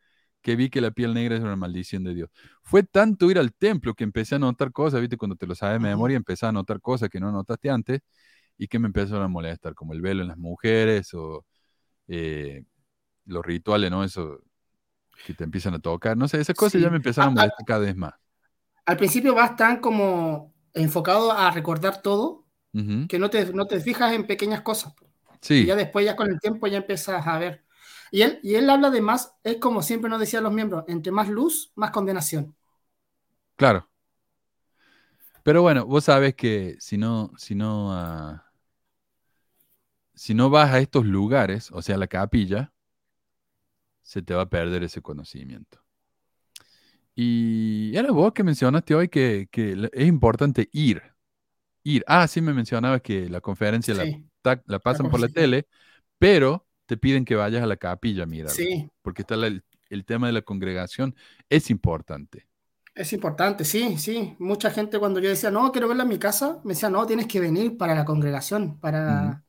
[SPEAKER 4] que vi que la piel negra es una maldición de Dios. Fue tanto ir al templo que empecé a notar cosas, viste, cuando te lo sabes de memoria, empecé a notar cosas que no notaste antes y que me empezaron a molestar, como el velo en las mujeres o eh, los rituales, ¿no? Eso que te empiezan a tocar, no sé, esas cosas ya me empezaron a molestar cada vez más.
[SPEAKER 5] Al principio vas tan como enfocado a recordar todo que no te, no te fijas en pequeñas cosas.
[SPEAKER 4] Sí.
[SPEAKER 5] Y ya después, ya con el tiempo, ya empiezas a ver. Y él, y él habla de más, es como siempre nos decían los miembros, entre más luz, más condenación.
[SPEAKER 4] Claro. Pero bueno, vos sabes que si no, si no, ah, si no vas a estos lugares, o sea, la capilla, se te va a perder ese conocimiento. Y era vos que mencionaste hoy que, que es importante ir ir. Ah, sí me mencionaba que la conferencia la, la, pasan por la tele, pero te piden que vayas a la capilla, mira.
[SPEAKER 5] Sí.
[SPEAKER 4] Porque está el, tema de la congregación, es importante.
[SPEAKER 5] Es importante, sí, sí. Mucha gente cuando yo decía, no, quiero verla en mi casa, me decía, no, tienes que venir para la congregación, para,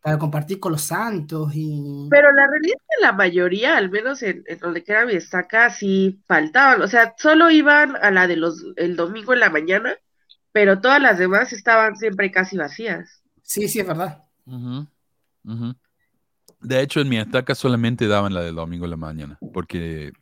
[SPEAKER 5] para compartir con los santos. y
[SPEAKER 10] Pero la realidad es que la mayoría, al menos en, donde queda mi estaca, sí faltaban. O sea, solo iban a la de los el domingo en la mañana pero todas las demás estaban siempre casi vacías.
[SPEAKER 5] Sí, sí, es verdad.
[SPEAKER 4] De hecho, en mi estaca solamente daban la del domingo en la mañana, porque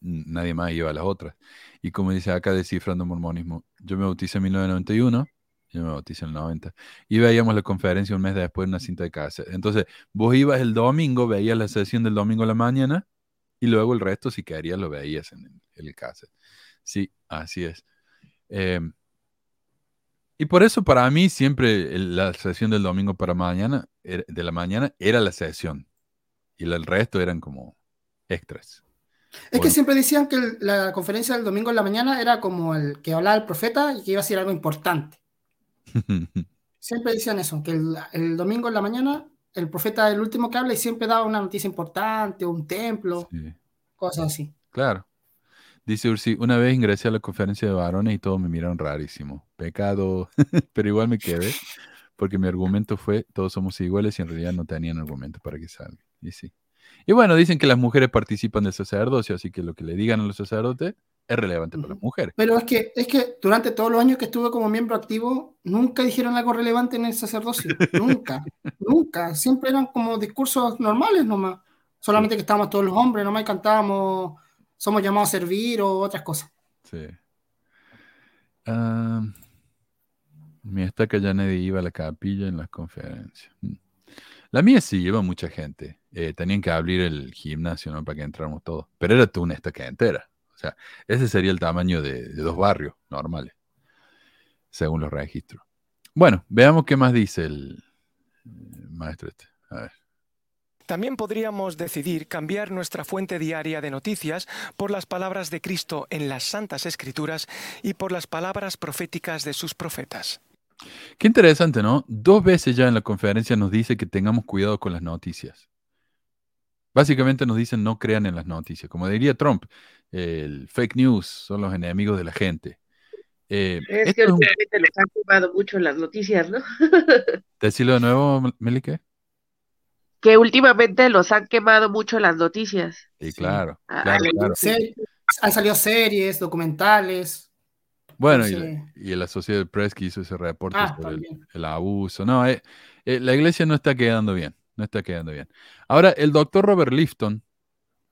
[SPEAKER 4] nadie más iba a las otras. Y como dice acá, descifrando mormonismo, yo me bauticé en 1991 Yo me bauticé en el 90. Y veíamos la conferencia un mes después en una cinta de casa. Entonces, vos ibas el domingo, veías la sesión del domingo a la mañana y luego el resto, si querías, lo veías en el, en el cassette. Sí, así es. Em, y por eso para mí siempre la sesión del domingo para mañana, era- de la mañana, era la sesión. Y el resto eran como extras.
[SPEAKER 5] Es que siempre decían que el- la conferencia del domingo en la mañana era como el que hablaba el profeta y que iba a decir algo importante. Siempre decían eso, que el, el domingo en la mañana el profeta es el último que habla y siempre daba una noticia importante, un templo,
[SPEAKER 4] Sí,
[SPEAKER 5] cosas así.
[SPEAKER 4] claro. Dice Ursi, una vez ingresé a la conferencia de varones y todos me miraron rarísimo. Pecado, pero igual me quedé porque mi argumento fue todos somos iguales y en realidad no tenían argumento para que salga. Y sí. Y bueno, dicen que las mujeres participan del sacerdocio, así que lo que le digan a los sacerdotes es relevante para las mujeres.
[SPEAKER 5] Pero es que, es que durante todos los años que estuve como miembro activo, nunca dijeron algo relevante en el sacerdocio. nunca, nunca. Siempre eran como discursos normales nomás. Solamente que estábamos todos los hombres, nomás y cantábamos, somos llamados a servir o otras cosas.
[SPEAKER 4] Sí. Ah, mi estaca ya nadie iba a la capilla en las conferencias. Mm. La mía sí lleva mucha gente. Eh, tenían que abrir el gimnasio. Para que entráramos todos. Pero era toda una estaca entera. O sea, ese sería el tamaño de, de dos barrios normales, según los registros. Bueno, veamos qué más dice el maestro este. A ver.
[SPEAKER 11] También podríamos decidir cambiar nuestra fuente diaria de noticias por las palabras de Cristo en las Santas Escrituras y por las palabras proféticas de sus profetas.
[SPEAKER 4] Qué interesante, ¿no? Dos veces ya en la conferencia nos dice que tengamos cuidado con las noticias. Básicamente nos dicen no crean en las noticias. Como diría Trump, el fake news son los enemigos de la gente. Eh,
[SPEAKER 10] Es
[SPEAKER 4] esto
[SPEAKER 10] que
[SPEAKER 4] es un-
[SPEAKER 10] últimamente les han quemado mucho las noticias, ¿no?
[SPEAKER 4] Decirlo de nuevo, Melike.
[SPEAKER 10] Que últimamente los han quemado mucho las noticias.
[SPEAKER 4] Sí, claro,
[SPEAKER 10] Ah,
[SPEAKER 4] claro,
[SPEAKER 10] le-
[SPEAKER 4] claro.
[SPEAKER 5] Se- han salido series, documentales.
[SPEAKER 4] Bueno, y, y el Associated Press que hizo ese reporte
[SPEAKER 5] Ah,
[SPEAKER 4] sobre el, el abuso. No, eh, eh, la iglesia no está quedando bien, no está quedando bien. Ahora, el doctor Robert Lifton,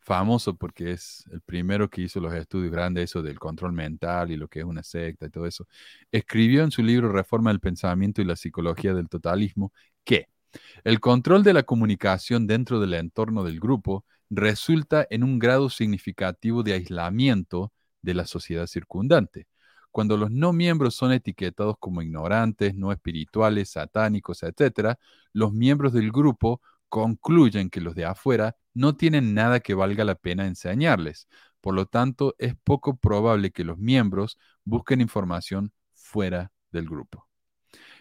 [SPEAKER 4] famoso porque es el primero que hizo los estudios grandes, eso del control mental y lo que es una secta y todo eso, escribió en su libro Reforma del Pensamiento y la Psicología del Totalismo que el control de la comunicación dentro del entorno del grupo resulta en un grado significativo de aislamiento de la sociedad circundante. Cuando los no miembros son etiquetados como ignorantes, no espirituales, satánicos, etc., los miembros del grupo concluyen que los de afuera no tienen nada que valga la pena enseñarles. Por lo tanto, es poco probable que los miembros busquen información fuera del grupo.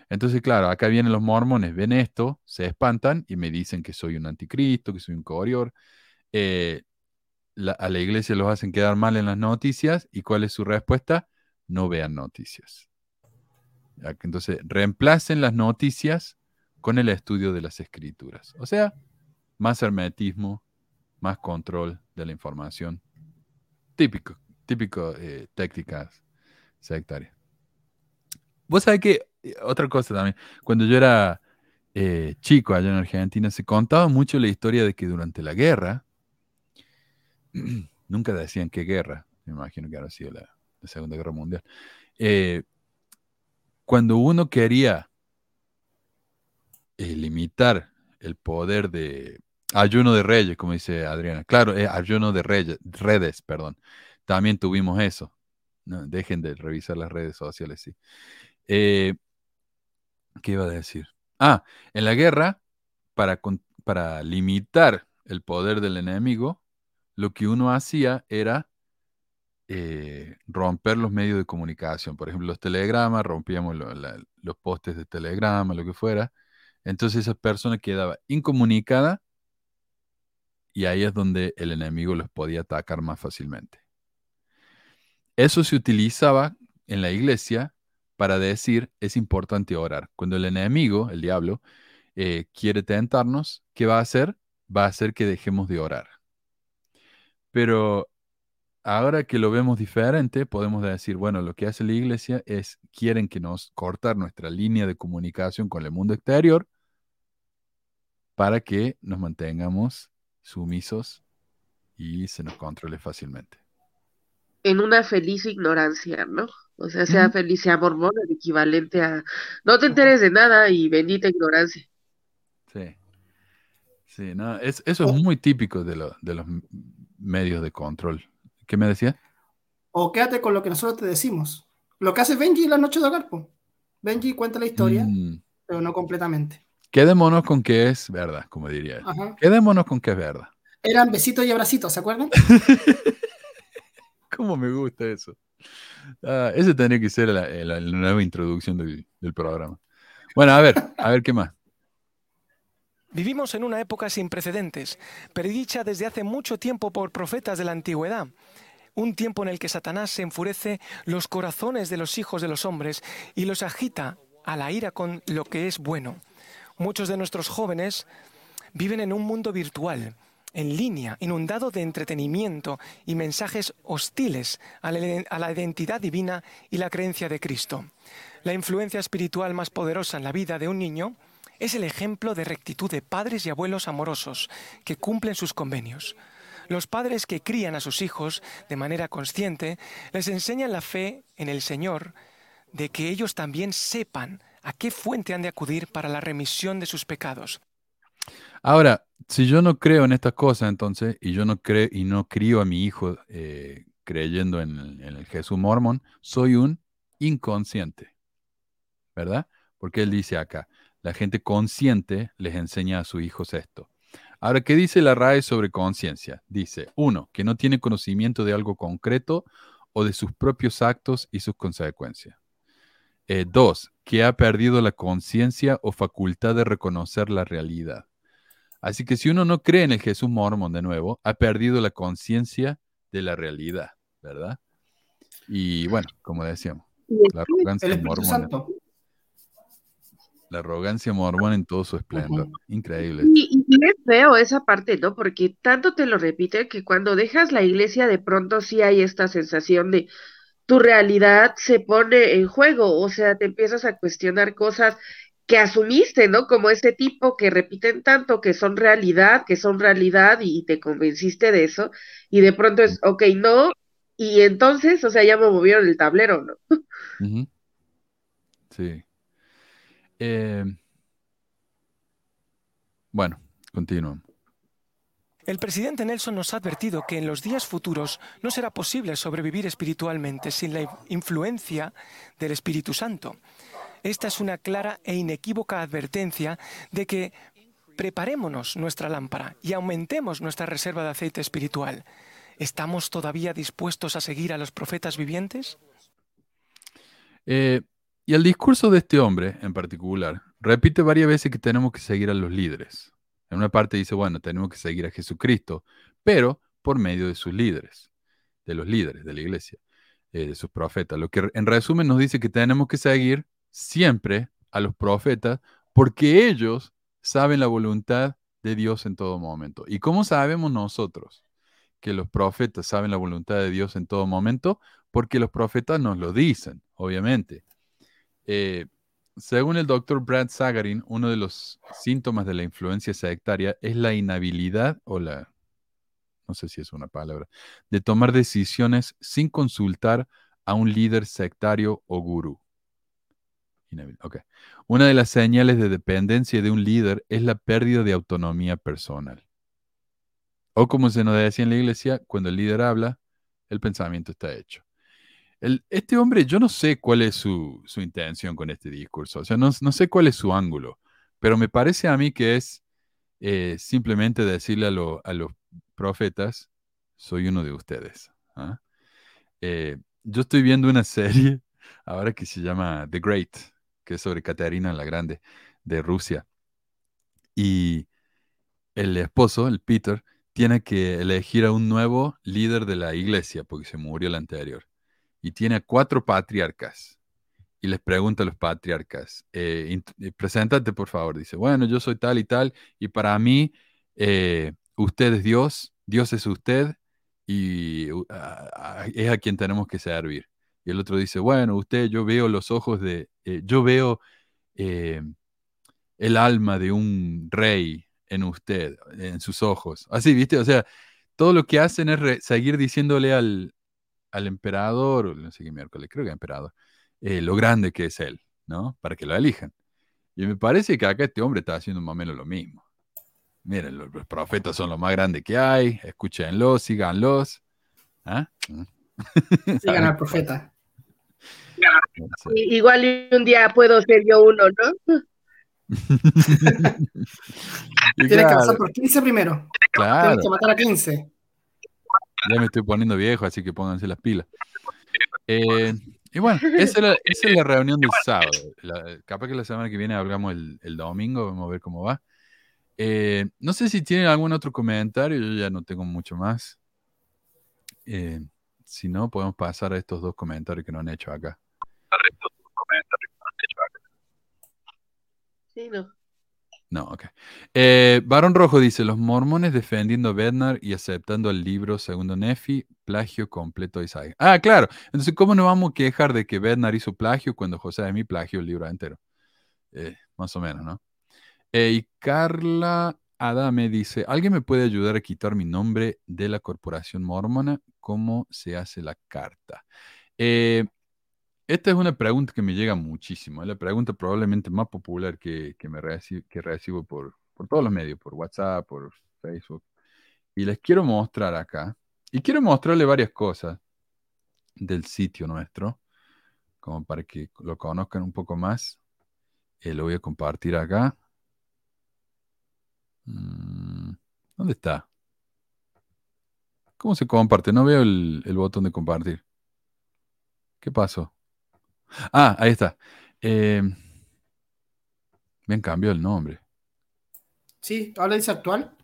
[SPEAKER 4] Entonces, claro, acá vienen los mormones, ven esto, se espantan y me dicen que soy un anticristo, que soy un corior. Eh, a la iglesia los hacen quedar mal en las noticias. ¿Y cuál es su respuesta? No vean noticias. Entonces, reemplacen las noticias con el estudio de las escrituras. O sea, más hermetismo, más control de la información. Típico, típico eh, tácticas sectarias. Vos sabés que, otra cosa también, cuando yo era eh, chico allá en Argentina, se contaba mucho la historia de que durante la guerra, nunca decían qué guerra, me imagino que habrá sido la, la Segunda Guerra Mundial, eh, cuando uno quería eh, limitar el poder de ayuno de reyes, como dice Adriana, claro, eh, ayuno de reyes, redes, perdón, también tuvimos eso. No, dejen de revisar las redes sociales, sí. Eh, ¿Qué iba a decir? Ah, en la guerra, para, para limitar el poder del enemigo, lo que uno hacía era eh, romper los medios de comunicación. Por ejemplo, los telegramas, rompíamos los postes de telegrama, lo que fuera. Entonces esa persona quedaba incomunicada y ahí es donde el enemigo los podía atacar más fácilmente. Eso se utilizaba en la iglesia para decir es importante orar. Cuando el enemigo, el diablo, eh, quiere tentarnos, ¿qué va a hacer? Va a hacer que dejemos de orar. Pero ahora que lo vemos diferente, podemos decir, bueno, lo que hace la iglesia es, quieren que nos cortar nuestra línea de comunicación con el mundo exterior para que nos mantengamos sumisos y se nos controle fácilmente.
[SPEAKER 10] En una feliz ignorancia, ¿no? O sea, sea feliz, sea mormón, el equivalente a no te enteres de nada y bendita ignorancia.
[SPEAKER 4] Sí. Sí, no, es, eso es muy típico de, lo- de los medios de control. ¿Qué me decía?
[SPEAKER 5] O quédate con lo que nosotros te decimos. Lo que hace Benji en la noche de hogar, po. Benji cuenta la historia,
[SPEAKER 4] Mm,
[SPEAKER 5] pero no completamente.
[SPEAKER 4] quedémonos con que es verdad, como diría él.
[SPEAKER 5] Ajá.
[SPEAKER 4] Quedémonos con que es verdad.
[SPEAKER 5] Eran besitos y abracitos, ¿se acuerdan?
[SPEAKER 4] ¿Cómo me gusta eso? Ah, tendría que ser la, la nueva introducción del, del programa. Bueno, a ver, a ver qué más.
[SPEAKER 11] Vivimos en una época sin precedentes, predicha desde hace mucho tiempo por profetas de la antigüedad. Un tiempo en el que Satanás se enfurece los corazones de los hijos de los hombres y los agita a la ira con lo que es bueno. Muchos de nuestros jóvenes viven en un mundo virtual, en línea, inundado de entretenimiento y mensajes hostiles a la, identidad divina y la creencia de Cristo. La influencia espiritual más poderosa en la vida de un niño es el ejemplo de rectitud de padres y abuelos amorosos que cumplen sus convenios. Los padres que crían a sus hijos de manera consciente les enseñan la fe en el Señor de que ellos también sepan a qué fuente han de acudir para la remisión de sus pecados.
[SPEAKER 4] Ahora, si yo no creo en estas cosas, entonces, y yo no creo y no crío a mi hijo eh, creyendo en el, Jesús mormón, soy un inconsciente, ¿verdad? Porque él dice acá, la gente consciente les enseña a sus hijos esto. Ahora, ¿qué dice la RAE sobre conciencia? Dice, uno, que no tiene conocimiento de algo concreto o de sus propios actos y sus consecuencias. Eh, dos, que ha perdido la conciencia o facultad de reconocer la realidad. Así que si uno no cree en el Jesús mormón de nuevo, ha perdido la conciencia de la realidad, ¿verdad? Y bueno, como decíamos, la arrogancia mormona. La arrogancia mormona en todo su esplendor. Increíble.
[SPEAKER 10] Y, y es feo esa parte, ¿no? Porque tanto te lo repite que cuando dejas la iglesia de pronto sí hay esta sensación de tu realidad se pone en juego, o sea, te empiezas a cuestionar cosas que asumiste, ¿no? Como ese tipo que repiten tanto que son realidad, que son realidad y te convenciste de eso y de pronto es, ok, no, y entonces, o sea, ya me movieron el tablero, ¿no?
[SPEAKER 4] Sí. Eh, bueno, continuamos.
[SPEAKER 11] El presidente Nelson nos ha advertido que en los días futuros no será posible sobrevivir espiritualmente sin la influencia del Espíritu Santo. Esta es una clara e inequívoca advertencia de que preparémonos nuestra lámpara y aumentemos nuestra reserva de aceite espiritual. ¿Estamos todavía dispuestos a seguir a los profetas vivientes?
[SPEAKER 4] Eh, y el discurso de este hombre en particular repite varias veces que tenemos que seguir a los líderes. En una parte dice, bueno, tenemos que seguir a Jesucristo, pero por medio de sus líderes, de los líderes de la iglesia, eh, de sus profetas. Lo que en resumen nos dice que tenemos que seguir siempre a los profetas porque ellos saben la voluntad de Dios en todo momento. ¿Y cómo sabemos nosotros que los profetas saben la voluntad de Dios en todo momento? Porque los profetas nos lo dicen, obviamente. Eh, según el doctor Brad Sagarin, uno de los síntomas de la influencia sectaria es la inhabilidad o la, no sé si es una palabra, de tomar decisiones sin consultar a un líder sectario o gurú. Inhabil- ok. Una de las señales de dependencia de un líder es la pérdida de autonomía personal. O como se nos decía en la iglesia, cuando el líder habla, el pensamiento está hecho. Este hombre, yo no sé cuál es su, su intención con este discurso, o sea, no, no sé cuál es su ángulo, pero me parece a mí que es eh, simplemente decirle a, lo- a los profetas, soy uno de ustedes. ¿ah? Eh, yo estoy viendo una serie ahora que se llama The Great, que es sobre Caterina la Grande de Rusia. Y el esposo, el Peter, tiene que elegir a un nuevo líder de la iglesia porque se murió el anterior. Y tiene a cuatro patriarcas. Y les pregunta a los patriarcas, eh, eh, preséntate por favor. Dice, bueno, yo soy tal y tal, y para mí eh, usted es Dios, Dios es usted, y uh, es a quien tenemos que servir. Y el otro dice, bueno, usted, yo veo los ojos de, eh, yo veo eh, el alma de un rey en usted, en sus ojos. Así, ¿viste? O sea, todo lo que hacen es seguir diciéndole al, al emperador, no sé qué miércoles, creo que emperador, eh, lo grande que es él, ¿no? Para que lo elijan. Y me parece que acá este hombre está haciendo más o menos lo mismo. Miren, los, los profetas son lo más grande que hay, escúchenlos, síganlos. ¿Ah?
[SPEAKER 5] Sigan al profeta.
[SPEAKER 10] I- Igual un día puedo ser yo uno, ¿no?
[SPEAKER 5] Tienes que
[SPEAKER 4] claro,
[SPEAKER 5] pasar por 15 primero.
[SPEAKER 4] claro,
[SPEAKER 5] Tienes que matar a 15.
[SPEAKER 4] ya me estoy poniendo viejo, así que pónganse las pilas. Eh, y bueno, esa, era- esa es la reunión del sábado. La- capaz que la semana que viene hablamos el, el domingo, vamos a ver cómo va. Eh, no sé si tienen algún otro comentario, yo ya no tengo mucho más. Eh, si no, podemos pasar a estos dos comentarios que nos han hecho acá.
[SPEAKER 10] Sí, no.
[SPEAKER 4] No, ok. Eh, Barón Rojo dice, los mormones defendiendo a Bednar y aceptando el libro segundo Nefi, plagio completo de Isaiah. Ah, claro. Entonces, ¿cómo nos vamos a quejar de que Bednar hizo plagio cuando José de mí plagió el libro entero? Eh, más o menos, ¿no? Eh, y Carla Adame dice, ¿alguien me puede ayudar a quitar mi nombre de la corporación mormona? ¿Cómo se hace la carta? Eh, esta es una pregunta que me llega muchísimo. Es la pregunta probablemente más popular que, que recibo por, por todos los medios, por WhatsApp, por Facebook. Y les quiero mostrar acá. Y quiero mostrarle varias cosas del sitio nuestro, como para que lo conozcan un poco más. Eh, lo voy a compartir acá. Mm, ¿Dónde está? ¿Cómo se comparte? No veo el, el botón de compartir. ¿Qué pasó? Ah, ahí está. Eh, me han cambiado el nombre.
[SPEAKER 5] Sí, ahora dice actual.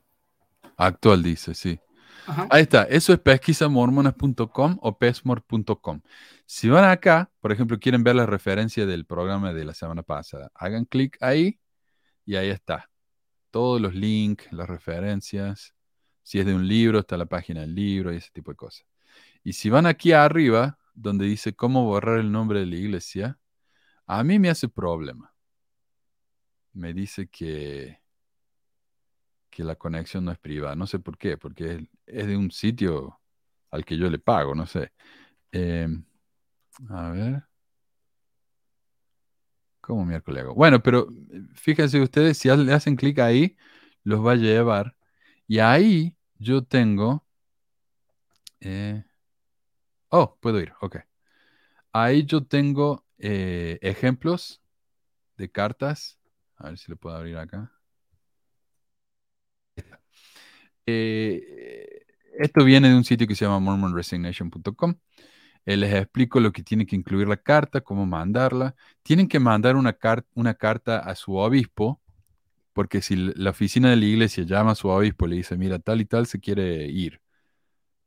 [SPEAKER 4] Actual dice, sí.
[SPEAKER 5] Ajá.
[SPEAKER 4] Ahí está. Eso es pesquisamormonas.com o pesmor.com. Si van acá, por ejemplo, quieren ver la referencia del programa de la semana pasada, hagan clic ahí y ahí está. Todos los links, las referencias. Si es de un libro, está la página del libro y ese tipo de cosas. Y si van aquí arriba, donde dice cómo borrar el nombre de la iglesia, a mí me hace problema. Me dice que, que la conexión no es privada. No sé por qué, porque es, de un sitio al que yo le pago, no sé. Eh, a ver. ¿Cómo miércoles hago? Bueno, pero eh, fíjense ustedes, si le hacen clic ahí, los va a llevar. Y ahí yo tengo... eh, oh, puedo ir, ok. Ahí yo tengo eh, ejemplos de cartas. A ver si lo puedo abrir acá. Esto viene de un sitio que se llama mormonresignation.com. Les explico lo que tiene que incluir la carta, cómo mandarla. Tienen que mandar una, car- una carta a su obispo, porque si la oficina de la iglesia llama a su obispo y le dice, mira, tal y tal se quiere ir.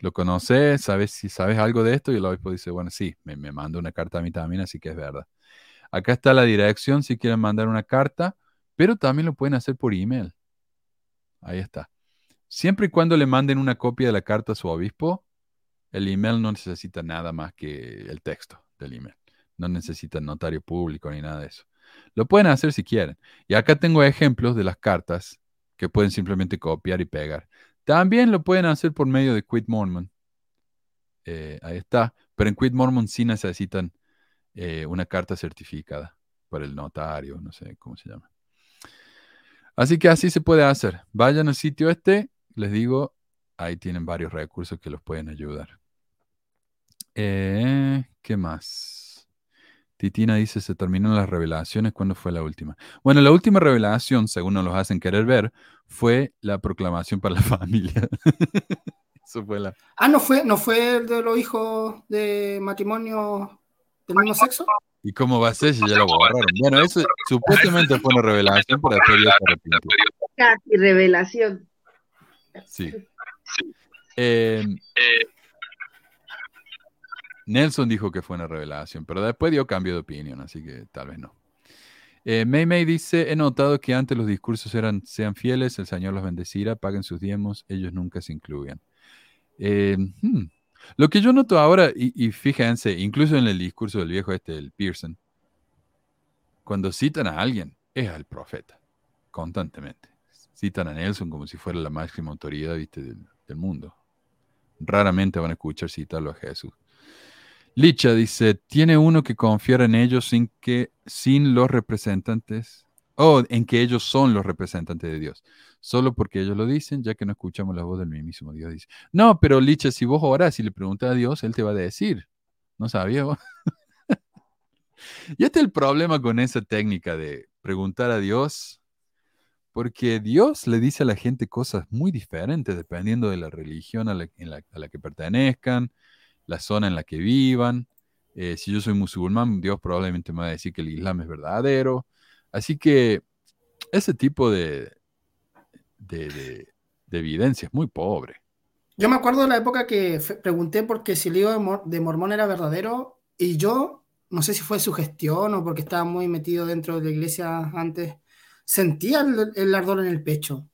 [SPEAKER 4] ¿Lo conoces? ¿Sabes si sabes algo de esto? Y el obispo dice, bueno, sí, me, me mandó una carta a mí también, así que es verdad. Acá está la dirección si quieren mandar una carta, pero también lo pueden hacer por email. Ahí está. Siempre y cuando le manden una copia de la carta a su obispo, el email no necesita nada más que el texto del email. No necesita notario público ni nada de eso. Lo pueden hacer si quieren. Y acá tengo ejemplos de las cartas que pueden simplemente copiar y pegar. También lo pueden hacer por medio de Quit Mormon. Eh, ahí está. Pero en Quit Mormon sí necesitan eh, una carta certificada por el notario, no sé cómo se llama. Así que así se puede hacer. Vayan al sitio este, les digo, ahí tienen varios recursos que los pueden ayudar. Eh, ¿qué más? Titina dice, se terminaron las revelaciones. ¿Cuándo fue la última? Bueno, la última revelación, según nos los hacen querer ver, fue la proclamación para la familia. Eso fue la...
[SPEAKER 5] Ah, ¿no fue, ¿no fue el de los hijos de matrimonio del mismo sexo?
[SPEAKER 4] ¿Y cómo va a ser si ya lo borraron? Bueno, eso supuestamente fue una revelación, pero después ya se arrepintió.
[SPEAKER 10] Casi revelación.
[SPEAKER 4] Sí. Eh, Nelson dijo que fue una revelación, pero después dio cambio de opinión, así que tal vez no. Eh, May May dice, he notado que antes los discursos eran, sean fieles, el Señor los bendecirá, paguen sus diezmos, ellos nunca se incluyan. Eh, hmm, Lo que yo noto ahora, y, fíjense, incluso en el discurso del viejo este, el Pearson, cuando citan a alguien, es al profeta, constantemente. Citan a Nelson como si fuera la máxima autoridad del mundo. Raramente van a escuchar citarlo a Jesús. Licha dice, tiene uno que confiar en ellos sin que, sin los representantes, o en que ellos son los representantes de Dios, solo porque ellos lo dicen, ya que no escuchamos la voz del mismísimo Dios. Dice, no, pero Licha, si vos orás y le preguntas a Dios, Él te va a decir. ¿No sabía vos? y este es el problema con esa técnica de preguntar a Dios, porque Dios le dice a la gente cosas muy diferentes dependiendo de la religión a la que pertenezcan, la zona en la que vivan. Eh, si yo soy musulmán, Dios probablemente me va a decir que el Islam es verdadero. Así que ese tipo de, de, de- de evidencia es muy pobre.
[SPEAKER 5] Yo me acuerdo de la época que pregunté porque si el libro de, Mor- de Mormón era verdadero y yo, no sé si fue su gestión o porque estaba muy metido dentro de la iglesia antes, sentía el, el ardor en el pecho.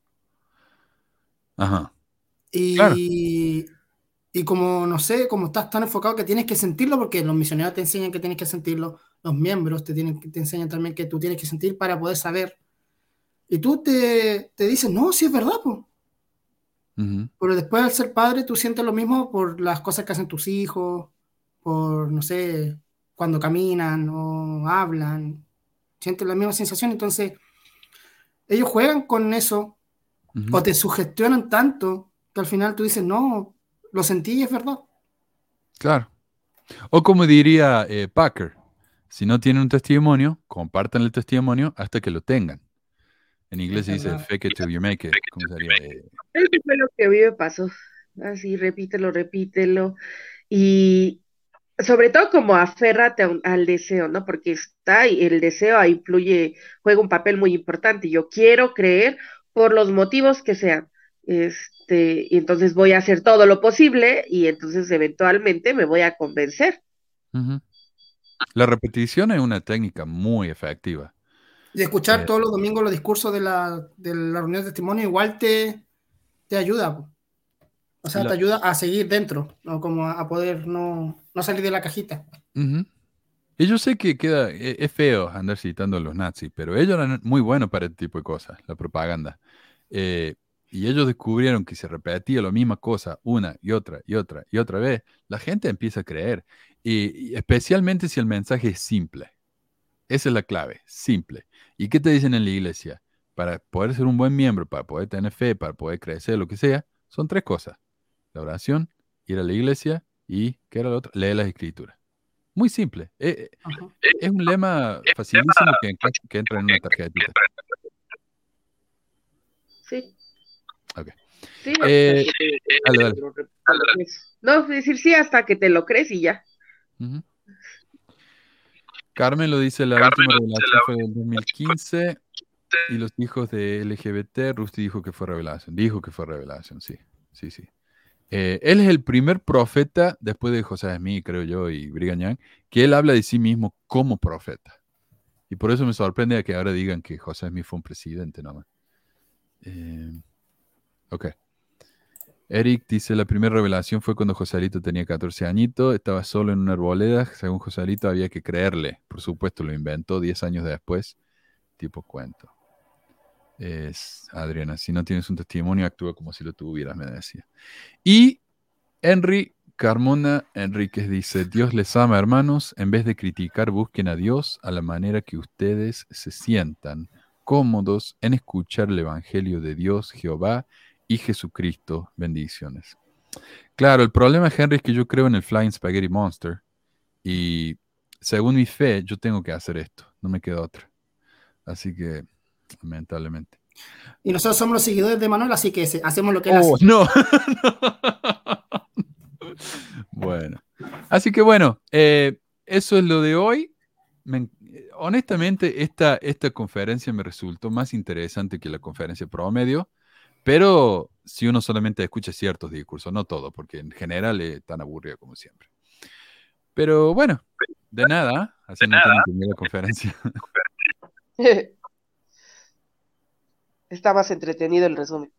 [SPEAKER 4] Ajá.
[SPEAKER 5] Y,
[SPEAKER 4] Claro.
[SPEAKER 5] Y como, no sé, como estás tan enfocado que tienes que sentirlo porque los misioneros te enseñan que tienes que sentirlo, los miembros te, tienen, te enseñan también que tú tienes que sentir para poder saber. Y tú te, te dices, no, sí es verdad, pues.
[SPEAKER 4] Ujú.
[SPEAKER 5] Pero después al ser padre tú sientes lo mismo por las cosas que hacen tus hijos, por, no sé, cuando caminan o hablan, sientes la misma sensación. Entonces, ellos juegan con eso
[SPEAKER 4] Ujú.
[SPEAKER 5] o te sugestionan tanto que al final tú dices, no, lo sentí y es verdad.
[SPEAKER 4] Claro. O como diría eh, Packer, si no tienen un testimonio, compartan el testimonio hasta que lo tengan. En inglés se dice fake it till you make it. ¿Cómo sería? Eh,
[SPEAKER 10] Eso fue lo que a mí me pasó. Así, repítelo, repítelo. Y sobre todo como aférrate un- al deseo, ¿no? Porque está ahí, el deseo ahí influye, juega un papel muy importante. Yo quiero creer por los motivos que sean. Este, y entonces voy a hacer todo lo posible y entonces eventualmente me voy a convencer.
[SPEAKER 4] ujú. La repetición es una técnica muy efectiva.
[SPEAKER 5] Y escuchar
[SPEAKER 4] Eh.
[SPEAKER 5] todos los domingos los discursos de la, de la reunión de testimonio igual te, te ayuda. O sea,
[SPEAKER 4] La-
[SPEAKER 5] te ayuda a seguir dentro, ¿no? como a, a poder no, no salir de la cajita.
[SPEAKER 4] Ujú. Y yo sé que queda, e- es feo andar citando a los nazis, pero ellos eran muy buenos para este tipo de cosas, la propaganda. Eh, y ellos descubrieron que si repetía la misma cosa una y otra y otra y otra vez, la gente empieza a creer. Y, y especialmente si el mensaje es simple. Esa es la clave, simple. ¿Y qué te dicen en la iglesia? Para poder ser un buen miembro, para poder tener fe, para poder crecer, lo que sea, son tres cosas. La oración, ir a la iglesia y, ¿qué era la otra? Leer las escrituras. Muy simple. Eh, eh, es un lema facilísimo que, que entra en una tarjetita.
[SPEAKER 10] Sí. Sí,
[SPEAKER 4] Eh, dale, dale.
[SPEAKER 10] No, decir sí hasta que te lo crees y ya.
[SPEAKER 4] Carmen lo dice, la última revelación fue del 2015 y los hijos de LGBT, Rusty dijo que fue revelación, dijo que fue revelación, sí, sí, sí. Eh, él es el primer profeta, después de José Smith, creo yo, y Brigham Young, que él habla de sí mismo como profeta. Y por eso me sorprende que ahora digan que José Smith fue un presidente nomás. Eh, ok. Eric dice, la primera revelación fue cuando Joselito tenía 14 añitos, estaba solo en una arboleda, según Joselito había que creerle, por supuesto lo inventó 10 años después, tipo cuento. Es Adriana, si no tienes un testimonio, actúa como si lo tuvieras, me decía. Y Henry Carmona Enríquez dice, Dios les ama hermanos, en vez de criticar, busquen a Dios a la manera que ustedes se sientan cómodos en escuchar el Evangelio de Dios, Jehová y Jesucristo. Bendiciones. Claro, el problema, Henry, es que yo creo en el Flying Spaghetti Monster y según mi fe, yo tengo que hacer esto, no me queda otra. Así que, lamentablemente.
[SPEAKER 5] Y nosotros somos los seguidores de Manuel, así que hacemos lo que él
[SPEAKER 4] Oh,
[SPEAKER 5] hace.
[SPEAKER 4] no. bueno. Así que bueno, eh, eso es lo de hoy. Me en- honestamente, esta, esta conferencia me resultó más interesante que la conferencia promedio, pero si uno solamente escucha ciertos discursos, no todo, porque en general es tan aburrido como siempre. Pero bueno, de nada, así no tengo que ver la conferencia.
[SPEAKER 10] Está más entretenido el resumen.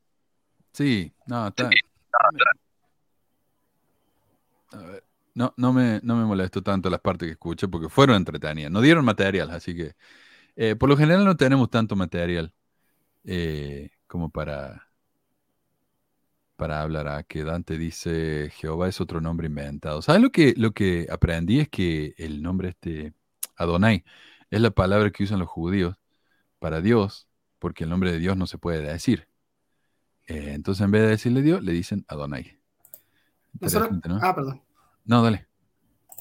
[SPEAKER 4] Sí, no, está. A ver, no, no me, no me molestó tanto las partes que escuché porque fueron entretenidas. No dieron material, así que eh, por lo general no tenemos tanto material eh, como para para hablar a que Dante dice Jehová es otro nombre inventado. ¿Sabes lo que, lo que aprendí? Es que el nombre este, Adonai, es la palabra que usan los judíos para Dios, porque el nombre de Dios no se puede decir. Eh, entonces, en vez de decirle Dios, le dicen Adonai.
[SPEAKER 5] ¿no? Ah, perdón.
[SPEAKER 4] No, dale.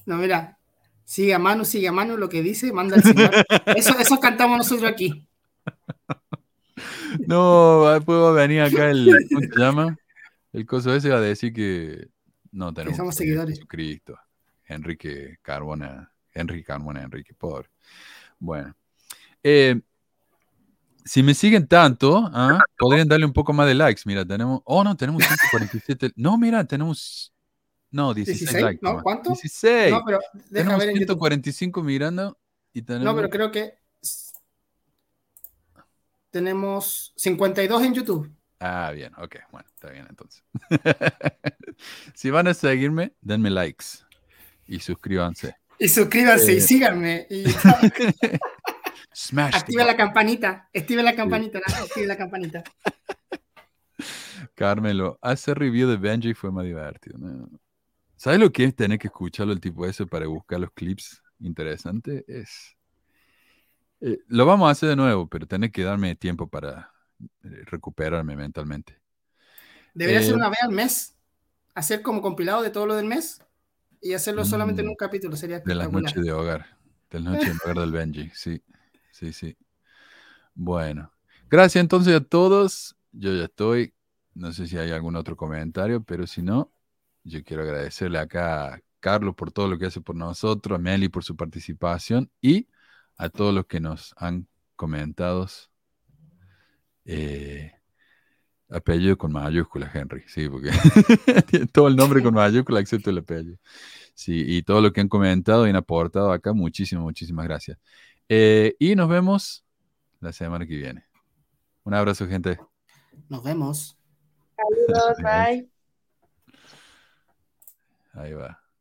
[SPEAKER 5] No, mira, sigue a mano, sigue a mano lo que dice, manda el Señor. eso, eso cantamos nosotros aquí.
[SPEAKER 4] No, puedo venir acá el, ¿cómo se llama? El coso ese va a decir que no tenemos
[SPEAKER 5] somos seguidores.
[SPEAKER 4] Jesucristo. Enrique Carbona, Enrique Carbona, Enrique, pobre. Bueno. Eh, si me siguen tanto, ¿ah? podrían darle un poco más de likes. Mira, tenemos. Oh, no, tenemos 147. No, mira, tenemos. No, 16, likes.
[SPEAKER 5] ¿No? ¿Cuánto?
[SPEAKER 4] 16.
[SPEAKER 5] No, pero
[SPEAKER 4] tenemos ver 145 mirando y tenemos.
[SPEAKER 5] No, pero creo que. Tenemos 52 en YouTube.
[SPEAKER 4] Ah, bien, ok, bueno, está bien entonces. si van a seguirme, denme likes y suscríbanse.
[SPEAKER 5] Y suscríbanse y eh, síganme. Y...
[SPEAKER 4] Smash.
[SPEAKER 5] Active la campanita. Active la campanita. Active la campanita.
[SPEAKER 4] Carmelo, hacer review de Benji fue más divertido. ¿Sabes lo que es tener que escucharlo el tipo ese para buscar los clips interesantes? Es. Eh, lo vamos a hacer de nuevo, pero tener que darme tiempo para recuperarme mentalmente.
[SPEAKER 5] Debería ser eh, una vez al mes. Hacer como compilado de todo lo del mes y hacerlo solamente en mm, un capítulo. Sería
[SPEAKER 4] De la noche de hogar. De la noche de hogar del Benji, sí. Sí, sí. Bueno, gracias entonces a todos. Yo ya estoy. No sé si hay algún otro comentario, pero si no, yo quiero agradecerle acá a Carlos por todo lo que hace por nosotros, a Meli por su participación y a todos los que nos han comentado. Eh, apellido con mayúscula, Henry, sí, porque tiene todo el nombre con mayúscula excepto el apellido. Sí, y todo lo que han comentado y han aportado acá, muchísimas, muchísimas gracias. Eh, y nos vemos la semana que viene. Un abrazo, gente.
[SPEAKER 5] Nos vemos.
[SPEAKER 10] Saludos, bye.
[SPEAKER 4] Ahí va.